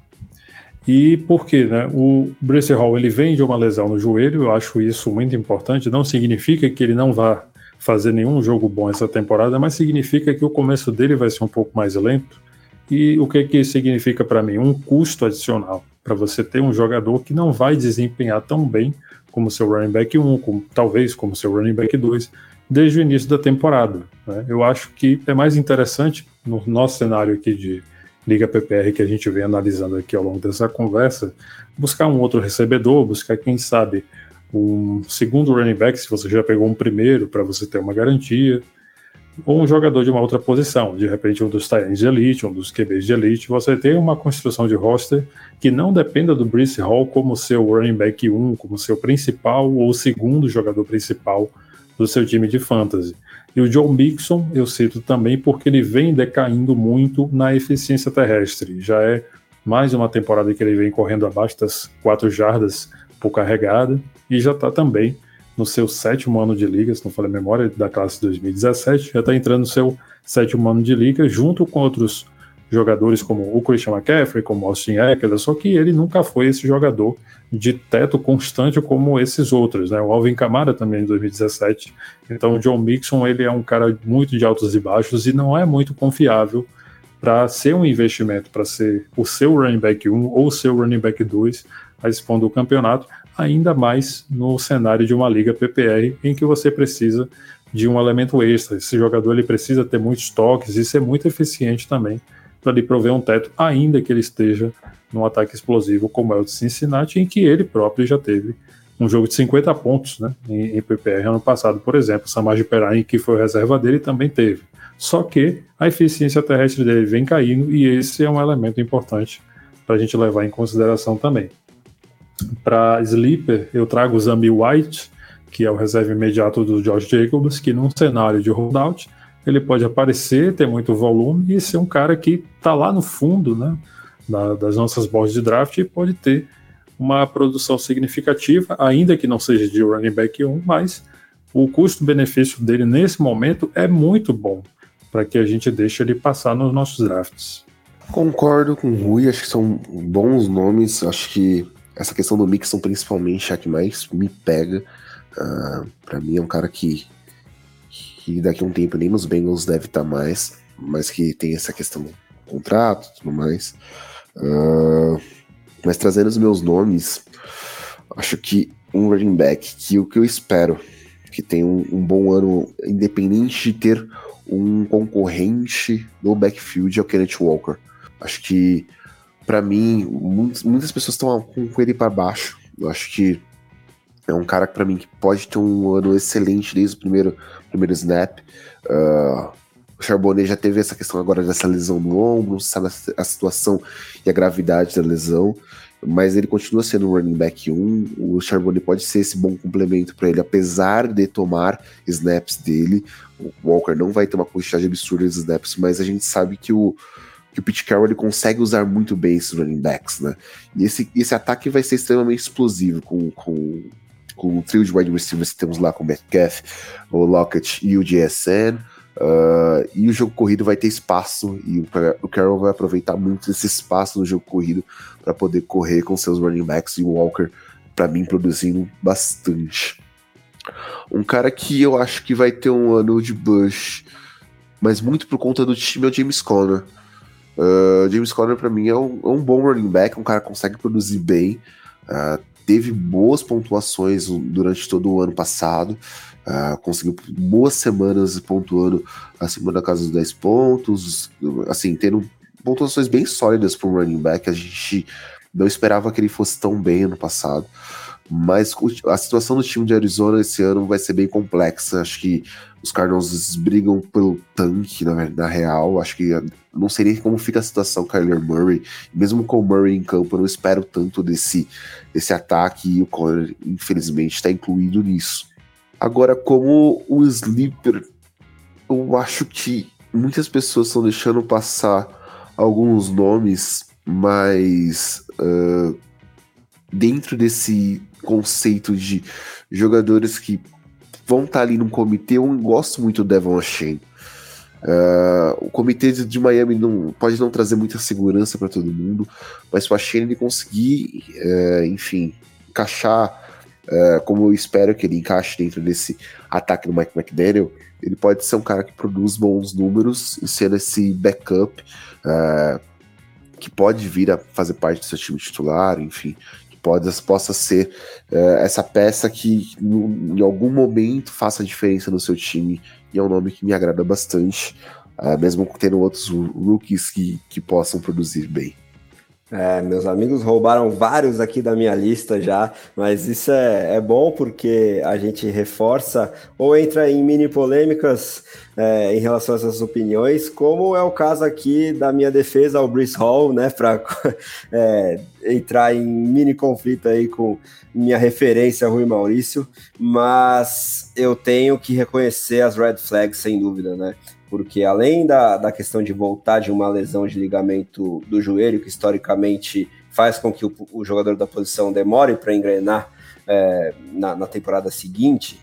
e por quê? Né? O Brice Hall ele vem de uma lesão no joelho, eu acho isso muito importante, não significa que ele não vá fazer nenhum jogo bom essa temporada, mas significa que o começo dele vai ser um pouco mais lento. E o que, que isso significa para mim? Um custo adicional para você ter um jogador que não vai desempenhar tão bem como seu running back 1, como, talvez como seu running back 2, desde o início da temporada. Né? Eu acho que é mais interessante, no nosso cenário aqui de Liga PPR que a gente vem analisando aqui ao longo dessa conversa, buscar um outro recebedor, buscar, quem sabe, um segundo running back, se você já pegou um primeiro, para você ter uma garantia, ou um jogador de uma outra posição, de repente um dos Tyrants de elite, um dos QBs de elite, você tem uma construção de roster que não dependa do Brice Hall como seu running back 1, como seu principal ou segundo jogador principal do seu time de fantasy. E o John Mixon eu cito também porque ele vem decaindo muito na eficiência terrestre. Já é mais uma temporada que ele vem correndo abaixo das 4 jardas por carregada e já está também no seu sétimo ano de liga, se não falei memória, da classe 2017, já está entrando no seu sétimo ano de liga, junto com outros jogadores como o Christian McCaffrey, como o Austin Eckler, só que ele nunca foi esse jogador de teto constante como esses outros, né? O Alvin Kamara também em 2017. Então o John Mixon, ele é um cara muito de altos e baixos e não é muito confiável para ser um investimento, para ser o seu running back 1 ou o seu running back 2 a esse ponto do campeonato, ainda mais no cenário de uma liga PPR em que você precisa de um elemento extra. Esse jogador ele precisa ter muitos toques e ser muito eficiente também para lhe prover um teto, ainda que ele esteja num ataque explosivo como é o de Cincinnati, em que ele próprio já teve um jogo de 50 pontos né, em, em PPR ano passado, por exemplo. Samaj Perain, que foi reserva dele, também teve. Só que a eficiência terrestre dele vem caindo e esse é um elemento importante para a gente levar em consideração também. Para Sleeper, eu trago o Zambi White, que é o reserva imediato do Josh Jacobs, que num cenário de holdout ele pode aparecer, ter muito volume e ser um cara que está lá no fundo né, da, das nossas boards de draft e pode ter uma produção significativa, ainda que não seja de running back 1, mas o custo-benefício dele nesse momento é muito bom para que a gente deixe ele passar nos nossos drafts. Concordo com o Rui, acho que são bons nomes, acho que essa questão do Mixon principalmente é a que mais me pega. Uh, ah, para mim é um cara que que daqui a um tempo nem nos Bengals deve estar tá mais, mas que tem essa questão do contrato e tudo mais. Uh, mas trazendo os meus nomes, acho que um running back que o que eu espero que tem um, um bom ano, independente de ter um concorrente no backfield, é o Kenneth Walker. Acho que, para mim, muitas, muitas pessoas estão com ele para baixo. Eu acho que é um cara que para mim que pode ter um ano excelente desde o primeiro, primeiro snap. Uh, o Charbonnet já teve essa questão agora dessa lesão no ombro, não sabe a situação e a gravidade da lesão, mas ele continua sendo um running back 1. O Charbonnet pode ser esse bom complemento para ele, apesar de tomar snaps dele. O Walker não vai ter uma quantidade absurda de snaps, mas a gente sabe que o, que o Pete Carroll ele consegue usar muito bem esses running backs, né? E esse, esse ataque vai ser extremamente explosivo com, com, com o trio de wide receivers que temos lá com o Metcalf, o Lockett e o GSN. Uh, e o jogo corrido vai ter espaço e o, o Carroll vai aproveitar muito esse espaço no jogo corrido para poder correr com seus running backs e o Walker, para mim, produzindo bastante. Um cara que eu acho que vai ter um ano de Bush, mas muito por conta do time é o James Conner. Uh, James Conner, para mim, é um, é um, bom running back, um cara que consegue produzir bem. Uh, teve boas pontuações durante todo o ano passado. Uh, conseguiu boas semanas pontuando acima da casa dos 10 pontos, assim, tendo pontuações bem sólidas para um running back. A gente não esperava que ele fosse tão bem ano passado. Mas a situação do time de Arizona esse ano vai ser bem complexa. Acho que os Cardinals brigam pelo tanque, na, na real. Acho que não sei nem como fica a situação Kyler Murray. Mesmo com o Murray em campo, eu não espero tanto desse, desse ataque e o Conner, infelizmente, está incluído nisso. Agora, como o Sleeper, eu acho que muitas pessoas estão deixando passar alguns nomes, mas uh, dentro desse conceito de jogadores que vão estar tá ali no comitê, eu gosto muito do Devon Shane. Uh, o comitê de Miami não, pode não trazer muita segurança para todo mundo, mas o Shane conseguir, uh, enfim, encaixar uh, como eu espero que ele encaixe dentro desse ataque do Mike McDaniel, ele pode ser um cara que produz bons números e ser esse backup uh, que pode vir a fazer parte do seu time titular, enfim, pode, possa ser uh, essa peça que em algum momento faça diferença no seu time e é um nome que me agrada bastante, mesmo tendo outros rookies que, que possam produzir bem. É, meus amigos roubaram vários aqui da minha lista já, mas isso é, é bom porque a gente reforça ou entra em mini polêmicas é, em relação a essas opiniões, como é o caso aqui da minha defesa ao Brice Hall, né, para é, entrar em mini conflito aí com minha referência Rui Maurício, mas eu tenho que reconhecer as red flags sem dúvida, né? Porque além da, da questão de voltar de uma lesão de ligamento do joelho, que historicamente faz com que o, o jogador da posição demore para engrenar é, na, na temporada seguinte,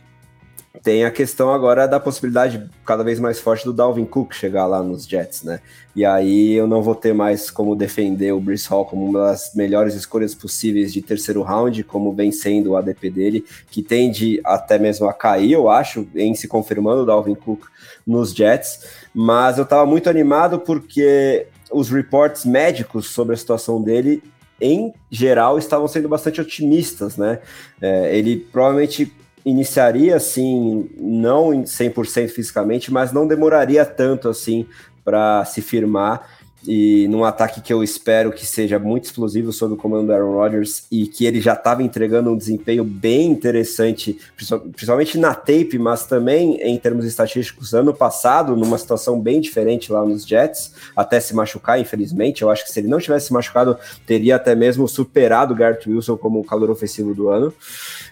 tem a questão agora da possibilidade cada vez mais forte do Dalvin Cook chegar lá nos Jets, né? E aí eu não vou ter mais como defender o Brice Hall como uma das melhores escolhas possíveis de terceiro round, como vem sendo o ADP dele, que tende até mesmo a cair, eu acho, em se confirmando o Dalvin Cook nos Jets. Mas eu estava muito animado porque os reports médicos sobre a situação dele em geral, estavam sendo bastante otimistas, né? É, ele provavelmente iniciaria assim, não em 100% fisicamente, mas não demoraria tanto assim para se firmar e num ataque que eu espero que seja muito explosivo sob o comando do Aaron Rodgers e que ele já estava entregando um desempenho bem interessante, principalmente na tape, mas também em termos estatísticos ano passado, numa situação bem diferente lá nos Jets, até se machucar, infelizmente. Eu acho que se ele não tivesse machucado, teria até mesmo superado o Garrett Wilson como o calor ofensivo do ano.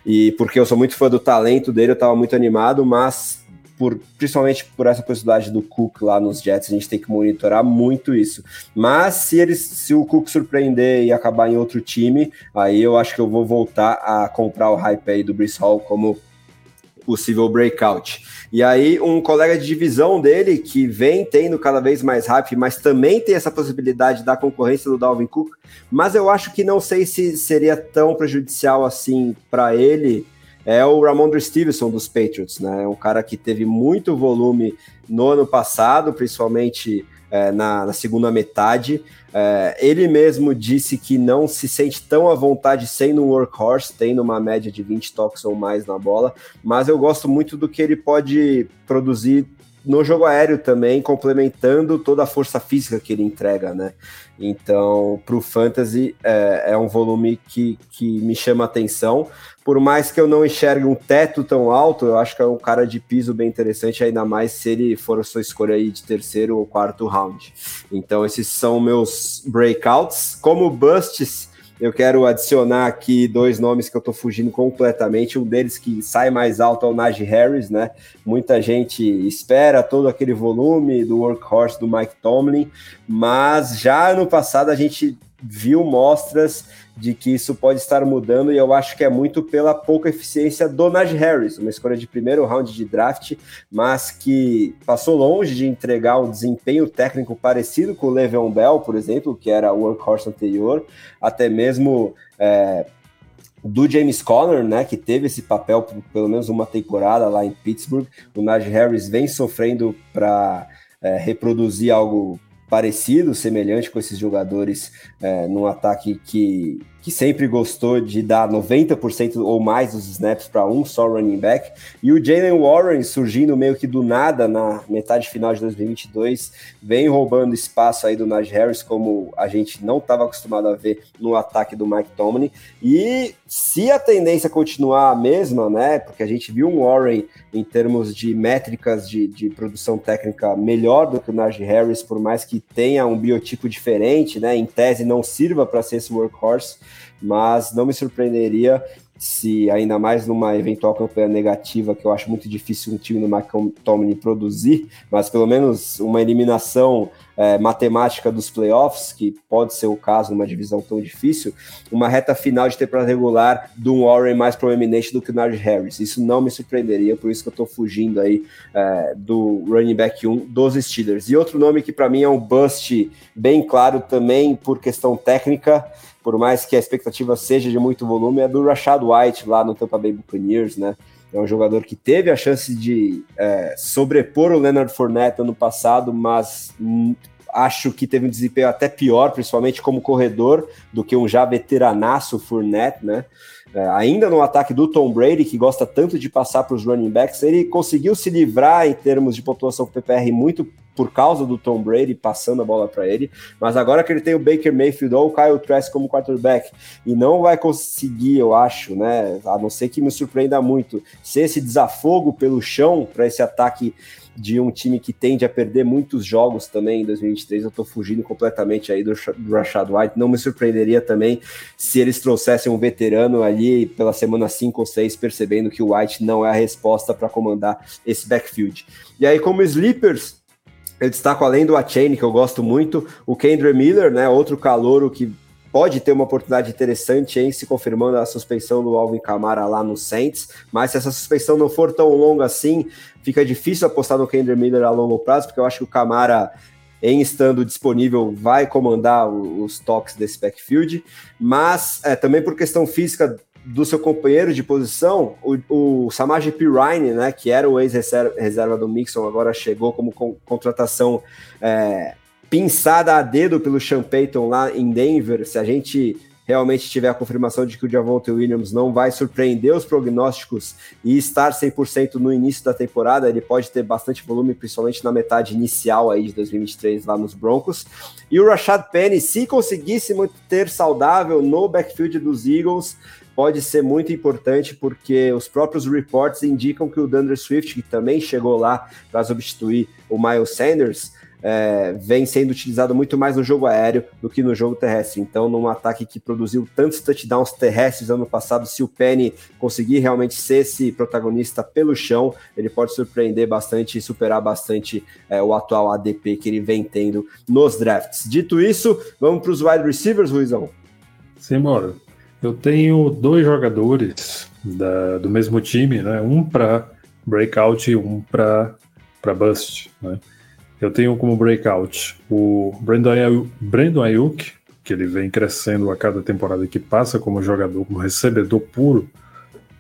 E porque eu sou muito fã do talento dele, eu estava muito animado, mas por, principalmente por essa possibilidade do Cook lá nos Jets, a gente tem que monitorar muito isso. Mas se eles, se o Cook surpreender e acabar em outro time, aí eu acho que eu vou voltar a comprar o hype aí do Brice Hall como possível breakout. E aí, um colega de divisão dele, que vem tendo cada vez mais hype, mas também tem essa possibilidade da concorrência do Dalvin Cook, mas eu acho que não sei se seria tão prejudicial assim para ele é o Ramondre Stevenson dos Patriots, né? É um cara que teve muito volume no ano passado, principalmente é, na, na, segunda metade. É, ele mesmo disse que não se sente tão à vontade sendo um workhorse, tendo uma média de 20 toques ou mais na bola, mas eu gosto muito do que ele pode produzir no jogo aéreo também, complementando toda a força física que ele entrega, né? Então, para o Fantasy, é, é, um volume que, que me chama atenção. Por mais que eu não enxergue um teto tão alto, eu acho que é um cara de piso bem interessante, ainda mais se ele for a sua escolha aí de terceiro ou quarto round. Então, esses são meus breakouts. Como busts, eu quero adicionar aqui dois nomes que eu estou fugindo completamente. Um deles que sai mais alto é o Najee Harris, né? Muita gente espera todo aquele volume do workhorse do Mike Tomlin, mas já no passado a gente viu mostras de que isso pode estar mudando e eu acho que é muito pela pouca eficiência do Najee Harris, uma escolha de primeiro round de draft, mas que passou longe de entregar um desempenho técnico parecido com o Le'Veon Bell, por exemplo, que era o workhorse anterior, até mesmo é, do James Conner, né, que teve esse papel por pelo menos uma temporada lá em Pittsburgh. O Najee Harris vem sofrendo para é, reproduzir algo parecido, semelhante com esses jogadores é, num ataque que que sempre gostou de dar 90% ou mais dos snaps para um só running back, e o Jalen Warren surgindo meio que do nada na metade final de 2022, vem roubando espaço aí do Najee Harris, como a gente não estava acostumado a ver no ataque do Mike Tomlin, e se a tendência continuar a mesma, né, porque a gente viu um Warren em termos de métricas de, de produção técnica melhor do que o Najee Harris, por mais que tenha um biotipo diferente, né, em tese não sirva para ser esse workhorse, mas não me surpreenderia se ainda mais numa eventual campanha negativa, que eu acho muito difícil um time do McTominay produzir, mas pelo menos uma eliminação é, matemática dos playoffs, que pode ser o caso numa divisão tão difícil, uma reta final de temporada regular do Warren mais proeminente do que o Najee Harris. Isso não me surpreenderia, por isso que eu estou fugindo aí é, do running back 1 dos Steelers. E outro nome que para mim é um bust bem claro também por questão técnica, por mais que a expectativa seja de muito volume, é do Rashad White lá no Tampa Bay Buccaneers, né? É um jogador que teve a chance de é, sobrepor o Leonard Fournette ano passado, mas hum, acho que teve um desempenho até pior, principalmente como corredor, do que um já veteranaço Fournette, né? É, ainda no ataque do Tom Brady, que gosta tanto de passar para os running backs, ele conseguiu se livrar em termos de pontuação PPR muito por causa do Tom Brady passando a bola para ele, mas agora que ele tem o Baker Mayfield ou o Kyle Trask como quarterback e não vai conseguir, eu acho, né, a não ser que me surpreenda muito, ser esse desafogo pelo chão para esse ataque de um time que tende a perder muitos jogos também em 2023. Eu tô fugindo completamente aí do, do Rashad White. Não me surpreenderia também se eles trouxessem um veterano ali pela semana 5 ou 6, percebendo que o White não é a resposta para comandar esse backfield. E aí, como sleepers, eu destaco além do Achain, que eu gosto muito, o Kendra Miller, né, outro calouro que pode ter uma oportunidade interessante em se confirmando a suspensão do Alvin Kamara lá no Saints, mas se essa suspensão não for tão longa assim, fica difícil apostar no Kendra Miller a longo prazo, porque eu acho que o Kamara em estando disponível, vai comandar os toques desse backfield, mas é, também por questão física do seu companheiro de posição, o, o Samaje Pirine, né, que era o ex-reserva do Mixon, agora chegou como contratação é, pinçada a dedo pelo Sean Payton lá em Denver. Se a gente realmente tiver a confirmação de que o Javonte Williams não vai surpreender os prognósticos e estar 100% no início da temporada, ele pode ter bastante volume, principalmente na metade inicial aí de 2023 lá nos Broncos. E o Rashad Penny, se conseguisse manter saudável no backfield dos Eagles, pode ser muito importante porque os próprios reports indicam que o Dunder Swift, que também chegou lá para substituir o Miles Sanders, é, vem sendo utilizado muito mais no jogo aéreo do que no jogo terrestre. Então, num ataque que produziu tantos touchdowns terrestres ano passado, se o Penny conseguir realmente ser esse protagonista pelo chão, ele pode surpreender bastante e superar bastante é, o atual ADP que ele vem tendo nos drafts. Dito isso, vamos para os wide receivers, Ruizão? Simbora. Eu tenho dois jogadores da, do mesmo time, né? Um para breakout e um para bust. Né? Eu tenho como breakout o Brandon, Brandon Ayuk, que ele vem crescendo a cada temporada que passa como jogador, como recebedor puro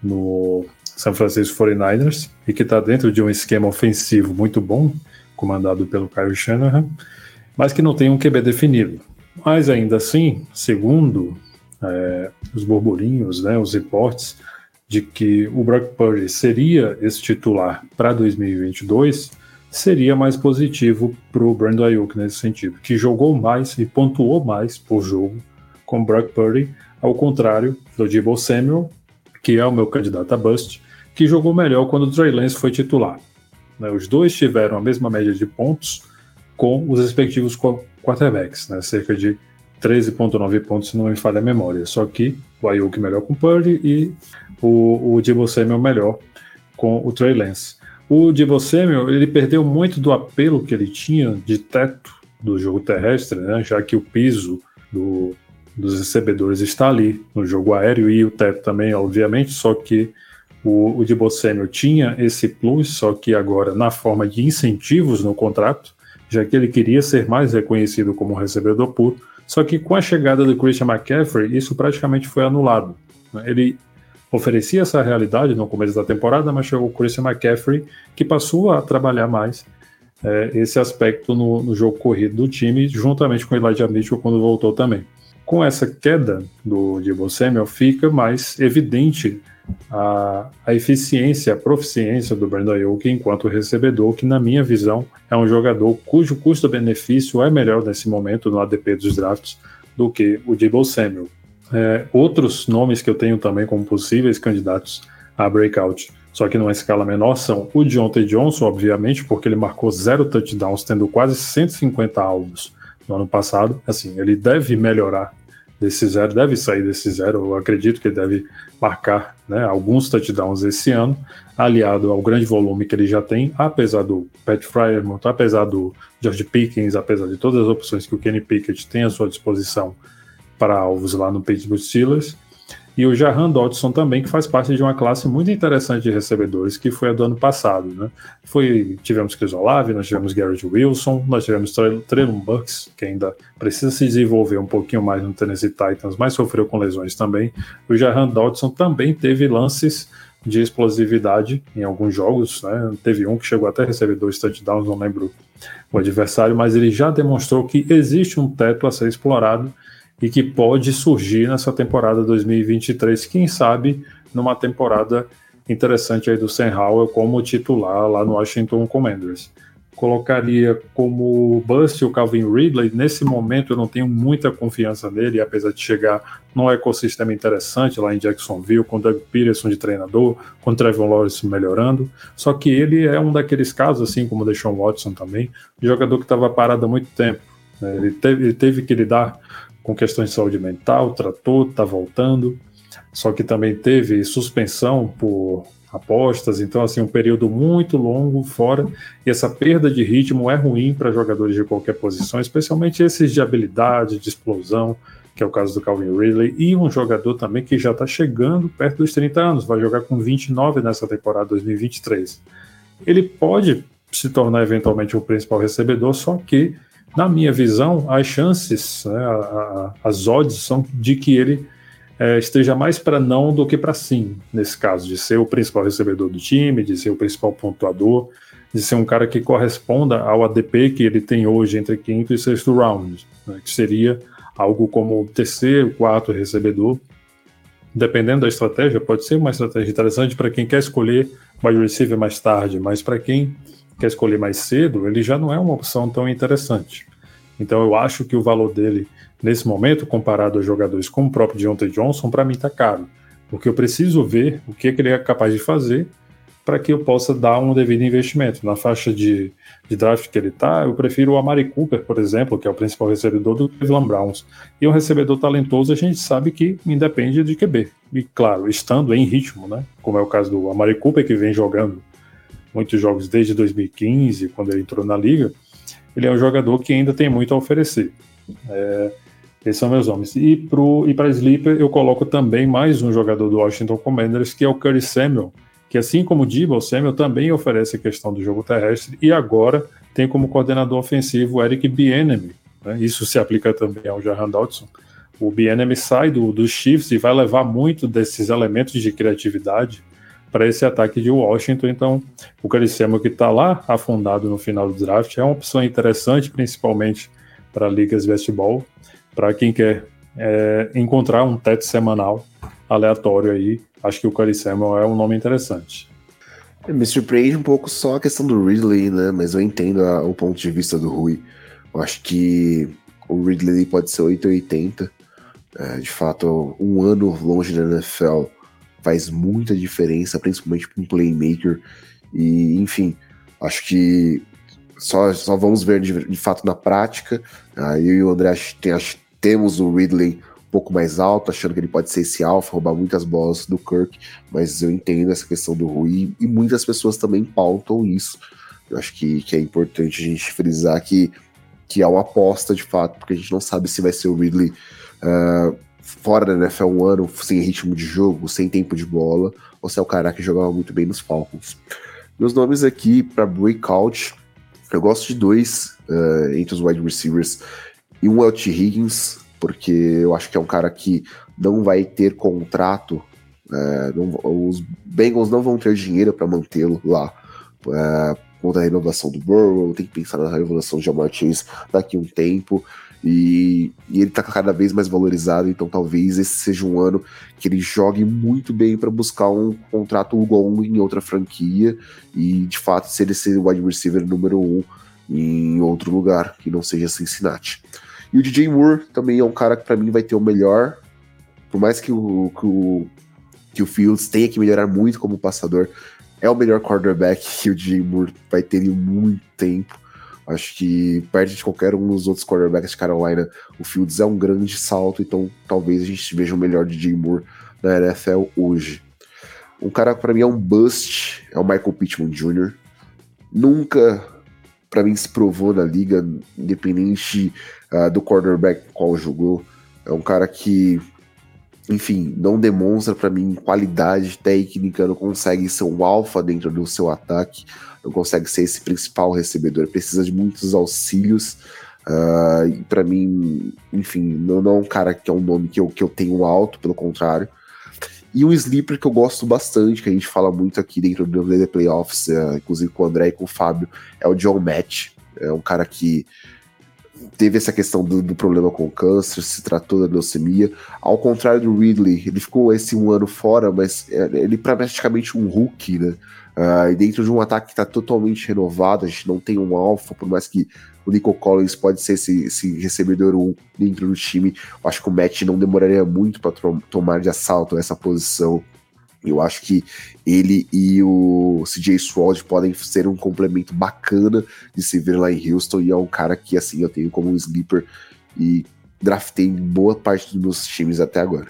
no San Francisco 49ers e que está dentro de um esquema ofensivo muito bom, comandado pelo Kyle Shanahan, mas que não tem um QB definido. Mas ainda assim, segundo é, os burburinhos, né, os reportes de que o Brock Purdy seria esse titular para 2022, seria mais positivo para o Brandon Ayuk nesse sentido, que jogou mais e pontuou mais por jogo com Brock Purdy, ao contrário do Debo Samuel, que é o meu candidato a bust, que jogou melhor quando o Trey Lance foi titular. Né, os dois tiveram a mesma média de pontos com os respectivos quarterbacks, né, cerca de 13.9 pontos, se não me falha a memória. Só que o Ayuk melhor com o Purdy e o, o Debo Samuel melhor com o Trey Lance. O Debo Samuel, ele perdeu muito do apelo que ele tinha de teto do jogo terrestre, né, já que o piso do, dos recebedores está ali no jogo aéreo e o teto também, obviamente, só que o, o Debo Samuel tinha esse plus, só que agora na forma de incentivos no contrato, já que ele queria ser mais reconhecido como recebedor puro, só que com a chegada do Christian McCaffrey, isso praticamente foi anulado. Ele oferecia essa realidade no começo da temporada, mas chegou o Christian McCaffrey, que passou a trabalhar mais é, esse aspecto no, no, jogo corrido do time, juntamente com o Elijah Mitchell quando voltou também. Com essa queda do Debo Samuel, fica mais evidente a, a eficiência, a proficiência do Brandon Ayuk enquanto recebedor, que na minha visão é um jogador cujo custo-benefício é melhor nesse momento no ADP dos drafts do que o Debo Samuel. É, outros nomes que eu tenho também como possíveis candidatos a breakout, só que numa escala menor, são o Deontay Johnson, obviamente, porque ele marcou zero touchdowns, tendo quase 150 alvos no ano passado. Assim, ele deve melhorar desse zero, deve sair desse zero. Eu acredito que deve marcar né, alguns touchdowns esse ano, aliado ao grande volume que ele já tem, apesar do Pat Fryermuth, apesar do George Pickens, apesar de todas as opções que o Kenny Pickett tem à sua disposição para alvos lá no Pittsburgh Steelers. E o Jahan Dodson também, que faz parte de uma classe muito interessante de recebedores, que foi a do ano passado. Né? Foi, tivemos Chris Olave, nós tivemos Garrett Wilson, nós tivemos Traylon Bucks, que ainda precisa se desenvolver um pouquinho mais no Tennessee Titans, mas sofreu com lesões também. O Jahan Dodson também teve lances de explosividade em alguns jogos, né? Teve um que chegou até a receber dois touchdowns, não lembro o adversário, mas ele já demonstrou que existe um teto a ser explorado e que pode surgir nessa temporada 2023, quem sabe numa temporada interessante aí do Sam Howell como titular lá no Washington Commanders. Colocaria como bust o Calvin Ridley. Nesse momento eu não tenho muita confiança nele, apesar de chegar num ecossistema interessante lá em Jacksonville, com Doug Peterson de treinador, com Trevor Lawrence melhorando. Só que ele é um daqueles casos, assim como o Deshaun Watson também, de jogador que estava parado há muito tempo. Né? Ele teve, ele teve que lidar com questões de saúde mental, tratou, está voltando, só que também teve suspensão por apostas, então assim um período muito longo fora e essa perda de ritmo é ruim para jogadores de qualquer posição, especialmente esses de habilidade, de explosão, que é o caso do Calvin Ridley, e um jogador também que já está chegando perto dos 30 anos, vai jogar com 29 nessa temporada 2023. Ele pode se tornar eventualmente o principal recebedor, só que na minha visão, as chances, né, a, a, as odds são de que ele é, esteja mais para não do que para sim, nesse caso, de ser o principal recebedor do time, de ser o principal pontuador, de ser um cara que corresponda ao ADP que ele tem hoje entre quinto e sexto round, né, que seria algo como terceiro, quarto recebedor. Dependendo da estratégia, pode ser uma estratégia interessante para quem quer escolher wide receiver mais tarde, mas para quem quer escolher mais cedo, ele já não é uma opção tão interessante. Então eu acho que o valor dele, nesse momento, comparado a jogadores como o próprio Deontay Johnson, para mim está caro. Porque eu preciso ver o que, que ele é capaz de fazer para que eu possa dar um devido investimento. Na faixa de, de draft que ele está, eu prefiro o Amari Cooper, por exemplo, que é o principal recebedor do Cleveland Browns. E um recebedor talentoso, a gente sabe que independe de QB. E claro, estando em ritmo, né? Como é o caso do Amari Cooper, que vem jogando muitos jogos desde 2015, quando ele entrou na liga ele é um jogador que ainda tem muito a oferecer. É, esses são meus homens. E para Sleeper, eu coloco também mais um jogador do Washington Commanders, que é o Curry Samuel, que assim como o Debo Samuel também oferece a questão do jogo terrestre e agora tem como coordenador ofensivo o Eric Bieniemy. Né? Isso se aplica também ao Jahan Dodson. O Bieniemy sai do, dos Chiefs e vai levar muito desses elementos de criatividade para esse ataque de Washington. Então, o Caricemo que está lá afundado no final do draft é uma opção interessante, principalmente para ligas de baseball, para quem quer é, encontrar um teto semanal aleatório aí. Acho que o Caricemo é um nome interessante. Me surpreende um pouco só a questão do Ridley, né? Mas eu entendo a, o ponto de vista do Rui. Eu acho que o Ridley pode ser 880. É, de fato, um ano longe da NFL faz muita diferença, principalmente para um playmaker. E, enfim, acho que só, só vamos ver de, de fato na prática. Uh, eu e o André tem, temos o Ridley um pouco mais alto, achando que ele pode ser esse alfa, roubar muitas bolas do Kirk, mas eu entendo essa questão do Rui e muitas pessoas também pautam isso. Eu acho que, que é importante a gente frisar que, que é uma aposta de fato, porque a gente não sabe se vai ser o Ridley uh, fora da NFL um ano, sem ritmo de jogo, sem tempo de bola, ou se é o cara que jogava muito bem nos Falcons. Meus nomes aqui para breakout, eu gosto de dois uh, entre os wide receivers, e um é o T. Higgins, porque eu acho que é um cara que não vai ter contrato, uh, não, os Bengals não vão ter dinheiro para mantê-lo lá. Uh, contra a renovação do Burrow, tem que pensar na renovação de Jamar Chase daqui a um tempo. E, e, ele tá cada vez mais valorizado, então talvez esse seja um ano que ele jogue muito bem para buscar um contrato longo em outra franquia e de fato ser esse wide receiver número um em outro lugar que não seja Cincinnati. E o DJ Moore também é um cara que para mim vai ter o melhor, por mais que o, que o, que o Fields tenha que melhorar muito como passador, é o melhor quarterback que o DJ Moore vai ter em muito tempo. Acho que perto de qualquer um dos outros quarterbacks de Carolina, o Fields é um grande salto, então talvez a gente veja o melhor DJ Moore na NFL hoje. Um cara que para mim é um bust é o Michael Pittman Jr. Nunca para mim se provou na liga, independente uh, do quarterback qual jogou. É um cara que, enfim, não demonstra para mim qualidade técnica, não consegue ser um alfa dentro do seu ataque não consegue ser esse principal recebedor, precisa de muitos auxílios. Uh, e para mim, enfim, não, não é um cara que é um nome que eu, que eu tenho alto, pelo contrário. E um sleeper que eu gosto bastante, que a gente fala muito aqui dentro do The Playoffs, uh, inclusive com o André e com o Fábio, é o John Match. É um cara que teve essa questão do, do, problema com o câncer, se tratou da leucemia. Ao contrário do Ridley, ele ficou esse um ano fora, mas é, ele é praticamente um Hulk, né? Uh, e dentro de um ataque que está totalmente renovado, a gente não tem um alfa, por mais que o Nico Collins pode ser esse, esse recebedor 1 dentro do time, eu acho que o Matt não demoraria muito para tomar de assalto essa posição. Eu acho que ele e o CJ Sword podem ser um complemento bacana de se ver lá em Houston, e é um cara que, assim, eu tenho como um sleeper e draftei em boa parte dos meus times até agora.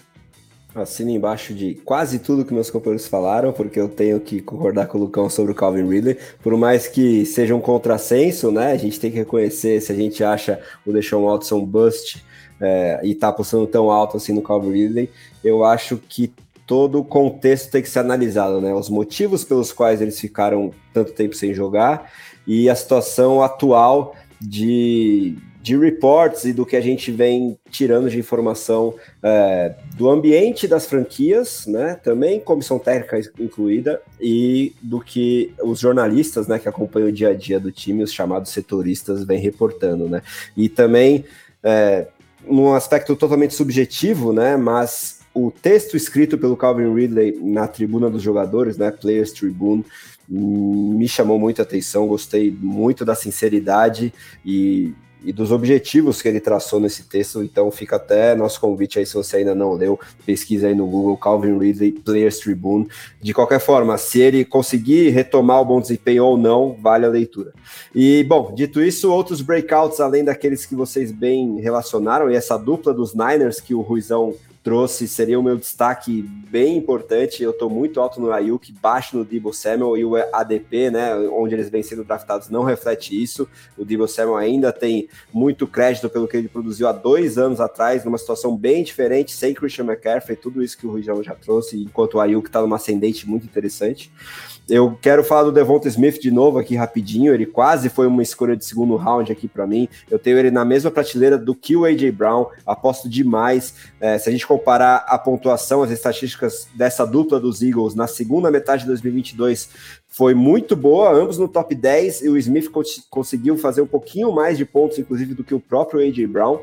Assino embaixo de quase tudo que meus companheiros falaram, porque eu tenho que concordar com o Lucão sobre o Calvin Ridley. Por mais que seja um contrassenso, né? A gente tem que reconhecer se a gente acha o Deshaun Watson bust é, e tá apostando tão alto assim no Calvin Ridley, eu acho que todo o contexto tem que ser analisado, né? Os motivos pelos quais eles ficaram tanto tempo sem jogar e a situação atual de, de reports e do que a gente vem tirando de informação é, do ambiente das franquias, né? Também comissão técnica incluída, e do que os jornalistas, né, que acompanham o dia a dia do time, os chamados setoristas, vêm reportando, né? E também é, num aspecto totalmente subjetivo, né? Mas o texto escrito pelo Calvin Ridley na tribuna dos jogadores, né? Players Tribune, me chamou muita atenção, gostei muito da sinceridade e e dos objetivos que ele traçou nesse texto. Então fica até nosso convite aí, se você ainda não leu, pesquisa aí no Google Calvin Ridley Players Tribune. De qualquer forma, se ele conseguir retomar o bom desempenho ou não, vale a leitura. E bom, dito isso, outros breakouts além daqueles que vocês bem relacionaram e essa dupla dos Niners que o Ruizão trouxe, seria o meu destaque bem importante. Eu estou muito alto no Ayuk, baixo no Debo Samuel e o ADP, né, onde eles vêm sendo draftados, não reflete isso. O Debo Samuel ainda tem muito crédito pelo que ele produziu há dois anos atrás, numa situação bem diferente, sem Christian McCaffrey, tudo isso que o Rujão já trouxe, enquanto o Ayuk está numa ascendente muito interessante. Eu quero falar do Devonta Smith de novo aqui rapidinho. Ele quase foi uma escolha de segundo round aqui para mim. Eu tenho ele na mesma prateleira do que o AJ Brown. Aposto demais. É, se a gente comparar a pontuação, as estatísticas dessa dupla dos Eagles na segunda metade de 2022 foi muito boa, ambos no top 10. E o Smith conseguiu fazer um pouquinho mais de pontos, inclusive, do que o próprio AJ Brown.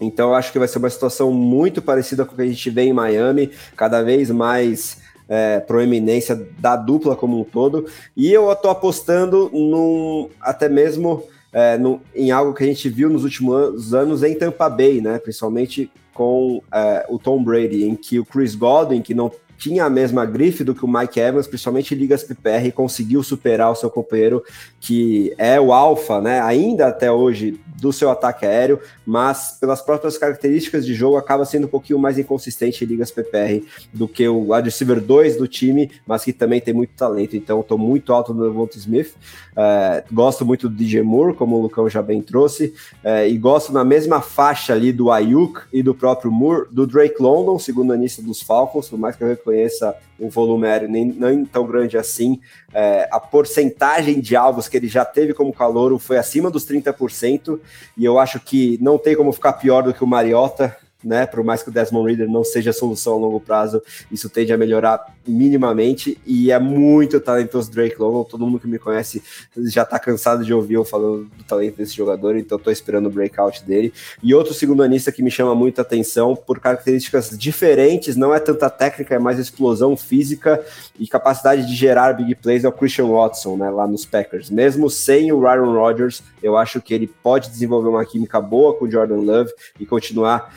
Então, acho que vai ser uma situação muito parecida com o que a gente vê em Miami, cada vez mais é, proeminência da dupla como um todo. E eu estou apostando num, até mesmo é, em algo que a gente viu nos últimos anos em Tampa Bay, né? Principalmente com é, o Tom Brady, em que o Chris Godwin, que não tinha a mesma grife do que o Mike Evans, principalmente em ligas PPR, conseguiu superar o seu companheiro, que é o alfa, né, ainda até hoje, do seu ataque aéreo, mas pelas próprias características de jogo acaba sendo um pouquinho mais inconsistente em ligas PPR do que o wide receiver 2 do time, mas que também tem muito talento, então estou muito alto no Devonta Smith, é, gosto muito do DJ Moore, como o Lucão já bem trouxe, é, e gosto na mesma faixa ali do Ayuk e do próprio Moore, do Drake London, segundo anista dos Falcons, por mais que eu reconheça um volume aéreo nem, nem tão grande assim, é, a porcentagem de alvos que ele já teve como calouro foi acima dos 30%, e eu acho que não tem como ficar pior do que o Mariota, né? Por mais que o Desmond Reader não seja a solução a longo prazo, isso tende a melhorar minimamente e é muito talentoso Drake London. Todo mundo que me conhece já tá cansado de ouvir eu falando do talento desse jogador, então tô esperando o breakout dele. E outro segundo anista que me chama muita atenção por características diferentes, não é tanta técnica, é mais explosão física e capacidade de gerar big plays é o Christian Watson, né, lá nos Packers. Mesmo sem o Aaron Rodgers, eu acho que ele pode desenvolver uma química boa com o Jordan Love e continuar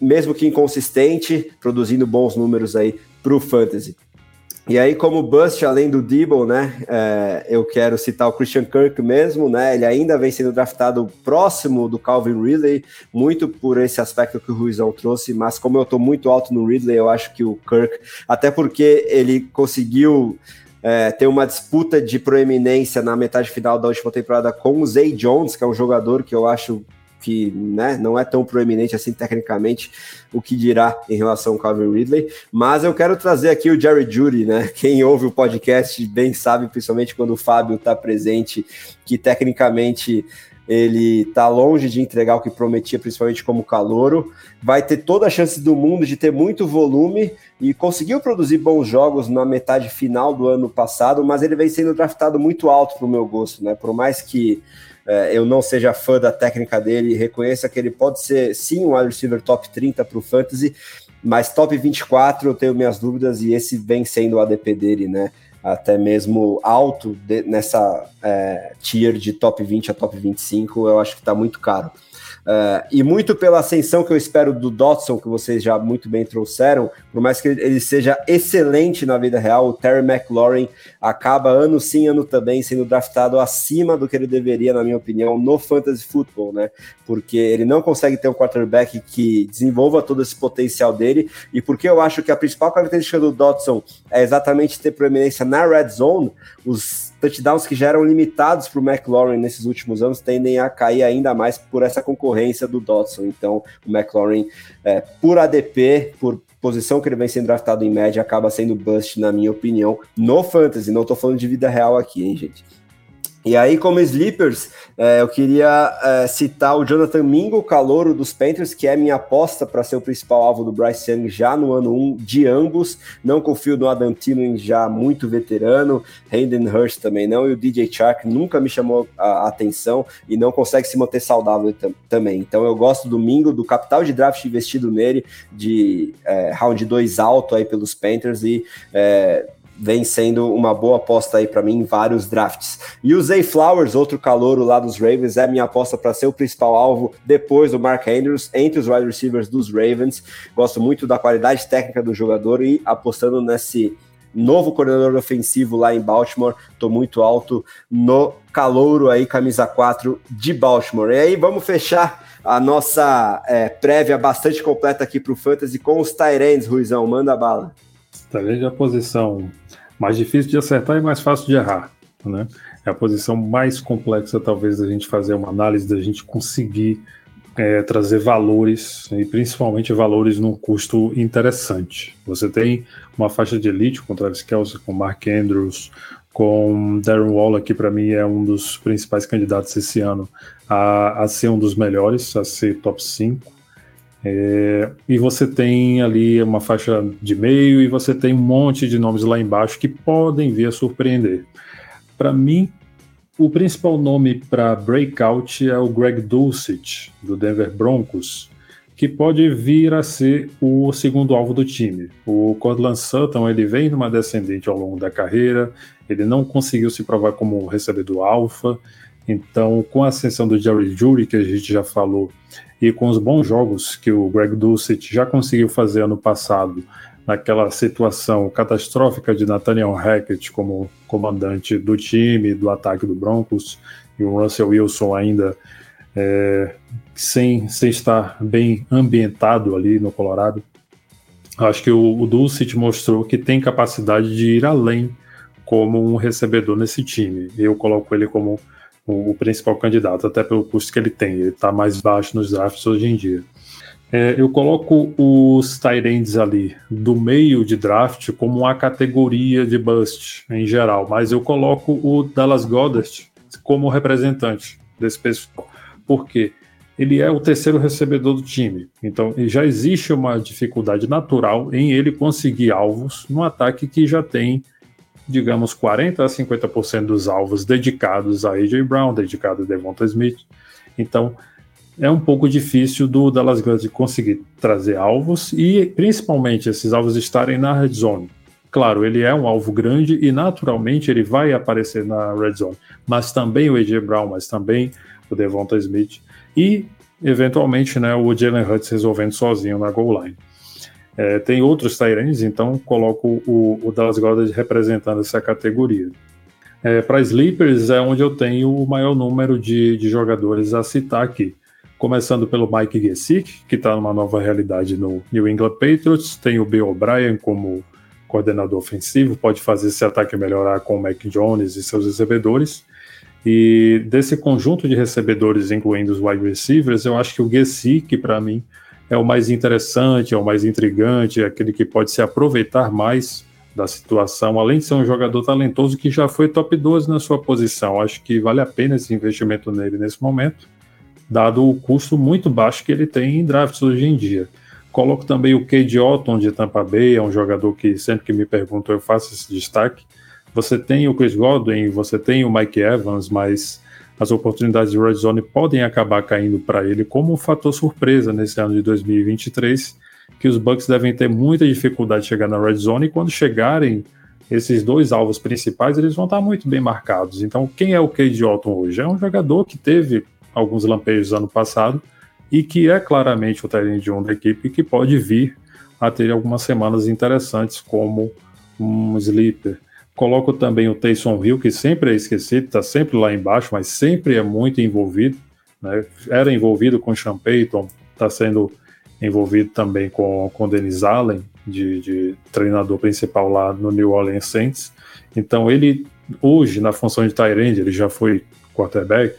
mesmo que inconsistente, produzindo bons números aí para o Fantasy. E aí, como bust, além do Debo, né, é, eu quero citar o Christian Kirk mesmo, né, ele ainda vem sendo draftado próximo do Calvin Ridley, muito por esse aspecto que o Ruizão trouxe, mas como eu estou muito alto no Ridley, eu acho que o Kirk, até porque ele conseguiu é, ter uma disputa de proeminência na metade final da última temporada com o Zay Jones, que é um jogador que eu acho que né, não é tão proeminente assim tecnicamente, o que dirá em relação ao Calvin Ridley. Mas eu quero trazer aqui o Jerry Judy, né? Quem ouve o podcast bem sabe, principalmente quando o Fábio está presente, que tecnicamente ele está longe de entregar o que prometia, principalmente como calouro. Vai ter toda a chance do mundo de ter muito volume e conseguiu produzir bons jogos na metade final do ano passado, mas ele vem sendo draftado muito alto para o meu gosto, né? Por mais que eu não seja fã da técnica dele, reconheça que ele pode ser sim um wide receiver top 30 para o Fantasy, mas top 24 eu tenho minhas dúvidas e esse vem sendo o ADP dele, né? Até mesmo alto de, nessa é, tier de top 20 a top 25, eu acho que está muito caro. Uh, e muito pela ascensão que eu espero do Dotson, que vocês já muito bem trouxeram, por mais que ele seja excelente na vida real, o Terry McLaurin acaba ano sim, ano também sendo draftado acima do que ele deveria, na minha opinião, no fantasy football, né? Porque ele não consegue ter um quarterback que desenvolva todo esse potencial dele, e porque eu acho que a principal característica do Dotson é exatamente ter proeminência na red zone, os touchdowns que já eram limitados para o McLaurin nesses últimos anos tendem a cair ainda mais por essa concorrência do Dodson. Então, o McLaurin, é, por ADP, por posição que ele vem sendo draftado em média, acaba sendo bust, na minha opinião, no fantasy. Não estou falando de vida real aqui, hein, gente. E aí, como sleepers, é, eu queria é, citar o Jonathan Mingo, calouro dos Panthers, que é minha aposta para ser o principal alvo do Bryce Young já no ano 1 de ambos. Não confio no Adam Thielen, já muito veterano, Hayden Hurst também não, e o DJ Chark nunca me chamou a atenção e não consegue se manter saudável também. Então eu gosto do Mingo, do capital de draft investido nele, de é, round 2 alto aí pelos Panthers e é, vem sendo uma boa aposta aí para mim em vários drafts. E o Zay Flowers, outro calouro lá dos Ravens, é minha aposta para ser o principal alvo depois do Mark Andrews, entre os wide receivers dos Ravens. Gosto muito da qualidade técnica do jogador e apostando nesse novo coordenador ofensivo lá em Baltimore. Tô muito alto no calouro aí, camisa 4 de Baltimore. E aí, vamos fechar a nossa é, prévia bastante completa aqui para o Fantasy com os Tyrands, Ruizão. Manda bala. Tyrande é a posição mais difícil de acertar e mais fácil de errar, né? É a posição mais complexa, talvez, da gente fazer uma análise, da gente conseguir é, trazer valores, e principalmente valores num custo interessante. Você tem uma faixa de elite com Travis Kelce, com Mark Andrews, com Darren Waller, que para mim é um dos principais candidatos esse ano a, a ser um dos melhores, a ser top 5. É, e você tem ali uma faixa de meio e você tem um monte de nomes lá embaixo que podem vir a surpreender. Para mim, o principal nome para breakout é o Greg Dulcich, do Denver Broncos, que pode vir a ser o segundo alvo do time. O Cortland Sutton ele vem numa descendente ao longo da carreira, ele não conseguiu se provar como recebedor alfa, então com a ascensão do Jerry Jury, que a gente já falou, e com os bons jogos que o Greg Dulcet já conseguiu fazer ano passado, naquela situação catastrófica de Nathaniel Hackett como comandante do time, do ataque do Broncos, e o Russell Wilson ainda é, sem, sem estar bem ambientado ali no Colorado. Acho que o, o Dulcet mostrou que tem capacidade de ir além como um recebedor nesse time. Eu coloco ele como o, o principal candidato, até pelo custo que ele tem. Ele está mais baixo nos drafts hoje em dia. É, eu coloco os tight ali do meio de draft como uma categoria de bust em geral, mas eu coloco o Dallas Goddard como representante desse pessoal. Por quê? Ele é o terceiro recebedor do time, então já existe uma dificuldade natural em ele conseguir alvos no ataque que já tem, digamos, 40 a 50% dos alvos dedicados a AJ Brown, dedicado a Devonta Smith. Então, é um pouco difícil do Dallas Guns conseguir trazer alvos e principalmente esses alvos estarem na red zone. Claro, ele é um alvo grande e naturalmente ele vai aparecer na red zone, mas também o AJ Brown, mas também o Devonta Smith e eventualmente né, o Jalen Hurts resolvendo sozinho na goal line. É, tem outros Tyrants, então coloco o, o Dallas Goddard representando essa categoria. É, Para Sleepers é onde eu tenho o maior número de, de jogadores a citar aqui começando pelo Mike Gesicki, que está numa nova realidade no New England Patriots, tem o Bill O'Brien como coordenador ofensivo, pode fazer esse ataque melhorar com o Mac Jones e seus recebedores. E desse conjunto de recebedores, incluindo os wide receivers, eu acho que o Gesicki, para mim, é o mais interessante, é o mais intrigante, é aquele que pode se aproveitar mais da situação, além de ser um jogador talentoso que já foi top 12 na sua posição. Acho que vale a pena esse investimento nele nesse momento dado o custo muito baixo que ele tem em drafts hoje em dia. Coloco também o Cade Otton de Tampa Bay, é um jogador que sempre que me perguntam eu faço esse destaque. Você tem o Chris Godwin, você tem o Mike Evans, mas as oportunidades de red zone podem acabar caindo para ele como um fator surpresa nesse ano de 2023, que os Bucks devem ter muita dificuldade de chegar na red zone e quando chegarem esses dois alvos principais, eles vão estar muito bem marcados. Então, quem é o Cade Otton hoje? É um jogador que teve alguns lampejos ano passado, e que é claramente o Tyrande de um da equipe que pode vir a ter algumas semanas interessantes como um sleeper. Coloco também o Taysom Hill, que sempre é esquecido, está sempre lá embaixo, mas sempre é muito envolvido. Né? Era envolvido com Sean Payton, está sendo envolvido também com, com Dennis Allen, de, de treinador principal lá no New Orleans Saints. Então ele, hoje, na função de Tyrande, ele já foi quarterback,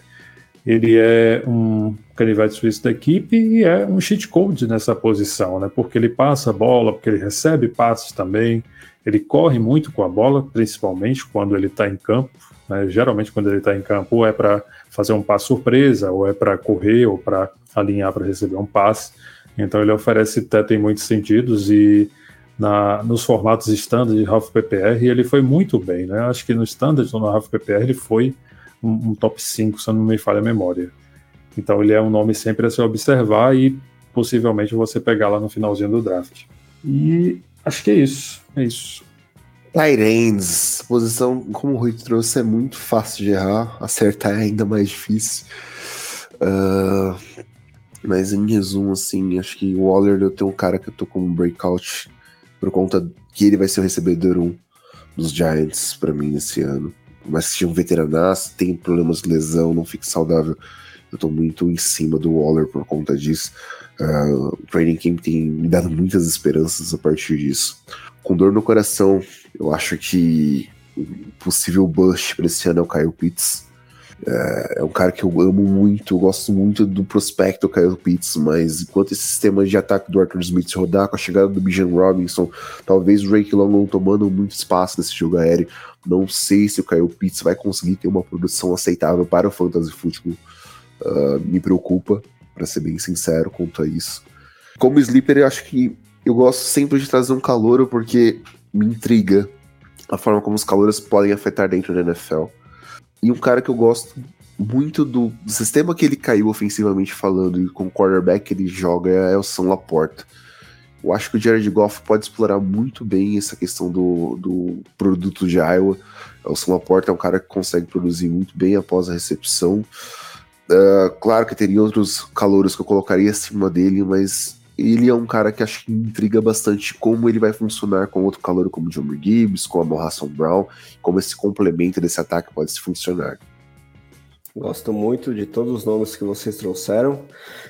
ele é um canivete suíço da equipe e é um cheat code nessa posição, né? Porque ele passa a bola, porque ele recebe passes também, ele corre muito com a bola, principalmente quando ele está em campo. Né? Geralmente, quando ele está em campo, ou é para fazer um passe surpresa, ou é para correr, ou para alinhar para receber um passe. Então, ele oferece teto em muitos sentidos e na, nos formatos standard de Half PPR ele foi muito bem, né? Acho que no standard no Half PPR ele foi um, um top 5, se não me falha a memória. Então ele é um nome sempre a se observar e possivelmente você pegar lá no finalzinho do draft. E acho que é isso. É isso. Tyrands, posição, como o Rui trouxe, é muito fácil de errar, acertar é ainda mais difícil. Uh, mas em resumo, assim, acho que o Waller eu tenho um cara que eu tô com um breakout por conta que ele vai ser o recebedor 1 dos Giants para mim esse ano mas se tinha um veteranaço, tem problemas de lesão, não fica saudável. Eu tô muito em cima do Waller por conta disso. Uh, o training camp tem me dado muitas esperanças a partir disso. Com dor no coração, eu acho que o possível bust para esse ano é o Kyle Pitts. É, é, um cara que eu amo muito, eu gosto muito do prospecto Kyle Pitts, mas enquanto esse sistema de ataque do Arthur Smith rodar com a chegada do Bijan Robinson, talvez o Drake London tomando muito espaço nesse jogo aéreo, não sei se o Kyle Pitts vai conseguir ter uma produção aceitável para o Fantasy Football. Uh, me preocupa, para ser bem sincero quanto a isso. Como sleeper, eu acho que eu gosto sempre de trazer um calouro porque me intriga a forma como os calores podem afetar dentro da NFL. E um cara que eu gosto muito do, sistema que ele caiu ofensivamente falando e com o quarterback que ele joga é o São Laporta. Eu acho que o Jared Goff pode explorar muito bem essa questão do, do produto de Iowa. O São Laporta é um cara que consegue produzir muito bem após a recepção. Uh, claro que teria outros calouros que eu colocaria acima dele, mas ele é um cara que acho que intriga bastante como ele vai funcionar com outro calor como o John Gibbs, com a Morrison Brown, como esse complemento desse ataque pode se funcionar. Gosto muito de todos os nomes que vocês trouxeram.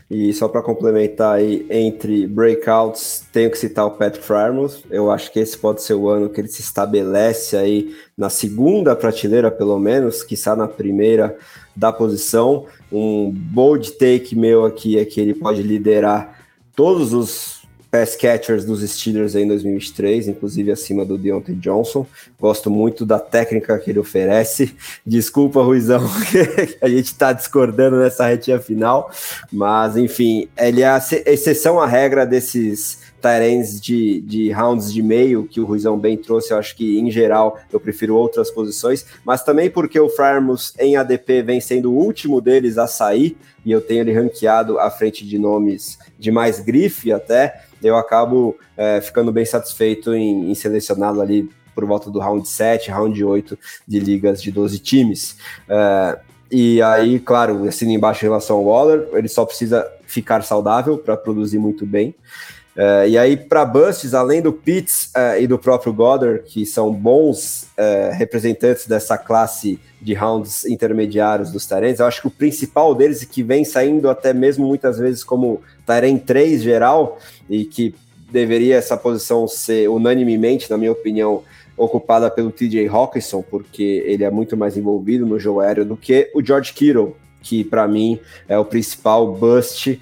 E só para complementar aí, entre breakouts, tenho que citar o Pat Frymouth. Eu acho que esse pode ser o ano que ele se estabelece aí na segunda prateleira, pelo menos, que está na primeira da posição. Um bold take meu aqui é que ele pode liderar todos os pass catchers dos Steelers em 2023, inclusive acima do Deontay Johnson. Gosto muito da técnica que ele oferece. Desculpa, Ruizão, que a gente está discordando nessa retinha final, mas enfim, ele é a exceção à regra desses Tyrants de, de rounds de meio que o Ruizão bem trouxe. Eu acho que, em geral, eu prefiro outras posições, mas também porque o Frarmus em ADP vem sendo o último deles a sair, e eu tenho ele ranqueado à frente de nomes de mais grife até eu acabo é, ficando bem satisfeito em, em selecioná-lo ali por volta do round 7, round 8 de ligas de 12 times. É, e aí, claro, assino embaixo em relação ao Waller, ele só precisa ficar saudável para produzir muito bem. É, e aí, para Busts, além do Pitts é, e do próprio Goddard, que são bons é, representantes dessa classe de rounds intermediários dos Tyrants, eu acho que o principal deles, que vem saindo até mesmo muitas vezes como Tyrant 3 geral, e que deveria essa posição ser unanimemente, na minha opinião, ocupada pelo TJ Hawkinson, porque ele é muito mais envolvido no jogo aéreo do que o George Kittle, que para mim é o principal bust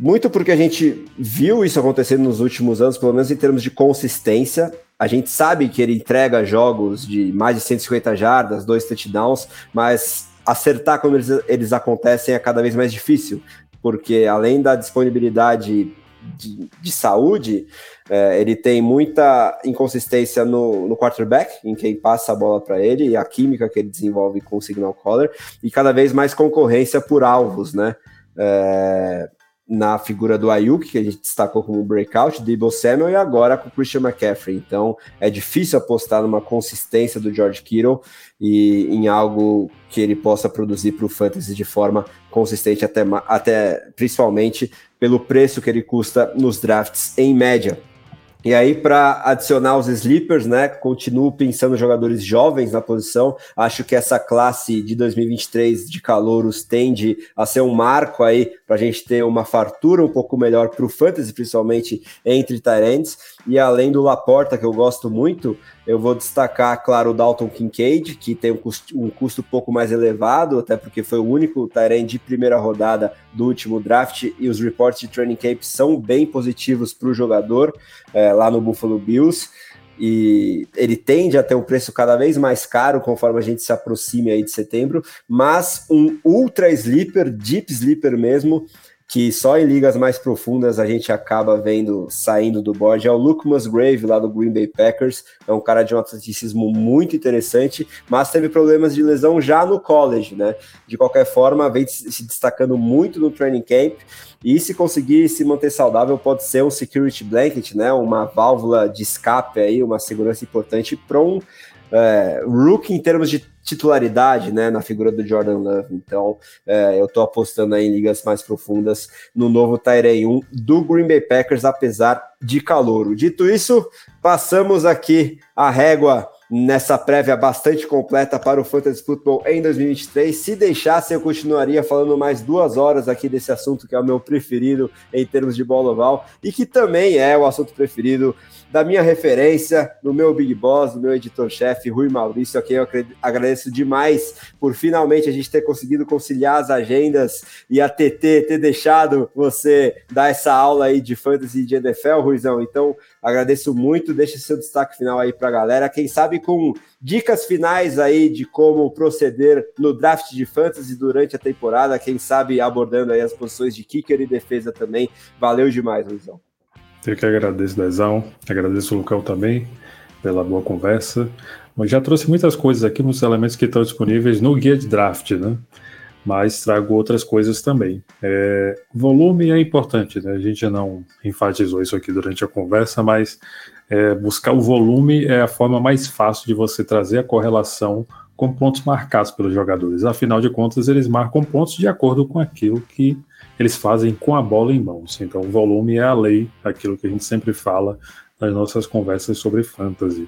muito porque a gente viu isso acontecendo nos últimos anos, pelo menos em termos de consistência. A gente sabe que ele entrega jogos de mais de 150 jardas, dois touchdowns, mas acertar quando eles, eles acontecem é cada vez mais difícil, porque além da disponibilidade de, de saúde, é, ele tem muita inconsistência no, no, quarterback, em quem passa a bola para ele, e a química que ele desenvolve com o signal caller, e cada vez mais concorrência por alvos, né? É, na figura do Ayuk, que a gente destacou como breakout, Debo Samuel e agora com o Christian McCaffrey. Então é difícil apostar numa consistência do George Kittle e em algo que ele possa produzir para o fantasy de forma consistente, até, até principalmente pelo preço que ele custa nos drafts em média. E aí, para adicionar os sleepers, né? Continuo pensando em jogadores jovens na posição. Acho que essa classe de 2023 de calouros tende a ser um marco aí para a gente ter uma fartura um pouco melhor para o fantasy, principalmente entre Tyrants. E além do Laporta, que eu gosto muito, eu vou destacar, claro, o Dalton Kincaid, que tem um custo, um custo um pouco mais elevado, até porque foi o único Tyrant de primeira rodada do último draft, e os reports de training camp são bem positivos para o jogador é, lá no Buffalo Bills. E ele tende a ter um preço cada vez mais caro conforme a gente se aproxime aí de setembro, mas um ultra sleeper, deep sleeper mesmo, que só em ligas mais profundas a gente acaba vendo saindo do board, é o Luke Musgrave, lá do Green Bay Packers. É um cara de um atleticismo muito interessante, mas teve problemas de lesão já no college, né? De qualquer forma, vem se destacando muito no training camp. E se conseguir se manter saudável, pode ser um security blanket, né? Uma válvula de escape aí, uma segurança importante para um é, rookie em termos de titularidade né, na figura do Jordan Love. Então, é, eu estou apostando aí em ligas mais profundas no novo Tyree 1 do Green Bay Packers, apesar de calouro. Dito isso, passamos aqui a régua nessa prévia bastante completa para o Fantasy Football em 2023. Se deixasse, eu continuaria falando mais duas horas aqui desse assunto que é o meu preferido em termos de bola oval e que também é o assunto preferido da minha referência, do meu Big Boss, do meu editor-chefe, Rui Maurício, a quem eu agradeço demais por finalmente a gente ter conseguido conciliar as agendas e a TT ter deixado você dar essa aula aí de fantasy de NFL, Ruizão. Então, agradeço muito, deixa seu destaque final aí para a galera. Quem sabe com dicas finais aí de como proceder no draft de fantasy durante a temporada, quem sabe abordando aí as posições de kicker e defesa também. Valeu demais, Ruizão. Eu que agradeço, Dezão. Agradeço o Lucão também pela boa conversa. Mas já trouxe muitas coisas aqui, muitos elementos que estão disponíveis no guia de draft, né? mas trago outras coisas também. É, volume é importante, né? a gente não enfatizou isso aqui durante a conversa, mas é, buscar o volume é a forma mais fácil de você trazer a correlação com pontos marcados pelos jogadores. Afinal de contas, eles marcam pontos de acordo com aquilo que eles fazem com a bola em mãos. Então, o volume é a lei, aquilo que a gente sempre fala nas nossas conversas sobre fantasy.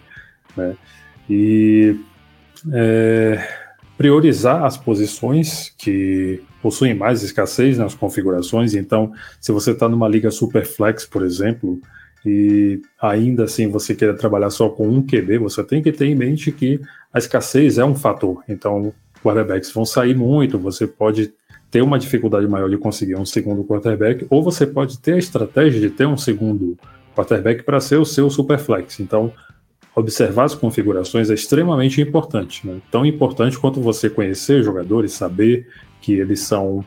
Né? E é, priorizar as posições que possuem mais escassez nas configurações. Então, se você está numa liga super flex, por exemplo, e ainda assim você queira trabalhar só com um QB, você tem que ter em mente que a escassez é um fator. Então, quarterbacks vão sair muito, você pode ter uma dificuldade maior de conseguir um segundo quarterback, ou você pode ter a estratégia de ter um segundo quarterback para ser o seu superflex. Então, observar as configurações é extremamente importante. Né? Tão importante quanto você conhecer jogadores, saber que eles são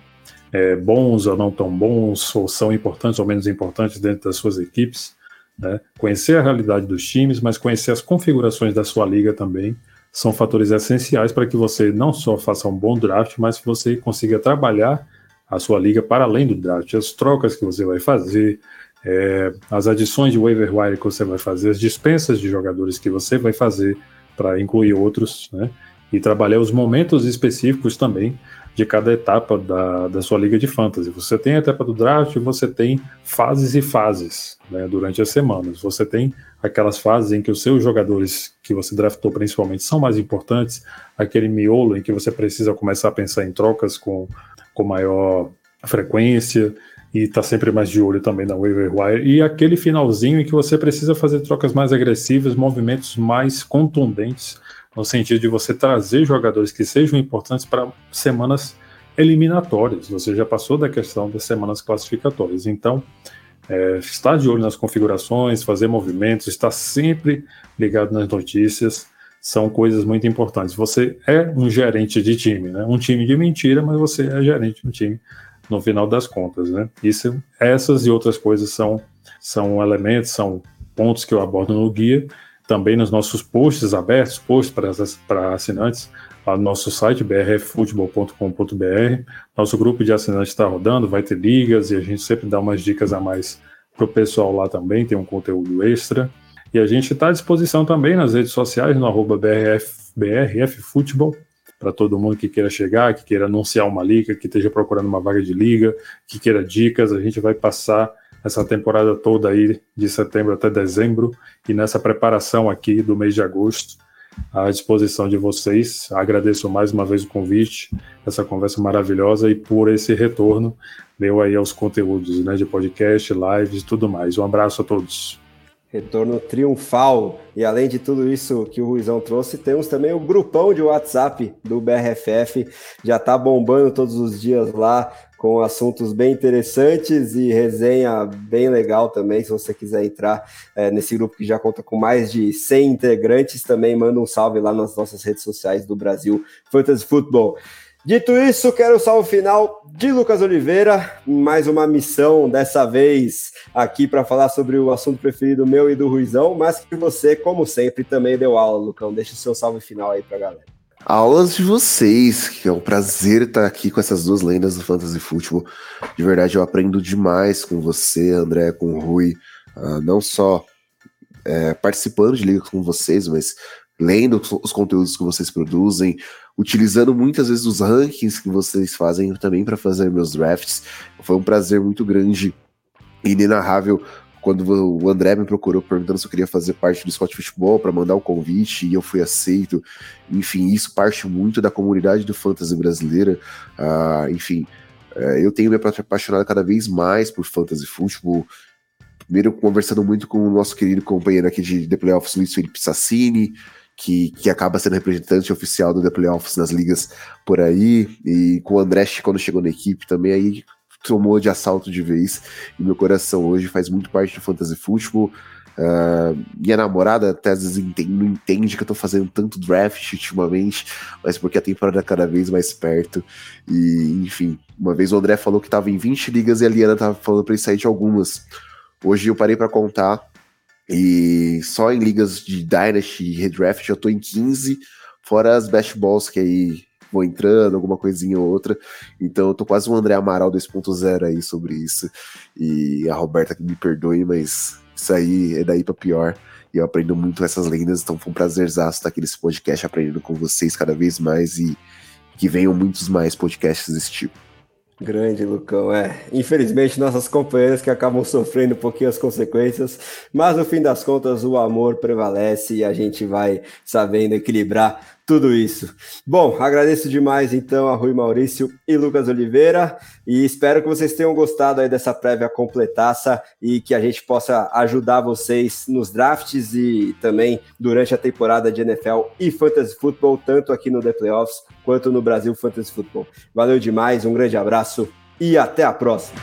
é, bons ou não tão bons, ou são importantes ou menos importantes dentro das suas equipes. Né? Conhecer a realidade dos times, mas conhecer as configurações da sua liga também são fatores essenciais para que você não só faça um bom draft, mas que você consiga trabalhar a sua liga para além do draft, as trocas que você vai fazer, é, as adições de waiver wire que você vai fazer, as dispensas de jogadores que você vai fazer para incluir outros, né? E trabalhar os momentos específicos também de cada etapa da, da sua liga de fantasy. Você tem a etapa do draft, você tem fases e fases né, durante as semanas. Você tem aquelas fases em que os seus jogadores que você draftou principalmente são mais importantes, aquele miolo em que você precisa começar a pensar em trocas com, com maior frequência, e está sempre mais de olho também na waiver wire. E aquele finalzinho em que você precisa fazer trocas mais agressivas, movimentos mais contundentes, no sentido de você trazer jogadores que sejam importantes para semanas eliminatórias. Você já passou da questão das semanas classificatórias. Então, é, estar de olho nas configurações, fazer movimentos, estar sempre ligado nas notícias são coisas muito importantes. Você é um gerente de time, né? Um time de mentira, mas você é gerente de um time no final das contas, né? Isso, essas e outras coisas são, são elementos, são pontos que eu abordo no guia, também nos nossos posts abertos, posts para, para assinantes, lá no nosso site brfutebol.com.br. Nosso grupo de assinantes está rodando, vai ter ligas e a gente sempre dá umas dicas a mais para o pessoal lá também, tem um conteúdo extra. E a gente está à disposição também nas redes sociais, no arroba BRF, BRFFutebol, para todo mundo que queira chegar, que queira anunciar uma liga, que esteja procurando uma vaga de liga, que queira dicas. A gente vai passar essa temporada toda aí, de setembro até dezembro, e nessa preparação aqui do mês de agosto, à disposição de vocês. Agradeço mais uma vez o convite, essa conversa maravilhosa e por esse retorno meu aí aos conteúdos né, de podcast, lives e tudo mais. Um abraço a todos. Retorno triunfal. E além de tudo isso que o Ruizão trouxe, temos também o grupão de WhatsApp do BRFF. Já tá bombando todos os dias lá, com assuntos bem interessantes e resenha bem legal também. Se você quiser entrar é, nesse grupo que já conta com mais de 100 integrantes, também manda um salve lá nas nossas redes sociais do Brasil Fantasy Football. Dito isso, quero o salve final de Lucas Oliveira, mais uma missão, dessa vez aqui para falar sobre o assunto preferido meu e do Ruizão, mas que você, como sempre, também deu aula, Lucão. Deixa o seu salve final aí para a galera. Aulas de vocês, que é um prazer estar aqui com essas duas lendas do Fantasy Football. De verdade, eu aprendo demais com você, André, com o Rui, uh, não só é, participando de liga com vocês, mas lendo os conteúdos que vocês produzem, utilizando muitas vezes os rankings que vocês fazem também para fazer meus drafts. Foi um prazer muito grande e inenarrável quando o André me procurou perguntando se eu queria fazer parte do Scott Futebol para mandar o convite e eu fui aceito. Enfim, isso parte muito da comunidade do fantasy brasileira. Uh, enfim, uh, eu tenho me apaixonado cada vez mais por fantasy futebol. Primeiro, conversando muito com o nosso querido companheiro aqui de The Playoffs, Luiz Felipe Sassini, que, que acaba sendo representante oficial do The Playoffs nas ligas por aí, e com o André quando chegou na equipe também, aí tomou de assalto de vez, e meu coração hoje faz muito parte do Fantasy Football. Uh, minha namorada até às vezes entende, não entende que eu tô fazendo tanto draft ultimamente, mas porque a temporada é cada vez mais perto. E, enfim, uma vez o André falou que tava em 20 ligas e a Liana tava falando pra ele sair de algumas. Hoje eu parei para contar e só em ligas de Dynasty e Redraft eu tô em 15, fora as Best Balls, que aí vou entrando, alguma coisinha ou outra. Então eu tô quase um André Amaral 2.0 aí sobre isso. E a Roberta que me perdoe, mas isso aí é daí para pior. E eu aprendo muito essas lendas, então foi um prazerzaço estar aqui nesse podcast aprendendo com vocês cada vez mais e que venham muitos mais podcasts desse tipo. Grande, Lucão. É, infelizmente nossas companheiras que acabam sofrendo um pouquinho as consequências, mas no fim das contas o amor prevalece e a gente vai sabendo equilibrar tudo isso. Bom, agradeço demais então a Rui Maurício e Lucas Oliveira e espero que vocês tenham gostado aí dessa prévia completaça e que a gente possa ajudar vocês nos drafts e também durante a temporada de NFL e Fantasy Football, tanto aqui no The Playoffs quanto no Brasil Fantasy Football. Valeu demais, um grande abraço e até a próxima.